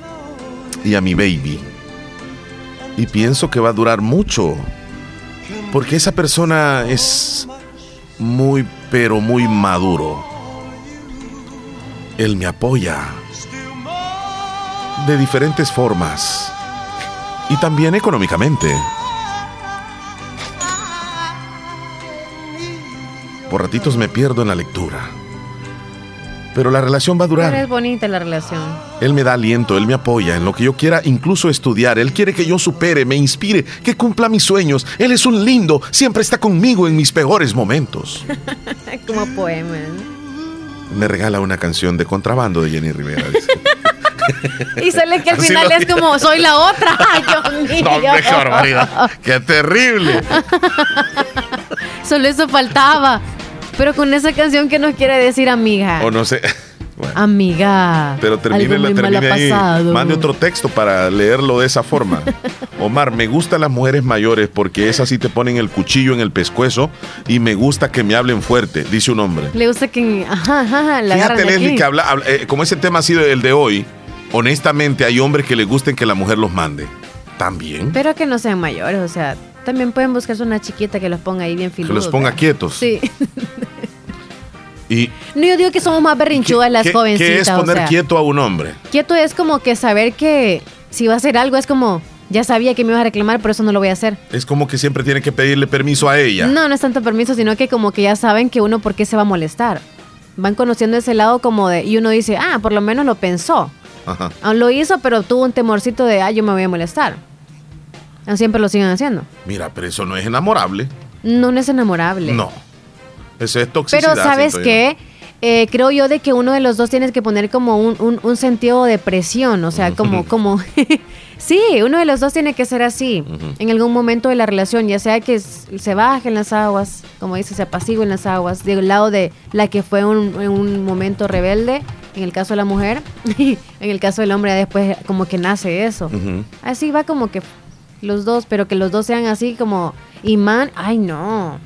Speaker 3: y a mi baby. Y pienso que va a durar mucho. Porque esa persona es muy, pero muy maduro. Él me apoya de diferentes formas. Y también económicamente. Por ratitos me pierdo en la lectura. Pero la relación va a
Speaker 4: Pero
Speaker 3: durar.
Speaker 4: es bonita la relación.
Speaker 3: Él me da aliento, él me apoya en lo que yo quiera, incluso estudiar. Él quiere que yo supere, me inspire, que cumpla mis sueños. Él es un lindo, siempre está conmigo en mis peores momentos. <laughs>
Speaker 4: como poema.
Speaker 3: Me regala una canción de contrabando de Jenny Rivera. dice. <laughs>
Speaker 4: Y sale que al
Speaker 3: Así
Speaker 4: final es como, soy la otra. <laughs> Ay, Dios mío.
Speaker 3: No, hombre, qué barbaridad. ¡Qué terrible!
Speaker 4: Solo eso faltaba. Pero con esa canción que nos quiere decir amiga.
Speaker 3: O no sé. <laughs>
Speaker 4: Amiga.
Speaker 3: Pero termine, la, termine ahí.
Speaker 4: pasado.
Speaker 3: Mande otro texto para leerlo de esa forma. <laughs> Omar, me gustan las mujeres mayores porque esas sí te ponen el cuchillo en el pescuezo y me gusta que me hablen fuerte, dice un hombre.
Speaker 4: Le gusta que. Ajá, ajá, la
Speaker 3: Fíjate, Leslie, que habla, habla- eh, como ese tema ha sido el de hoy, honestamente hay hombres que les gusten que la mujer los mande. También.
Speaker 4: Pero que no sean mayores, o sea, también pueden buscarse una chiquita que los ponga ahí bien
Speaker 3: Que
Speaker 4: filudos.
Speaker 3: los ponga
Speaker 4: ¿verdad?
Speaker 3: quietos.
Speaker 4: Sí. <laughs>
Speaker 3: ¿Y
Speaker 4: No, yo digo que somos más berrinchudas las jovencitas.
Speaker 3: qué es
Speaker 4: o
Speaker 3: poner
Speaker 4: sea,
Speaker 3: quieto a un hombre?
Speaker 4: Quieto es como que saber que si va a hacer algo es como, ya sabía que me ibas a reclamar, por eso no lo voy a hacer.
Speaker 3: Es como que siempre tiene que pedirle permiso a ella.
Speaker 4: No, no es tanto permiso, sino que como que ya saben que uno por qué se va a molestar. Van conociendo ese lado como de, y uno dice, ah, por lo menos lo pensó.
Speaker 3: Ajá.
Speaker 4: Ah, Lo hizo, pero tuvo un temorcito de, ah, yo me voy a molestar. Ah, Siempre lo siguen haciendo.
Speaker 3: Mira, pero eso no es enamorable.
Speaker 4: No, no es enamorable.
Speaker 3: No. Eso es toxicidad.
Speaker 4: Pero ¿sabes qué? eh, creo yo de que uno de los dos tienes que poner como un, un- un sentido de presión, o sea, como, <laughs> como, <laughs> sí, uno de los dos tiene que ser así en algún momento de la relación, ya sea que se bajen las aguas, como dice, se apaciguen las aguas, del lado de la que fue un, en un momento rebelde, en el caso de la mujer, <laughs> en el caso del hombre, después como que nace eso. Así va como que los dos, pero que los dos sean así como imán, ay no,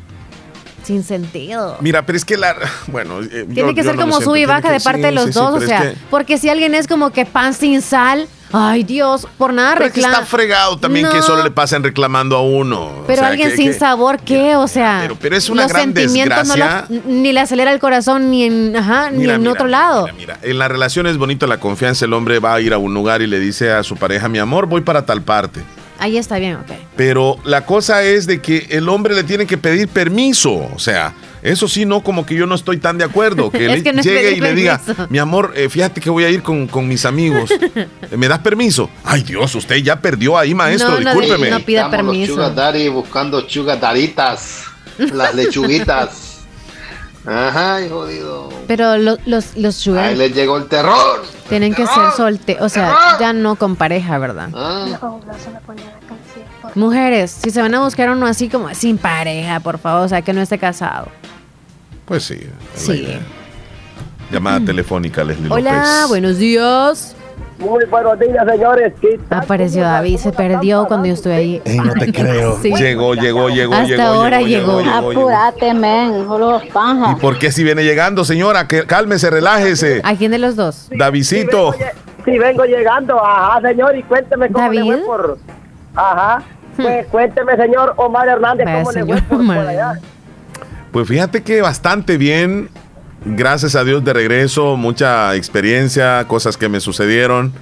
Speaker 4: sin sentido.
Speaker 3: Mira, pero es que la. <laughs> Bueno, eh,
Speaker 4: Tiene
Speaker 3: yo-
Speaker 4: que ser
Speaker 3: no lo
Speaker 4: como sub y baja de parte
Speaker 3: sí,
Speaker 4: de los
Speaker 3: sí, sí,
Speaker 4: dos, o
Speaker 3: es
Speaker 4: sea,
Speaker 3: que-
Speaker 4: porque si alguien es como que pan sin sal, ay Dios, por nada
Speaker 3: Pero es que
Speaker 4: reclama.
Speaker 3: está fregado también que
Speaker 4: No.
Speaker 3: solo le pasen reclamando a uno. O
Speaker 4: Pero
Speaker 3: sea,
Speaker 4: alguien
Speaker 3: que-
Speaker 4: sin
Speaker 3: que-
Speaker 4: sabor, ¿qué? O sea,
Speaker 3: pero- pero es una
Speaker 4: los
Speaker 3: gran
Speaker 4: sentimientos no
Speaker 3: desgracia.
Speaker 4: los- ni le acelera el corazón ni en, ajá, ni en
Speaker 3: mira,
Speaker 4: otro lado.
Speaker 3: Mira, en la relación es bonito la confianza. El hombre va a ir a un lugar y le dice a su pareja, mi amor, voy para tal parte.
Speaker 4: Ahí está bien, ok.
Speaker 3: Pero la cosa es de que el hombre le tiene que pedir permiso. O sea, eso sí, no como que yo no estoy tan de acuerdo. Que <laughs>
Speaker 4: Es
Speaker 3: él
Speaker 4: que no
Speaker 3: llegue y le diga,
Speaker 4: permiso.
Speaker 3: mi amor, eh, fíjate que voy a ir con, con mis amigos. <laughs> ¿Me das permiso? Ay Dios, usted ya perdió ahí, maestro,
Speaker 4: No, no,
Speaker 3: discúlpeme.
Speaker 4: no pida
Speaker 9: los
Speaker 4: permiso.
Speaker 9: sugar daddy buscando chugataritas, las lechuguitas. <laughs> Ajá, y jodido.
Speaker 4: Pero lo- los, los sugar
Speaker 9: Ahí les llegó el terror.
Speaker 4: tienen que ser solte, o sea, ya no con pareja, ¿verdad?
Speaker 9: Ah.
Speaker 4: Mujeres, si se van a buscar uno así como sin pareja, por favor, o sea, que no esté casado.
Speaker 3: Pues sí.
Speaker 4: Sí.
Speaker 3: Llamada telefónica, Leslie
Speaker 4: Hola,
Speaker 3: López.
Speaker 4: buenos días.
Speaker 33: Muy buenos días, señores.
Speaker 4: Apareció David, se perdió cuando yo estuve ahí.
Speaker 3: Ey, no te creo. <laughs>
Speaker 4: Sí.
Speaker 3: Llegó, llegó, llegó,
Speaker 4: Hasta
Speaker 3: llegó.
Speaker 4: ahora llegó.
Speaker 34: Apúrate, men, los
Speaker 3: ¿Y
Speaker 34: panjas.
Speaker 3: por qué si viene llegando, señora? Que, cálmese, relájese.
Speaker 4: ¿A quién de los dos?
Speaker 3: Davidcito.
Speaker 33: Sí, vengo llegando. Ajá, señor, y cuénteme cómo le fue
Speaker 4: ¿David?
Speaker 33: por... Ajá. Pues cuénteme, señor Omar Hernández,
Speaker 4: Vaya,
Speaker 33: cómo le fue por, allá.
Speaker 3: Pues fíjate que bastante bien. Gracias a Dios de regreso, mucha experiencia, cosas que me sucedieron.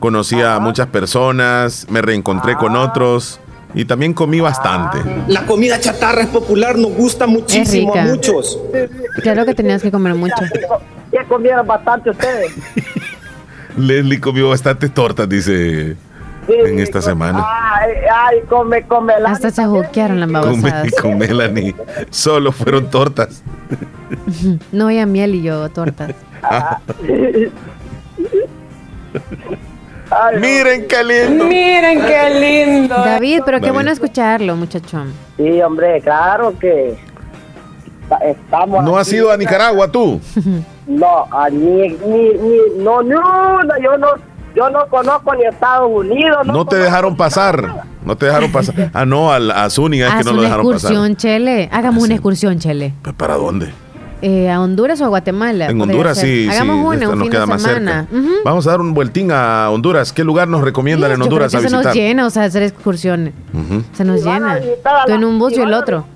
Speaker 3: Conocí a muchas personas, me reencontré con otros y también comí bastante.
Speaker 35: La comida chatarra es popular, nos gusta muchísimo a
Speaker 4: rica.
Speaker 35: muchos.
Speaker 4: Claro que tenías que comer mucho.
Speaker 33: Ya comieron bastante ustedes. <laughs>
Speaker 3: Leslie comió bastantes tortas, dice, en esta semana.
Speaker 33: Ay, ay, come, come la...
Speaker 4: Hasta se juquearon las babosadas.
Speaker 3: con Melanie. Solo fueron tortas.
Speaker 4: No había miel y yo tortas. <laughs>
Speaker 3: Miren qué lindo.
Speaker 33: Miren qué lindo.
Speaker 4: David, pero qué
Speaker 3: David.
Speaker 4: bueno escucharlo, muchachón.
Speaker 33: Sí, hombre, claro que esta- estamos.
Speaker 3: ¿No has ido a Nicaragua tú? <laughs>
Speaker 33: No, a ni, ni, ni, no, no, no, yo no, yo no conozco ni Estados Unidos. No,
Speaker 3: No te dejaron pasar. No te dejaron pasar. Ah, no, al- a Zúñiga es que no lo
Speaker 4: una
Speaker 3: dejaron
Speaker 4: excursión,
Speaker 3: pasar.
Speaker 4: Chele. Hagamos una excursión, Chele.
Speaker 3: Pues, ¿Para dónde?
Speaker 4: Eh, ¿A Honduras o a Guatemala?
Speaker 3: En Honduras
Speaker 4: ser.
Speaker 3: sí, sí,
Speaker 4: Hagamos una,
Speaker 3: esta
Speaker 4: un
Speaker 3: nos
Speaker 4: fin
Speaker 3: queda
Speaker 4: de
Speaker 3: más
Speaker 4: semana.
Speaker 3: cerca. Vamos a dar un vueltín a Honduras. ¿Qué lugar nos recomiendan en Honduras a
Speaker 4: que se nos
Speaker 3: visitar?
Speaker 4: llena, o sea, hacer excursiones. Se nos llena. Tú en un bus y el otro.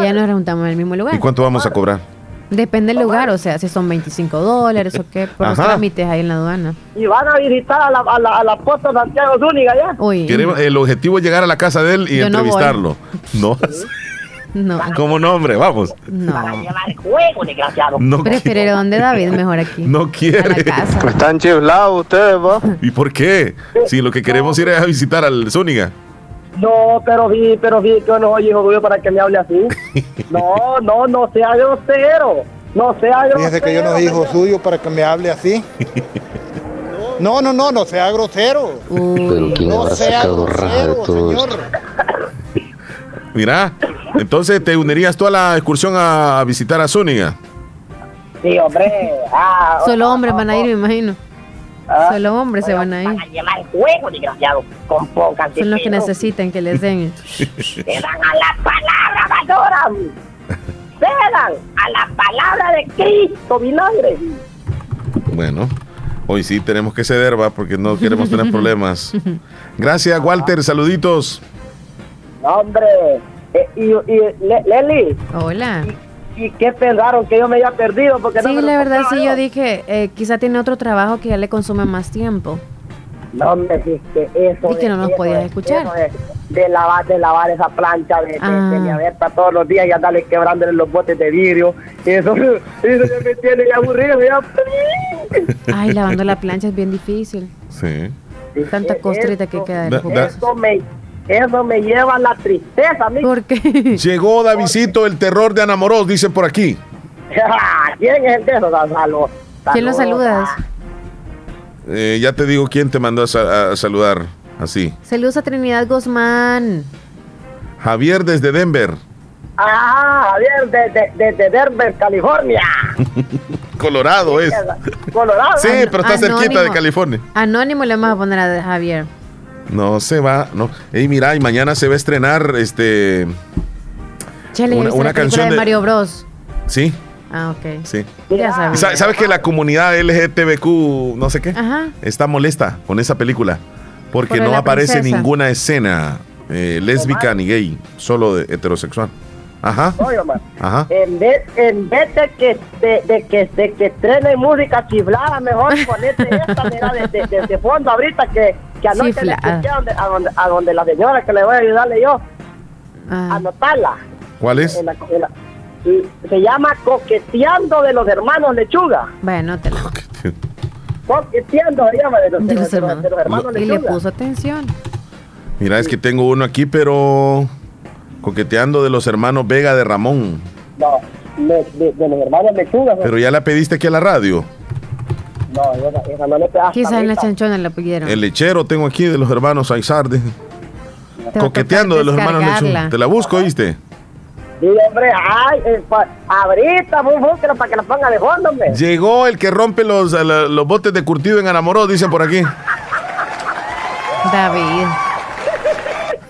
Speaker 4: Y ya nos preguntamos en el mismo lugar.
Speaker 3: ¿Y cuánto vamos a cobrar?
Speaker 4: Depende del lugar, o sea, si son 25 dólares o qué, por los
Speaker 3: Ajá.
Speaker 4: trámites ahí en la aduana.
Speaker 33: Y van a visitar a la, a la, a la posta Santiago Zúñiga ya.
Speaker 4: Uy,
Speaker 3: Queremos- el objetivo es llegar a la casa de él y
Speaker 4: Yo no
Speaker 3: entrevistarlo. <laughs> No,
Speaker 4: no,
Speaker 3: como nombre, vamos.
Speaker 4: no.
Speaker 33: Juego, desgraciado.
Speaker 3: No,
Speaker 4: Prefiero donde David, mejor aquí.
Speaker 3: no quiere.
Speaker 9: Están chiflados ustedes, va.
Speaker 3: ¿Y por qué? Si lo que queremos ir es a visitar al Zúñiga.
Speaker 33: No, pero vi, pero vi que no oye, hijo tuyo, para que me hable así. <laughs> No, no, no sea grosero. No sea grosero.
Speaker 36: Fíjese que yo no soy hijo suyo para que me hable así. <laughs> No, no, no, no sea grosero.
Speaker 37: Pero ¿quién
Speaker 36: No
Speaker 37: habrá
Speaker 36: sea
Speaker 37: sacado raja de
Speaker 36: grosero,
Speaker 37: todo
Speaker 36: señor. <laughs>
Speaker 37: esto?
Speaker 3: Mira, entonces te unirías tú a la excursión a, a visitar a Zúñiga.
Speaker 33: Sí, hombre. Ah,
Speaker 4: Solo hombres van a ir, me imagino.
Speaker 33: Ah.
Speaker 4: Solo hombres se van a ir.
Speaker 33: a llevar juego, desgraciado. Compónganse.
Speaker 4: Son los que necesitan que les den. <laughs>
Speaker 33: Se dan a la palabra, basura. Se dan a la palabra de Cristo, vinagre.
Speaker 3: Bueno, hoy sí tenemos que ceder, va, porque no queremos tener <laughs> problemas. Gracias, Walter. Saluditos.
Speaker 33: No, hombre. Eh, y, y Le- Leli,
Speaker 4: Hola.
Speaker 33: ¿y qué pensaron que yo me había perdido? Porque no
Speaker 4: Sí,
Speaker 33: me
Speaker 4: la verdad sí, yo dije, eh, quizá tiene otro trabajo que ya le consume más tiempo.
Speaker 33: No, es que eso
Speaker 4: Y que no nos
Speaker 33: eso
Speaker 4: podías
Speaker 33: es-
Speaker 4: escuchar.
Speaker 33: de lavar, de lavar esa plancha de, de,
Speaker 4: Ah.
Speaker 33: de abierta todos los días y andarle quebrándole los botes de vidrio. Eso, <laughs> eso ya me tiene ya aburrido. Ya.
Speaker 4: Ay, lavando la plancha es bien difícil.
Speaker 3: Sí.
Speaker 4: Tanta costrita que queda.
Speaker 33: Eso me, eso me lleva a la tristeza, amigo.
Speaker 4: ¿Por qué?
Speaker 3: Llegó Davidito, el terror de Anamorós, dicen por aquí. <laughs>
Speaker 33: ¿Quién es el de esos? Salud.
Speaker 4: ¿Quién lo saludas?
Speaker 3: Eh, ya te digo quién te mandó a, sa- a saludar. Así.
Speaker 4: Saludos a Trinidad Guzmán.
Speaker 3: Javier desde Denver,
Speaker 33: Ah, Javier, desde de, de Denver, California. <laughs>
Speaker 3: Colorado es.
Speaker 33: Colorado.
Speaker 3: Sí, pero está cerquita de. California.
Speaker 4: Anónimo le vamos a poner a Javier.
Speaker 3: No se va, no. Ey, mira, y mañana se va a estrenar este.
Speaker 4: Chale,
Speaker 3: Una-
Speaker 4: ¿viste
Speaker 3: una
Speaker 4: la película
Speaker 3: canción
Speaker 4: de Mario Bros.
Speaker 3: Sí,
Speaker 4: Ah, ok.
Speaker 3: sí.
Speaker 4: Ya sabía.
Speaker 3: Sa- ¿Sabes que la comunidad LGTBQ, no sé qué,
Speaker 4: Ajá.
Speaker 3: está molesta con esa película? Porque
Speaker 4: Por
Speaker 3: no aparece
Speaker 4: princesa.
Speaker 3: ninguna escena eh, lésbica ni gay, solo de heterosexual. Ajá,
Speaker 33: Oye, Omar,
Speaker 3: ajá.
Speaker 33: En vez, en vez de que de, de que de que estrene música chiflada, mejor ponete esta mira de, de, fondo ahorita que, que anoche le escuché a donde, a, donde, a donde la señora que le voy a ayudarle yo
Speaker 4: Ah.
Speaker 33: anotarla.
Speaker 3: ¿Cuál es?
Speaker 33: En la- en la- y se llama Coqueteando de los hermanos Lechuga.
Speaker 4: Bueno, te lo.
Speaker 33: Coqueteando se llama de los,
Speaker 4: De
Speaker 33: de
Speaker 4: los
Speaker 33: los- de los- de los hermanos
Speaker 4: Y le
Speaker 33: Lechuga.
Speaker 4: puso atención.
Speaker 3: Mira, es que tengo uno aquí, pero coqueteando de los hermanos Vega de Ramón.
Speaker 33: No, de, de- de los hermanos Lechuga.
Speaker 3: Pero ya la pediste aquí a la radio.
Speaker 33: No, esa, esa no le
Speaker 4: Quizás en la chanchona la pidieron.
Speaker 3: El lechero tengo aquí de los hermanos Aizarde. Coqueteando de los hermanos. Lechuga. Te la busco, ¿oíste?
Speaker 33: Sí, hombre, ay, eh, pa- ahorita, búsquela para que la ponga de fondo, hombre.
Speaker 3: Llegó el que rompe los, los botes de curtido en Anamoró, dicen por aquí.
Speaker 4: David.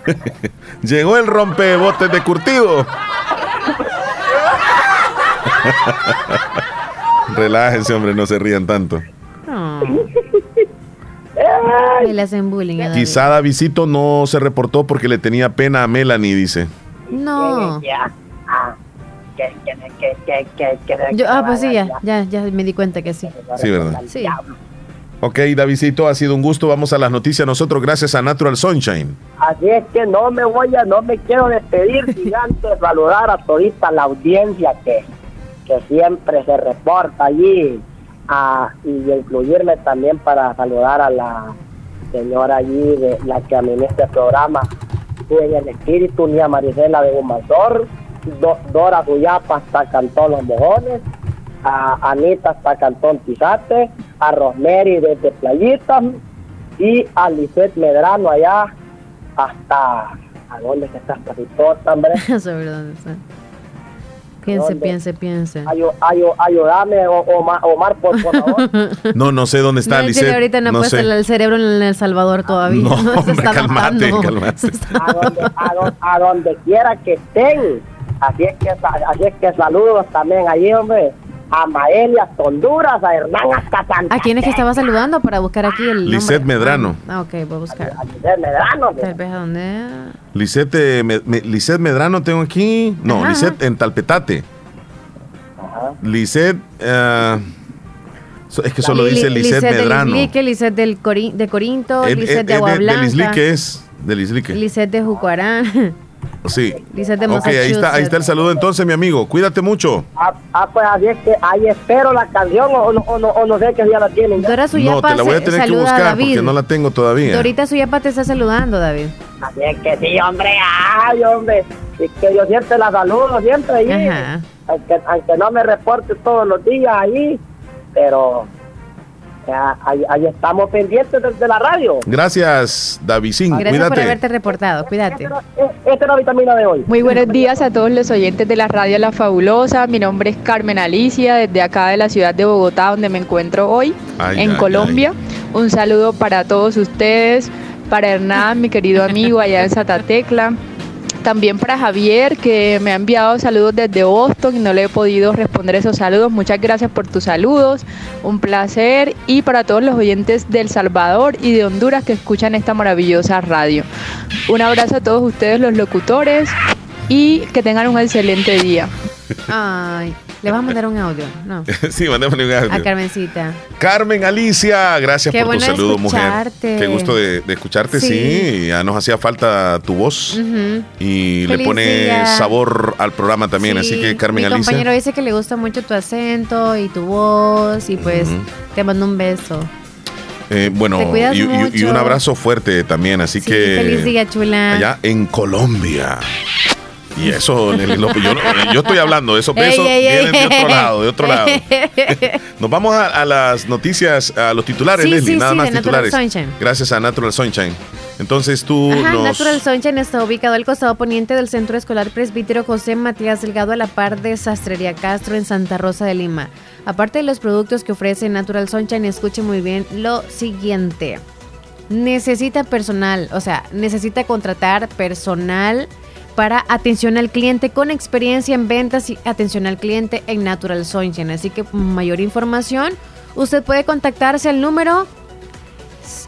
Speaker 4: <laughs>
Speaker 3: Llegó el rompe botes de curtido. <laughs> Relájense, hombre, no se rían tanto.
Speaker 4: Y le hacen bullying a David.
Speaker 3: Quizá Davidito no se reportó porque le tenía pena a Melanie, dice.
Speaker 4: No.
Speaker 33: Ah,
Speaker 4: Yo, ah, pues sí, ya, ya, ya me di cuenta que sí.
Speaker 3: Sí, ¿verdad?
Speaker 4: Sí.
Speaker 3: Ok, Davidito, ha sido un gusto. Vamos a las noticias nosotros gracias a Natural Sunshine.
Speaker 33: Así es que no me voy a, no me quiero despedir sin <laughs> antes saludar a todita la audiencia que, que siempre se reporta allí ah, y incluirme también para saludar a la señora allí de la que administra el programa en el espíritu Nia Marisela de Humasor, Do- Dora Suyapa hasta Cantón Los Mojones, a Anita hasta Cantón Tizate, a Rosemary desde Playitas y a Lisette Medrano allá hasta ¿a dónde que está esta pitota, hombre? <laughs>
Speaker 4: Sobre dónde está. Piense, piense, piense.
Speaker 33: Ayúdame, O- Omar, Omar, por, favor. <laughs>
Speaker 3: No, no sé dónde está
Speaker 4: No,
Speaker 3: Lisette.
Speaker 4: ahorita no, ha puesto el, cerebro en El Salvador todavía.
Speaker 3: No, <laughs>
Speaker 4: se
Speaker 3: hombre,
Speaker 4: está
Speaker 3: calmate, calmate.
Speaker 33: a donde, a, don- a donde quiera que estén. Así es que, así es que saludos también allí, hombre. A Maelia, hasta Honduras, a Hernán hasta Santa
Speaker 4: ¿A quién es que estaba saludando para buscar aquí el?
Speaker 3: Lisette Medrano.
Speaker 4: Ah, ok, voy a buscar.
Speaker 33: Lisette Medrano.
Speaker 4: Tal vez a dónde.
Speaker 3: Lisette, eh, me- me- Lisette Medrano tengo aquí. No,
Speaker 4: Ajá.
Speaker 3: Lisette en Talpetate. Lisette. eh, so- es que solo dice
Speaker 4: Li-
Speaker 3: Lisette
Speaker 4: del
Speaker 3: Medrano.
Speaker 4: Islique, Lisette del Cori- de Corinto,
Speaker 3: Es-
Speaker 4: Lisette de Agua Blanca.
Speaker 3: Del Islique es. Del Islique.
Speaker 4: Lisette de Jucuarán. <laughs>
Speaker 3: Sí.
Speaker 4: De
Speaker 3: Ok, ahí está, ahí está el saludo entonces, mi amigo. Cuídate mucho.
Speaker 33: Ah, ah, pues así es que ahí espero la canción o, no- o, no, o no sé qué día la tienen.
Speaker 4: Dora
Speaker 3: No,
Speaker 4: Suyapa
Speaker 3: te la voy a tener que buscar
Speaker 4: David.
Speaker 3: porque no la tengo todavía.
Speaker 4: Dorita Suyapa te está saludando, David.
Speaker 33: Así es que sí, hombre, ay, hombre. Es que yo siempre la saludo, siempre.
Speaker 4: Ajá.
Speaker 33: Aunque, aunque no me reporte todos los días ahí, pero ahí, ahí estamos pendientes desde la radio.
Speaker 3: Gracias, Davidín.
Speaker 4: Gracias por haberte reportado. Cuídate.
Speaker 33: Esta es la vitamina de hoy.
Speaker 38: Muy buenos días a todos los oyentes de la radio La Fabulosa. Mi nombre es Carmen Alicia, desde acá de la ciudad de Bogotá, donde me encuentro hoy,
Speaker 24: Ay,
Speaker 38: en
Speaker 24: ay,
Speaker 38: Colombia. Un saludo para todos ustedes, para Hernán, mi querido amigo allá en Santa Tecla. También para Javier, que me ha enviado saludos desde Boston y no le he podido responder esos saludos. Muchas gracias por tus saludos, un placer. Y para todos los oyentes del Salvador y de Honduras que escuchan esta maravillosa radio. Un abrazo a todos ustedes, los locutores, y que tengan un excelente día.
Speaker 4: Ay, le vas a mandar un audio. No. <laughs>
Speaker 3: sí, mandémosle un audio.
Speaker 4: A Carmencita.
Speaker 3: Carmen Alicia, gracias
Speaker 4: Qué
Speaker 3: por tu saludo, mujer. Qué gusto de, de escucharte, sí.
Speaker 4: Sí.
Speaker 3: Ya nos hacía falta tu voz y le pone
Speaker 4: día.
Speaker 3: sabor al programa también. Así
Speaker 4: Sí,
Speaker 3: que, Carmen
Speaker 4: Mi
Speaker 3: Alicia.
Speaker 4: compañero dice que le gusta mucho tu acento y tu voz y pues te mando un beso.
Speaker 3: eh, bueno, y, y- y
Speaker 4: mucho.
Speaker 3: un abrazo fuerte también. Así
Speaker 4: Sí,
Speaker 3: que.
Speaker 4: feliz día, chula.
Speaker 3: Allá en Colombia.
Speaker 39: Y eso, Nelly López, yo, no- yo estoy hablando,
Speaker 4: Ey, ey, ey.
Speaker 39: vienen de otro lado, de otro lado. <laughs> Nos vamos a, a las noticias, a los titulares,
Speaker 4: Sí,
Speaker 39: Leslie,
Speaker 4: sí,
Speaker 39: nada
Speaker 4: sí,
Speaker 39: más titulares.
Speaker 4: Sunshine.
Speaker 39: Gracias a Natural Sunshine. Entonces tú
Speaker 4: Ajá,
Speaker 39: nos...
Speaker 4: Natural Sunshine está ubicado al costado poniente del Centro Escolar Presbítero José Matías Delgado a la par de Sastrería Castro en Santa Rosa de Lima. Aparte de los productos que ofrece Natural Sunshine, escuche muy bien lo siguiente. Necesita personal, o sea, necesita contratar personal para atención al cliente con experiencia en ventas y atención al cliente en Natural Sunshine. Así que mayor información, usted puede contactarse al número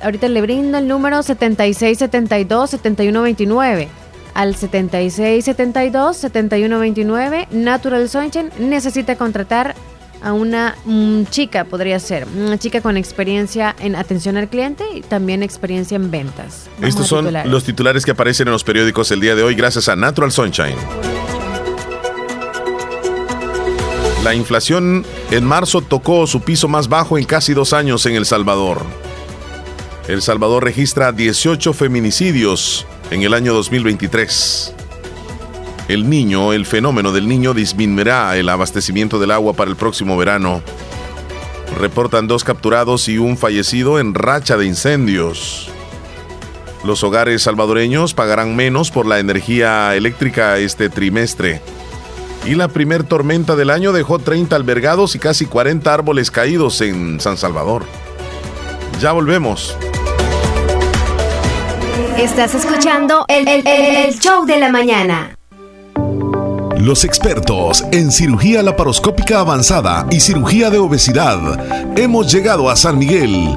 Speaker 4: Ahorita le brindo el número 7672-7129. Al 7672-7129, Natural Sunshine necesita contratar a una mm, chica, podría ser, una chica con experiencia en atención al cliente y también experiencia en ventas. Vamos
Speaker 39: Estos son
Speaker 4: titulares.
Speaker 39: los titulares que aparecen en los periódicos el día de hoy gracias a Natural Sunshine. La inflación en marzo tocó su piso más bajo en casi dos años en El Salvador. El Salvador registra 18 feminicidios en el año 2023. El niño, el fenómeno del niño disminuirá el abastecimiento del agua para el próximo verano. Reportan dos capturados y un fallecido en racha de incendios. Los hogares salvadoreños pagarán menos por la energía eléctrica este trimestre. Y la primer tormenta del año dejó 30 albergados y casi 40 árboles caídos en San Salvador. Ya volvemos.
Speaker 24: Estás escuchando el, el- el- el show de la mañana.
Speaker 3: Los expertos en cirugía laparoscópica avanzada y cirugía de obesidad. Hemos llegado a San Miguel.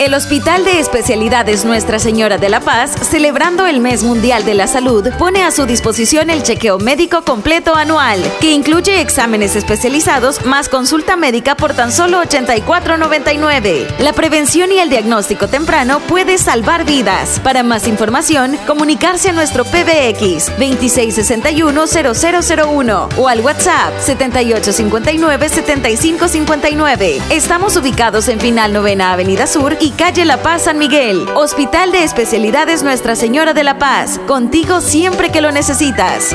Speaker 38: El Hospital de Especialidades Nuestra Señora de la Paz, celebrando el Mes Mundial de la Salud, pone a su disposición el chequeo médico completo anual, que incluye exámenes especializados más consulta médica por tan solo 84.99. La prevención y el diagnóstico temprano puede salvar vidas. Para más información, comunicarse a nuestro PBX 2661-0001 o al WhatsApp 7859-7559. Estamos ubicados en Final Novena Avenida Sur y Calle La Paz San Miguel. Hospital de Especialidades Nuestra Señora de la Paz. Contigo siempre que lo necesitas.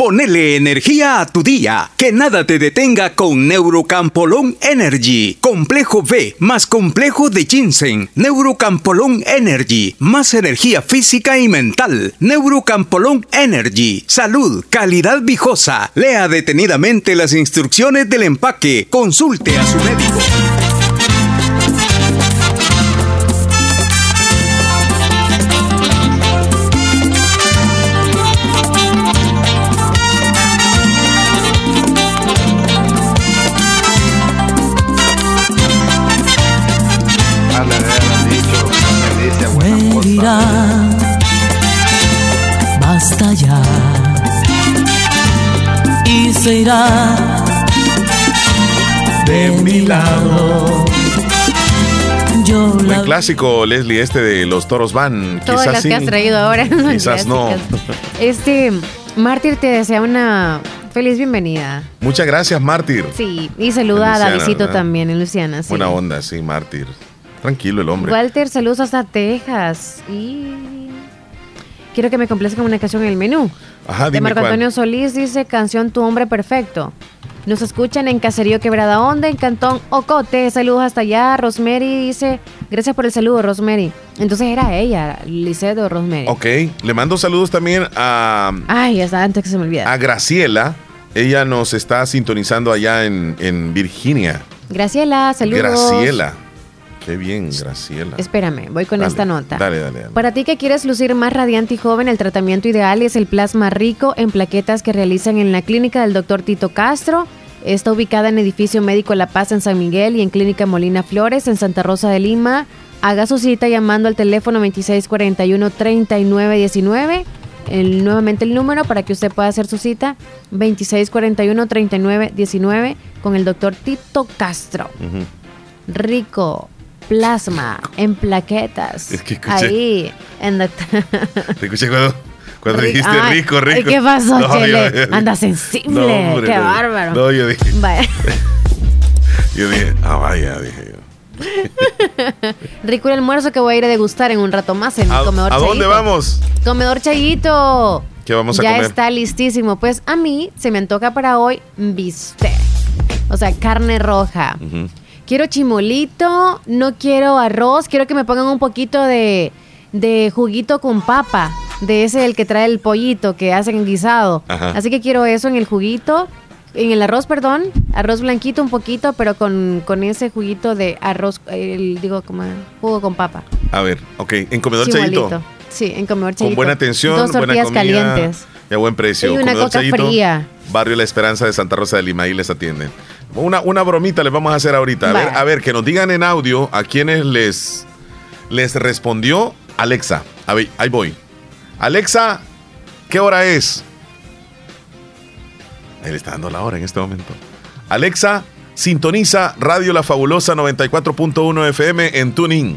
Speaker 15: Ponele energía a tu día. Que nada te detenga con Neurocampolón Energy. Complejo B más complejo de ginseng. Neurocampolón Energy. Más energía física y mental. Neurocampolón Energy. Salud, calidad viejosa. Lea detenidamente las instrucciones del empaque. Consulte a su médico.
Speaker 40: Se irá de mi lado. Yo la
Speaker 39: Buen clásico, Leslie, este de los toros van.
Speaker 4: Todas
Speaker 39: Quizás
Speaker 4: las
Speaker 39: sí,
Speaker 4: que has traído ahora. <laughs>
Speaker 39: Quizás no.
Speaker 4: Este, Mártir te desea una Feliz bienvenida.
Speaker 3: Muchas gracias, Mártir.
Speaker 4: Sí, y saluda a Davidito
Speaker 3: ¿verdad?
Speaker 4: también, en Luciana. Sí.
Speaker 3: Buena onda, sí, Mártir. Tranquilo el hombre.
Speaker 4: Walter, saludos hasta Texas. Y quiero que me complazcan una canción en el menú.
Speaker 3: Ajá,
Speaker 4: de
Speaker 3: dime
Speaker 4: Marco
Speaker 3: cuál.
Speaker 4: Antonio Solís dice canción Tu hombre perfecto. Nos escuchan en Caserío Quebrada Onda, en Cantón Ocote. Saludos hasta allá. Rosemary dice, gracias por el saludo, Rosemary. Entonces era ella, Lisette o Rosemary.
Speaker 3: Ok, le mando saludos también a,
Speaker 4: Ay, hasta antes que se me olvide.
Speaker 3: a Graciela. Ella nos está sintonizando allá en, en Virginia.
Speaker 4: Graciela, saludos.
Speaker 3: Graciela. Qué bien, Graciela.
Speaker 4: Espérame, voy con
Speaker 3: Dale,
Speaker 4: esta nota.
Speaker 3: Dale, dale, dale.
Speaker 4: Para ti que quieres lucir más radiante y joven, el tratamiento ideal es el plasma rico en plaquetas que realizan en la clínica del doctor Tito Castro. Está ubicada en Edificio Médico La Paz en San Miguel y en Clínica Molina Flores en Santa Rosa de Lima. Haga su cita llamando al teléfono 2641-3919. El, nuevamente el número para que usted pueda hacer su cita 2641-3919 con el doctor Tito Castro rico plasma en plaquetas.
Speaker 3: Es que escuché-
Speaker 4: Ahí, en la-
Speaker 3: Te escuché cuando, cuando
Speaker 4: Rico.
Speaker 3: dijiste
Speaker 4: Ay,
Speaker 3: rico, rico.
Speaker 4: ¿qué pasó,
Speaker 3: No,
Speaker 4: Chele?
Speaker 3: yo-
Speaker 4: Anda sensible,
Speaker 3: No, hombre,
Speaker 4: qué
Speaker 3: no.
Speaker 4: bárbaro.
Speaker 3: No, yo dije,
Speaker 4: Vaya. <laughs>
Speaker 3: yo dije, ah, vaya, dije yo. <laughs>
Speaker 4: Rico el almuerzo que voy a ir a degustar en un rato más en
Speaker 3: ¿A,
Speaker 4: el comedor
Speaker 3: a dónde
Speaker 4: Chayito.
Speaker 3: vamos?
Speaker 4: Comedor Chayito.
Speaker 3: ¿Qué vamos a
Speaker 4: ya
Speaker 3: comer?
Speaker 4: está listísimo. Pues a mí se me antoja para hoy bistec. O sea, carne roja.
Speaker 3: Ujú.
Speaker 4: Quiero chimolito, no quiero arroz, quiero que me pongan un poquito de, de juguito con papa, de ese el que trae el pollito que hacen en guisado.
Speaker 41: Ajá.
Speaker 4: Así que quiero eso en el juguito, en el arroz, perdón, arroz blanquito un poquito, pero con, con ese juguito de arroz, el, digo como jugo con papa.
Speaker 3: A ver, ok, en Comedor
Speaker 4: Chimolito.
Speaker 3: Chayito.
Speaker 4: Sí, en comedor
Speaker 3: Con
Speaker 4: Chayito.
Speaker 3: buena atención,
Speaker 4: Dos
Speaker 3: buena
Speaker 4: tortillas
Speaker 3: comida.
Speaker 4: calientes.
Speaker 3: Y a buen precio.
Speaker 4: Y una
Speaker 3: Comedor
Speaker 4: coca
Speaker 3: Chayito,
Speaker 4: fría.
Speaker 3: Barrio La Esperanza de Santa Rosa de Lima, ahí les atienden. Una, una bromita les vamos a hacer ahorita. A ver, a ver, que nos digan en audio a quienes les, les respondió Alexa. A ver, ahí voy. Alexa, ¿qué hora es? Le está dando la hora en este momento. Alexa, sintoniza Radio La Fabulosa 94.1 FM en Tuning.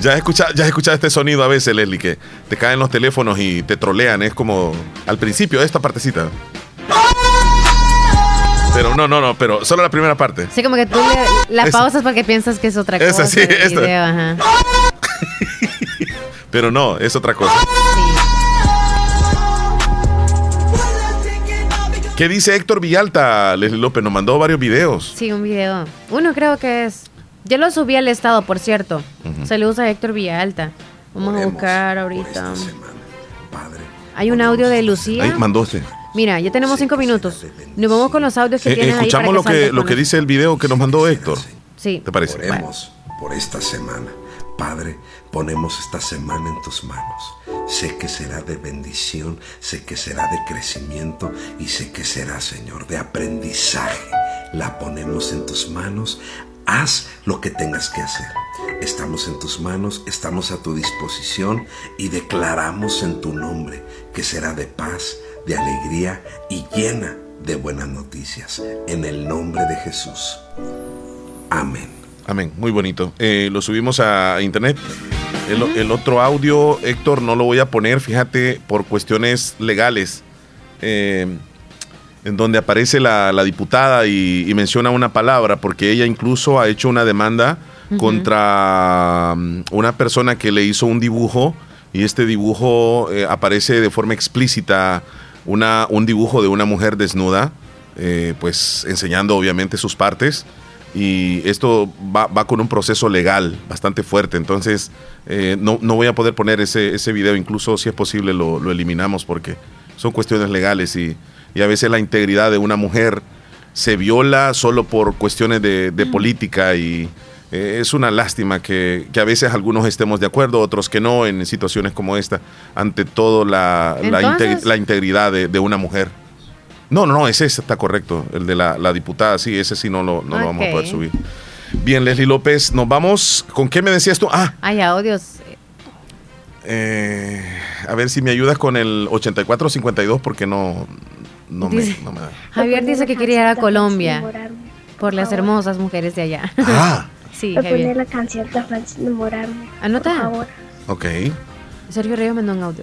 Speaker 3: Ya has escuchado, ya has escuchado este sonido a veces, Leslie, que te caen los teléfonos y te trolean. Es como al principio, esta partecita. Pero no, no, no, pero solo la primera parte.
Speaker 4: Sí, como que tú le, la
Speaker 3: Esa.
Speaker 4: pausas porque piensas que es otra
Speaker 3: Esa,
Speaker 4: cosa.
Speaker 3: sí,
Speaker 4: el
Speaker 3: esta.
Speaker 4: video, ajá. <laughs>
Speaker 3: Pero no, es otra cosa. ¿Qué dice Héctor Villalta? Leslie López nos mandó varios videos.
Speaker 4: Sí, un video. Uno creo que es. Yo lo subí al estado, por cierto.
Speaker 3: Ujú.
Speaker 4: Saludos a Héctor Villalta. Vamos a buscar ahorita. Hay un audio de Lucía.
Speaker 3: Ahí mandó usted.
Speaker 4: Mira, ya tenemos cinco minutos. Nos vamos con los audios que
Speaker 3: Eh,
Speaker 4: tienes ahí para
Speaker 3: escuchamos lo que, lo dice el video que nos mandó Héctor.
Speaker 4: Sí.
Speaker 3: ¿Te parece?
Speaker 42: Oremos por esta semana. Padre, ponemos esta semana en tus manos. Sé que será de bendición, sé que será de crecimiento y sé que será, Señor, de aprendizaje. La ponemos en tus manos. Haz lo que tengas que hacer. Estamos en tus manos, estamos a tu disposición y declaramos en tu nombre que será de paz, de alegría y llena de buenas noticias. En el nombre de Jesús. Amén.
Speaker 3: Amén, muy bonito. Eh, lo subimos a internet. El, el otro audio, Héctor, no lo voy a poner, fíjate, por cuestiones legales, eh, en donde aparece la, la diputada y, y menciona una palabra, porque ella incluso ha hecho una demanda
Speaker 41: Ujú.
Speaker 3: contra mm, una persona que le hizo un dibujo y este dibujo eh, aparece de forma explícita, una, un dibujo de una mujer desnuda, eh, pues enseñando obviamente sus partes y esto va, va con un proceso legal bastante fuerte, entonces eh, no, no voy a poder poner ese, ese video, incluso si es posible lo, lo eliminamos porque son cuestiones legales y, y a veces la integridad de una mujer se viola solo por cuestiones de, de política y eh, es una lástima que, que a veces algunos estemos de acuerdo, otros que no en situaciones como esta, ante todo la, la,
Speaker 4: Entonces-
Speaker 3: integ- la integridad de, de una mujer. No, no, no, ese está correcto, el de la, la diputada, sí, ese sí no lo, no lo vamos a poder subir. Bien, Leslie López, nos vamos. ¿Con qué me decías tú? Ah,
Speaker 4: Hay audios.
Speaker 3: eh, a ver si me ayudas con el 8452 porque no, no, me, no me da.
Speaker 4: Javier dice que quería ir a Colombia por las hermosas mujeres de allá.
Speaker 3: Ah. <laughs>
Speaker 4: sí,
Speaker 43: Voy a poner
Speaker 4: Javier.
Speaker 43: la canción de Francis enamorarme.
Speaker 4: Anota.
Speaker 43: Por favor.
Speaker 3: Ok.
Speaker 4: Sergio Reyes mandó un audio.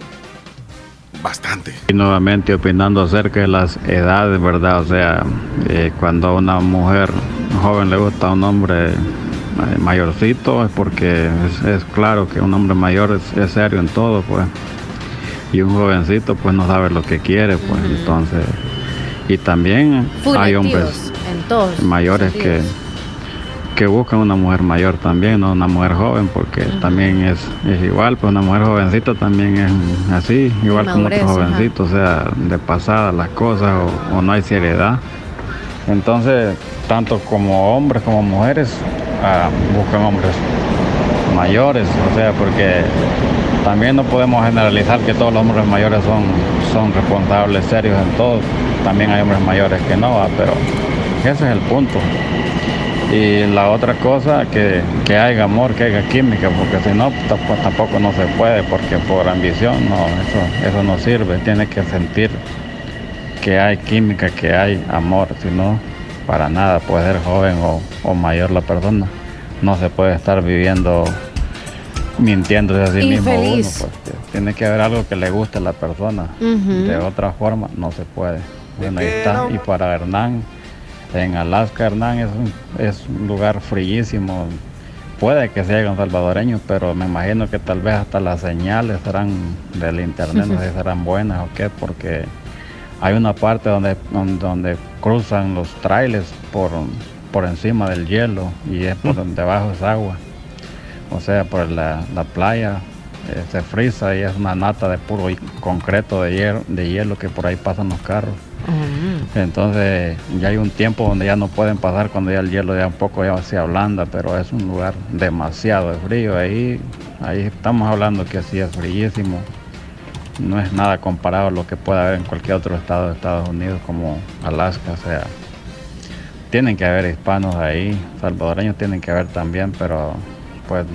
Speaker 3: bastante.
Speaker 41: Y nuevamente opinando acerca de las edades, ¿verdad? O sea, eh, cuando a una mujer joven le gusta a un hombre eh, mayorcito es porque es, es claro que un hombre mayor es, es serio en todo, pues. Y un jovencito pues no sabe lo que quiere, pues entonces... Y también hay hombres mayores que, que buscan una mujer mayor también, no una mujer joven, porque también es, es igual, pues una mujer jovencita también es así, igual como otro
Speaker 4: ajá.
Speaker 41: jovencito, o sea, de pasada las cosas o, o no hay seriedad. Entonces, tanto como hombres como mujeres ah, buscan hombres mayores, o sea, porque también no podemos generalizar que todos los hombres mayores son, son responsables, serios en todo. También hay hombres mayores que no, ¿va? pero ese es el punto. Y la otra cosa, que, que haya amor, que haya química, porque si no, tampoco, tampoco no se puede, porque por ambición no, eso, eso no sirve. Tiene que sentir que hay química, que hay amor, si no, para nada, puede ser joven o, o mayor la persona. No se puede estar viviendo mintiéndose a sí mismo uno,
Speaker 4: Infeliz.
Speaker 41: pues, que tiene que haber algo que le guste a la persona.
Speaker 4: Ujú.
Speaker 41: De otra forma no se puede. Bueno, ahí está. Y para Hernán, en Alaska, Hernán es un, es un lugar frillísimo. Puede que sea un salvadoreño, pero me imagino que tal vez hasta las señales serán del internet, no sé si <laughs> serán buenas o qué, porque hay una parte donde, donde, donde cruzan los trailers por, por encima del hielo y es por <laughs> donde debajo es agua. O sea, por la, la playa eh, se frisa y es una nata de puro concreto de hielo, de hielo que por ahí pasan los carros. Entonces ya hay un tiempo donde ya no pueden pasar cuando ya el hielo ya un poco ya se ablanda, pero es un lugar demasiado de frío. Ahí, ahí estamos hablando que sí es fríísimo. No es nada comparado a lo que puede haber en cualquier otro estado de Estados Unidos como Alaska. O sea, tienen que haber hispanos ahí, salvadoreños tienen que haber también, pero pues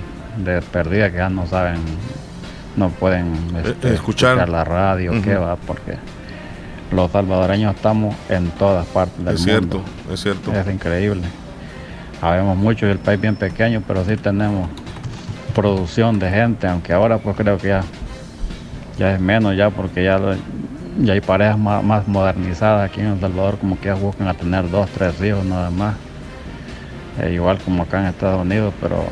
Speaker 41: de perdida que ya no saben, no pueden este,
Speaker 3: escuchar.
Speaker 41: la radio, qué
Speaker 3: Ujú.
Speaker 41: va, porque los salvadoreños estamos en todas partes del
Speaker 3: Es
Speaker 41: mundo.
Speaker 3: cierto, es cierto.
Speaker 41: Es increíble. Habemos mucho y el país bien pequeño, pero sí tenemos producción de gente, aunque ahora pues creo que ya, ya es menos ya porque ya, lo- ya hay parejas más, más modernizadas aquí en El Salvador, como que ya buscan a tener dos, tres hijos nada más. Eh, igual como acá en Estados Unidos, pero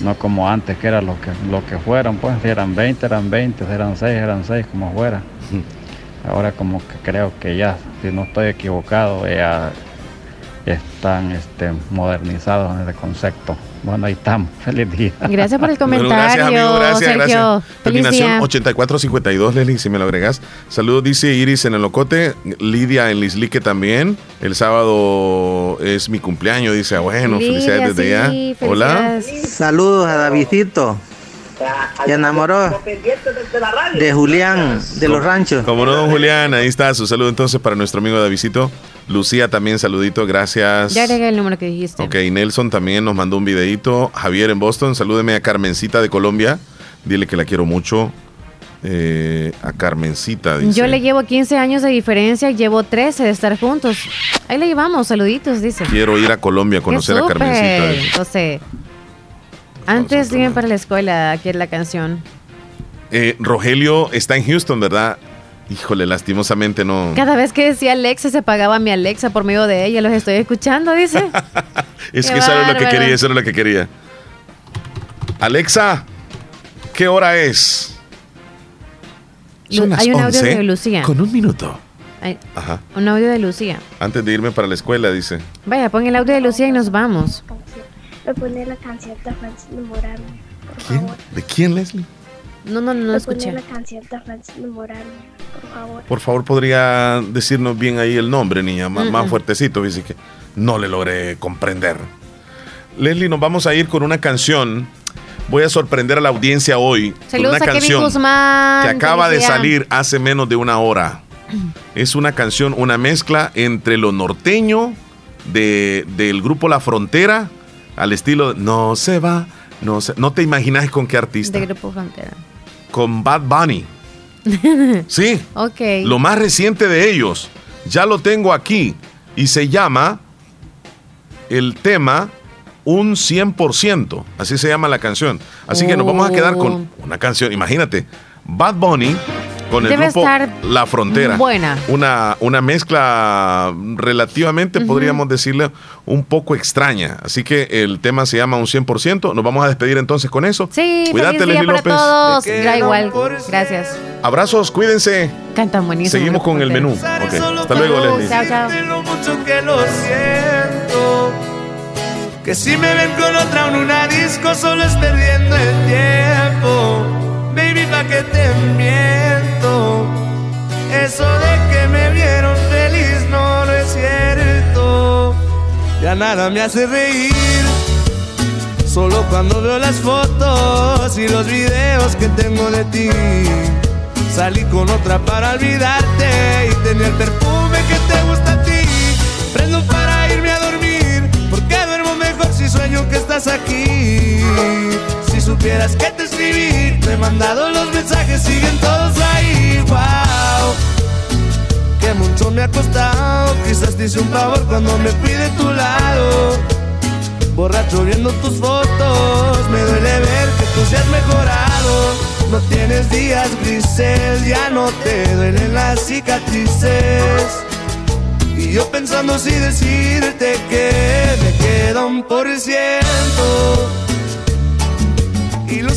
Speaker 41: no como antes que era lo que, lo que fueran, pues si eran 20, eran 20, si eran 6, eran 6, como fuera. <laughs> Ahora como que creo que ya, si no estoy equivocado, ya están este, modernizados en ese concepto. Bueno, ahí estamos. <laughs> Feliz día.
Speaker 4: Gracias por el
Speaker 3: Bueno,
Speaker 4: comentario,
Speaker 3: gracias, amigo. Gracias,
Speaker 4: Sergio.
Speaker 3: gracias.
Speaker 4: Feliz
Speaker 3: Terminación
Speaker 4: día.
Speaker 3: 8452, Leslie, si me lo agregas. Saludos, dice Iris en el Locote. Lidia en Lislique también. El sábado es mi cumpleaños, dice. Ah, bueno, felicidades desde allá. Hola.
Speaker 44: Saludos a Davidito. Se enamoró de Julián de los ranchos.
Speaker 3: Como no, don Julián, ahí está su saludo entonces para nuestro amigo Davidito. Lucía también, saludito, gracias.
Speaker 4: Ya agregué el número que dijiste.
Speaker 3: Ok, Nelson también nos mandó un videito. Javier en Boston, salúdeme a Carmencita de Colombia. Dile que la quiero mucho. Eh, a Carmencita, dice.
Speaker 4: Yo le llevo 15 años de diferencia, llevo 13 de estar juntos. Ahí le llevamos, saluditos, dice.
Speaker 3: Quiero ir a Colombia a conocer
Speaker 4: Qué
Speaker 3: a Carmencita. dice.
Speaker 4: Entonces, antes de irme para la escuela, aquí es la canción.
Speaker 3: Eh, Rogelio está en Houston, ¿verdad? Híjole, lastimosamente no.
Speaker 4: Cada vez que decía Alexa, se pagaba mi Alexa por medio de ella. Los estoy escuchando, dice. <laughs>
Speaker 3: Es
Speaker 4: Qué
Speaker 3: que eso era lo que quería, eso era lo que quería. Alexa, ¿qué hora es? Son
Speaker 4: Lu-
Speaker 3: las
Speaker 4: hay un audio
Speaker 3: 11
Speaker 4: de Lucía.
Speaker 3: Con un minuto.
Speaker 4: Hay
Speaker 3: Ajá.
Speaker 4: un audio de Lucía.
Speaker 3: Antes de irme para la escuela, dice.
Speaker 4: Vaya, pon el audio de Lucía y nos vamos.
Speaker 43: Me pone la canción de Francis enamorarme, por
Speaker 3: ¿Quién?
Speaker 43: favor.
Speaker 3: ¿De quién, Leslie?
Speaker 4: No, no, no, no
Speaker 43: Me
Speaker 4: escuché.
Speaker 43: pone la canción de Francis enamorarme, por favor.
Speaker 3: Por favor, podría decirnos bien ahí el nombre, niña, más, más
Speaker 43: Mm-mm.
Speaker 3: fuertecito, dice que no le logré comprender. Leslie, nos vamos a ir con una canción. Voy a sorprender a la audiencia hoy con
Speaker 4: Saludos
Speaker 3: una
Speaker 4: a Kevin
Speaker 3: canción
Speaker 4: Guzmán.
Speaker 3: que acaba de salir hace menos de una hora. <clears throat> Es una canción, una mezcla entre lo norteño de, del grupo La Frontera al estilo de, No se va, no se, no te imaginas con qué artista.
Speaker 4: De Grupo Frontera.
Speaker 3: Con Bad Bunny. <laughs> Sí.
Speaker 4: ok.
Speaker 3: Lo más reciente de ellos, ya lo tengo aquí y se llama el tema Un 100%, así se llama la canción. Así que nos vamos a quedar con una canción, imagínate, Bad Bunny con el
Speaker 4: Debe
Speaker 3: grupo
Speaker 4: estar
Speaker 3: La Frontera.
Speaker 4: buena.
Speaker 3: Una, una mezcla relativamente, podríamos decirle, un poco extraña. Así que el tema se llama un 100%. Nos vamos a despedir entonces con eso.
Speaker 4: Sí,
Speaker 3: Cuídate,
Speaker 4: feliz día
Speaker 3: Leslie
Speaker 4: para
Speaker 3: López.
Speaker 4: todos. Da igual. Gracias.
Speaker 3: Abrazos, cuídense.
Speaker 4: Cantan buenísimo.
Speaker 3: Seguimos con el menú. Ok, Hasta luego, Leslie.
Speaker 4: Chao, chao.
Speaker 29: Que si me ven con otra en una disco solo es perdiendo el tiempo. Baby, pa' que te miento. Eso de que me vieron feliz no, no es cierto. Ya nada me hace reír. Solo cuando veo las fotos y los videos que tengo de ti. Salí con otra para olvidarte y tenía el perfume que te gusta a ti. Prendo para irme a dormir, porque duermo mejor si sueño que estás aquí. Supieras que te escribí, te he mandado los mensajes, siguen todos ahí. Wow, que mucho me ha costado. Quizás te hice un favor cuando me fui de tu lado. Borracho viendo tus fotos, me duele ver que tú seas mejorado. No tienes días grises, ya no te duelen las cicatrices. Y yo pensando si decirte que me queda un por ciento.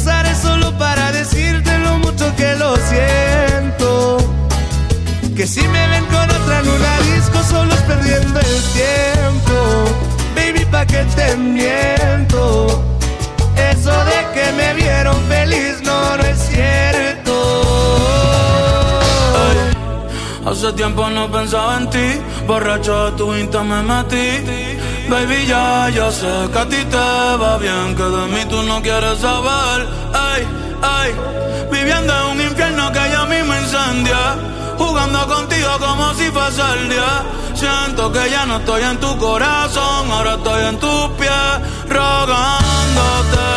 Speaker 29: Usaré solo para decirte lo mucho que lo siento. Que si me ven con otra en disco solo es perdiendo el tiempo. Baby, pa' que te miento. Eso de que me vieron feliz no, no es cierto.
Speaker 45: Hace tiempo no pensaba en ti, borracho de tu insta me metí. Baby, ya, ya sé que a ti te va bien, que de mí tú no quieres saber. Ay, ay, viviendo en un infierno que ya mismo incendia. Jugando contigo como si fuese el día. Siento que ya no estoy en tu corazón, ahora estoy en tus pies, rogándote.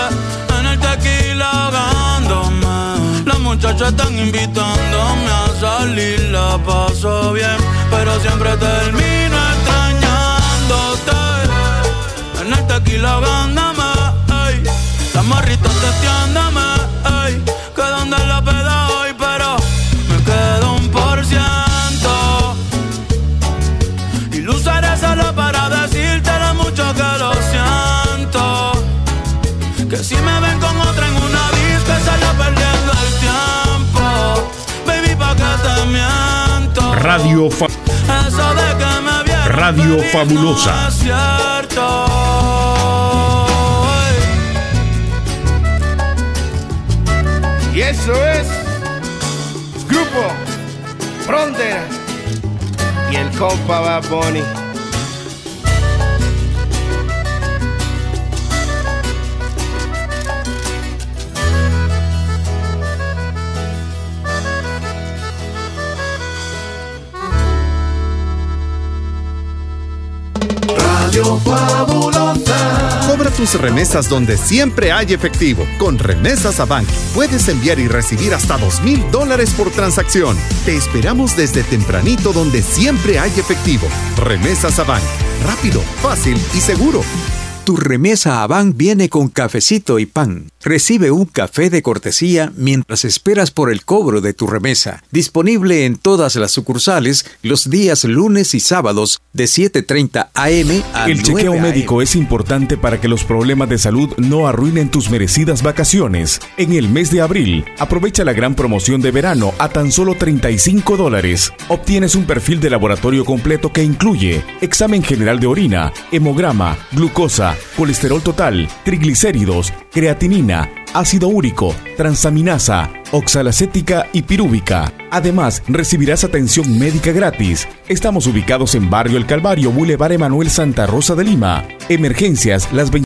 Speaker 45: En el tequila ahogándome. Las muchachas están invitándome a salir, la paso bien, pero siempre termino En el tequila ahogándome, ey. Las morritas testeándome, ey. Que donde la peda hoy, pero me quedo un por ciento. Y lo usaré solo para decirte lo mucho que lo siento. Que si me ven con otra en una disco, solo perdiendo el tiempo. Baby, pa' que te miento.
Speaker 46: Radio, Fa-
Speaker 45: Eso de que me
Speaker 46: Radio Fabulosa.
Speaker 47: Y eso es Grupo Frontera y el compa Bad Bunny.
Speaker 15: Cobra tus remesas donde siempre hay efectivo. Con Remesas a Bank puedes enviar y recibir hasta dos mil dólares por transacción. Te esperamos desde tempranito donde siempre hay efectivo. Remesas a Bank. Rápido, fácil y seguro.
Speaker 48: Tu remesa a Ban viene con cafecito y pan. Recibe un café de cortesía mientras esperas por el cobro de tu remesa. Disponible en todas las sucursales los días lunes y sábados de 7.30 am a
Speaker 13: El
Speaker 48: 9
Speaker 13: chequeo
Speaker 48: AM.
Speaker 13: médico es importante para que los problemas de salud no arruinen tus merecidas vacaciones. En el mes de abril, aprovecha la gran promoción de verano a tan solo 35 dólares. Obtienes un perfil de laboratorio completo que incluye examen general de orina, hemograma, glucosa, colesterol total, triglicéridos, creatinina, ácido úrico, transaminasa, oxalacética y pirúvica. Además, recibirás atención médica gratis. Estamos ubicados en Barrio El Calvario, Boulevard Emanuel Santa Rosa de Lima. Emergencias las 20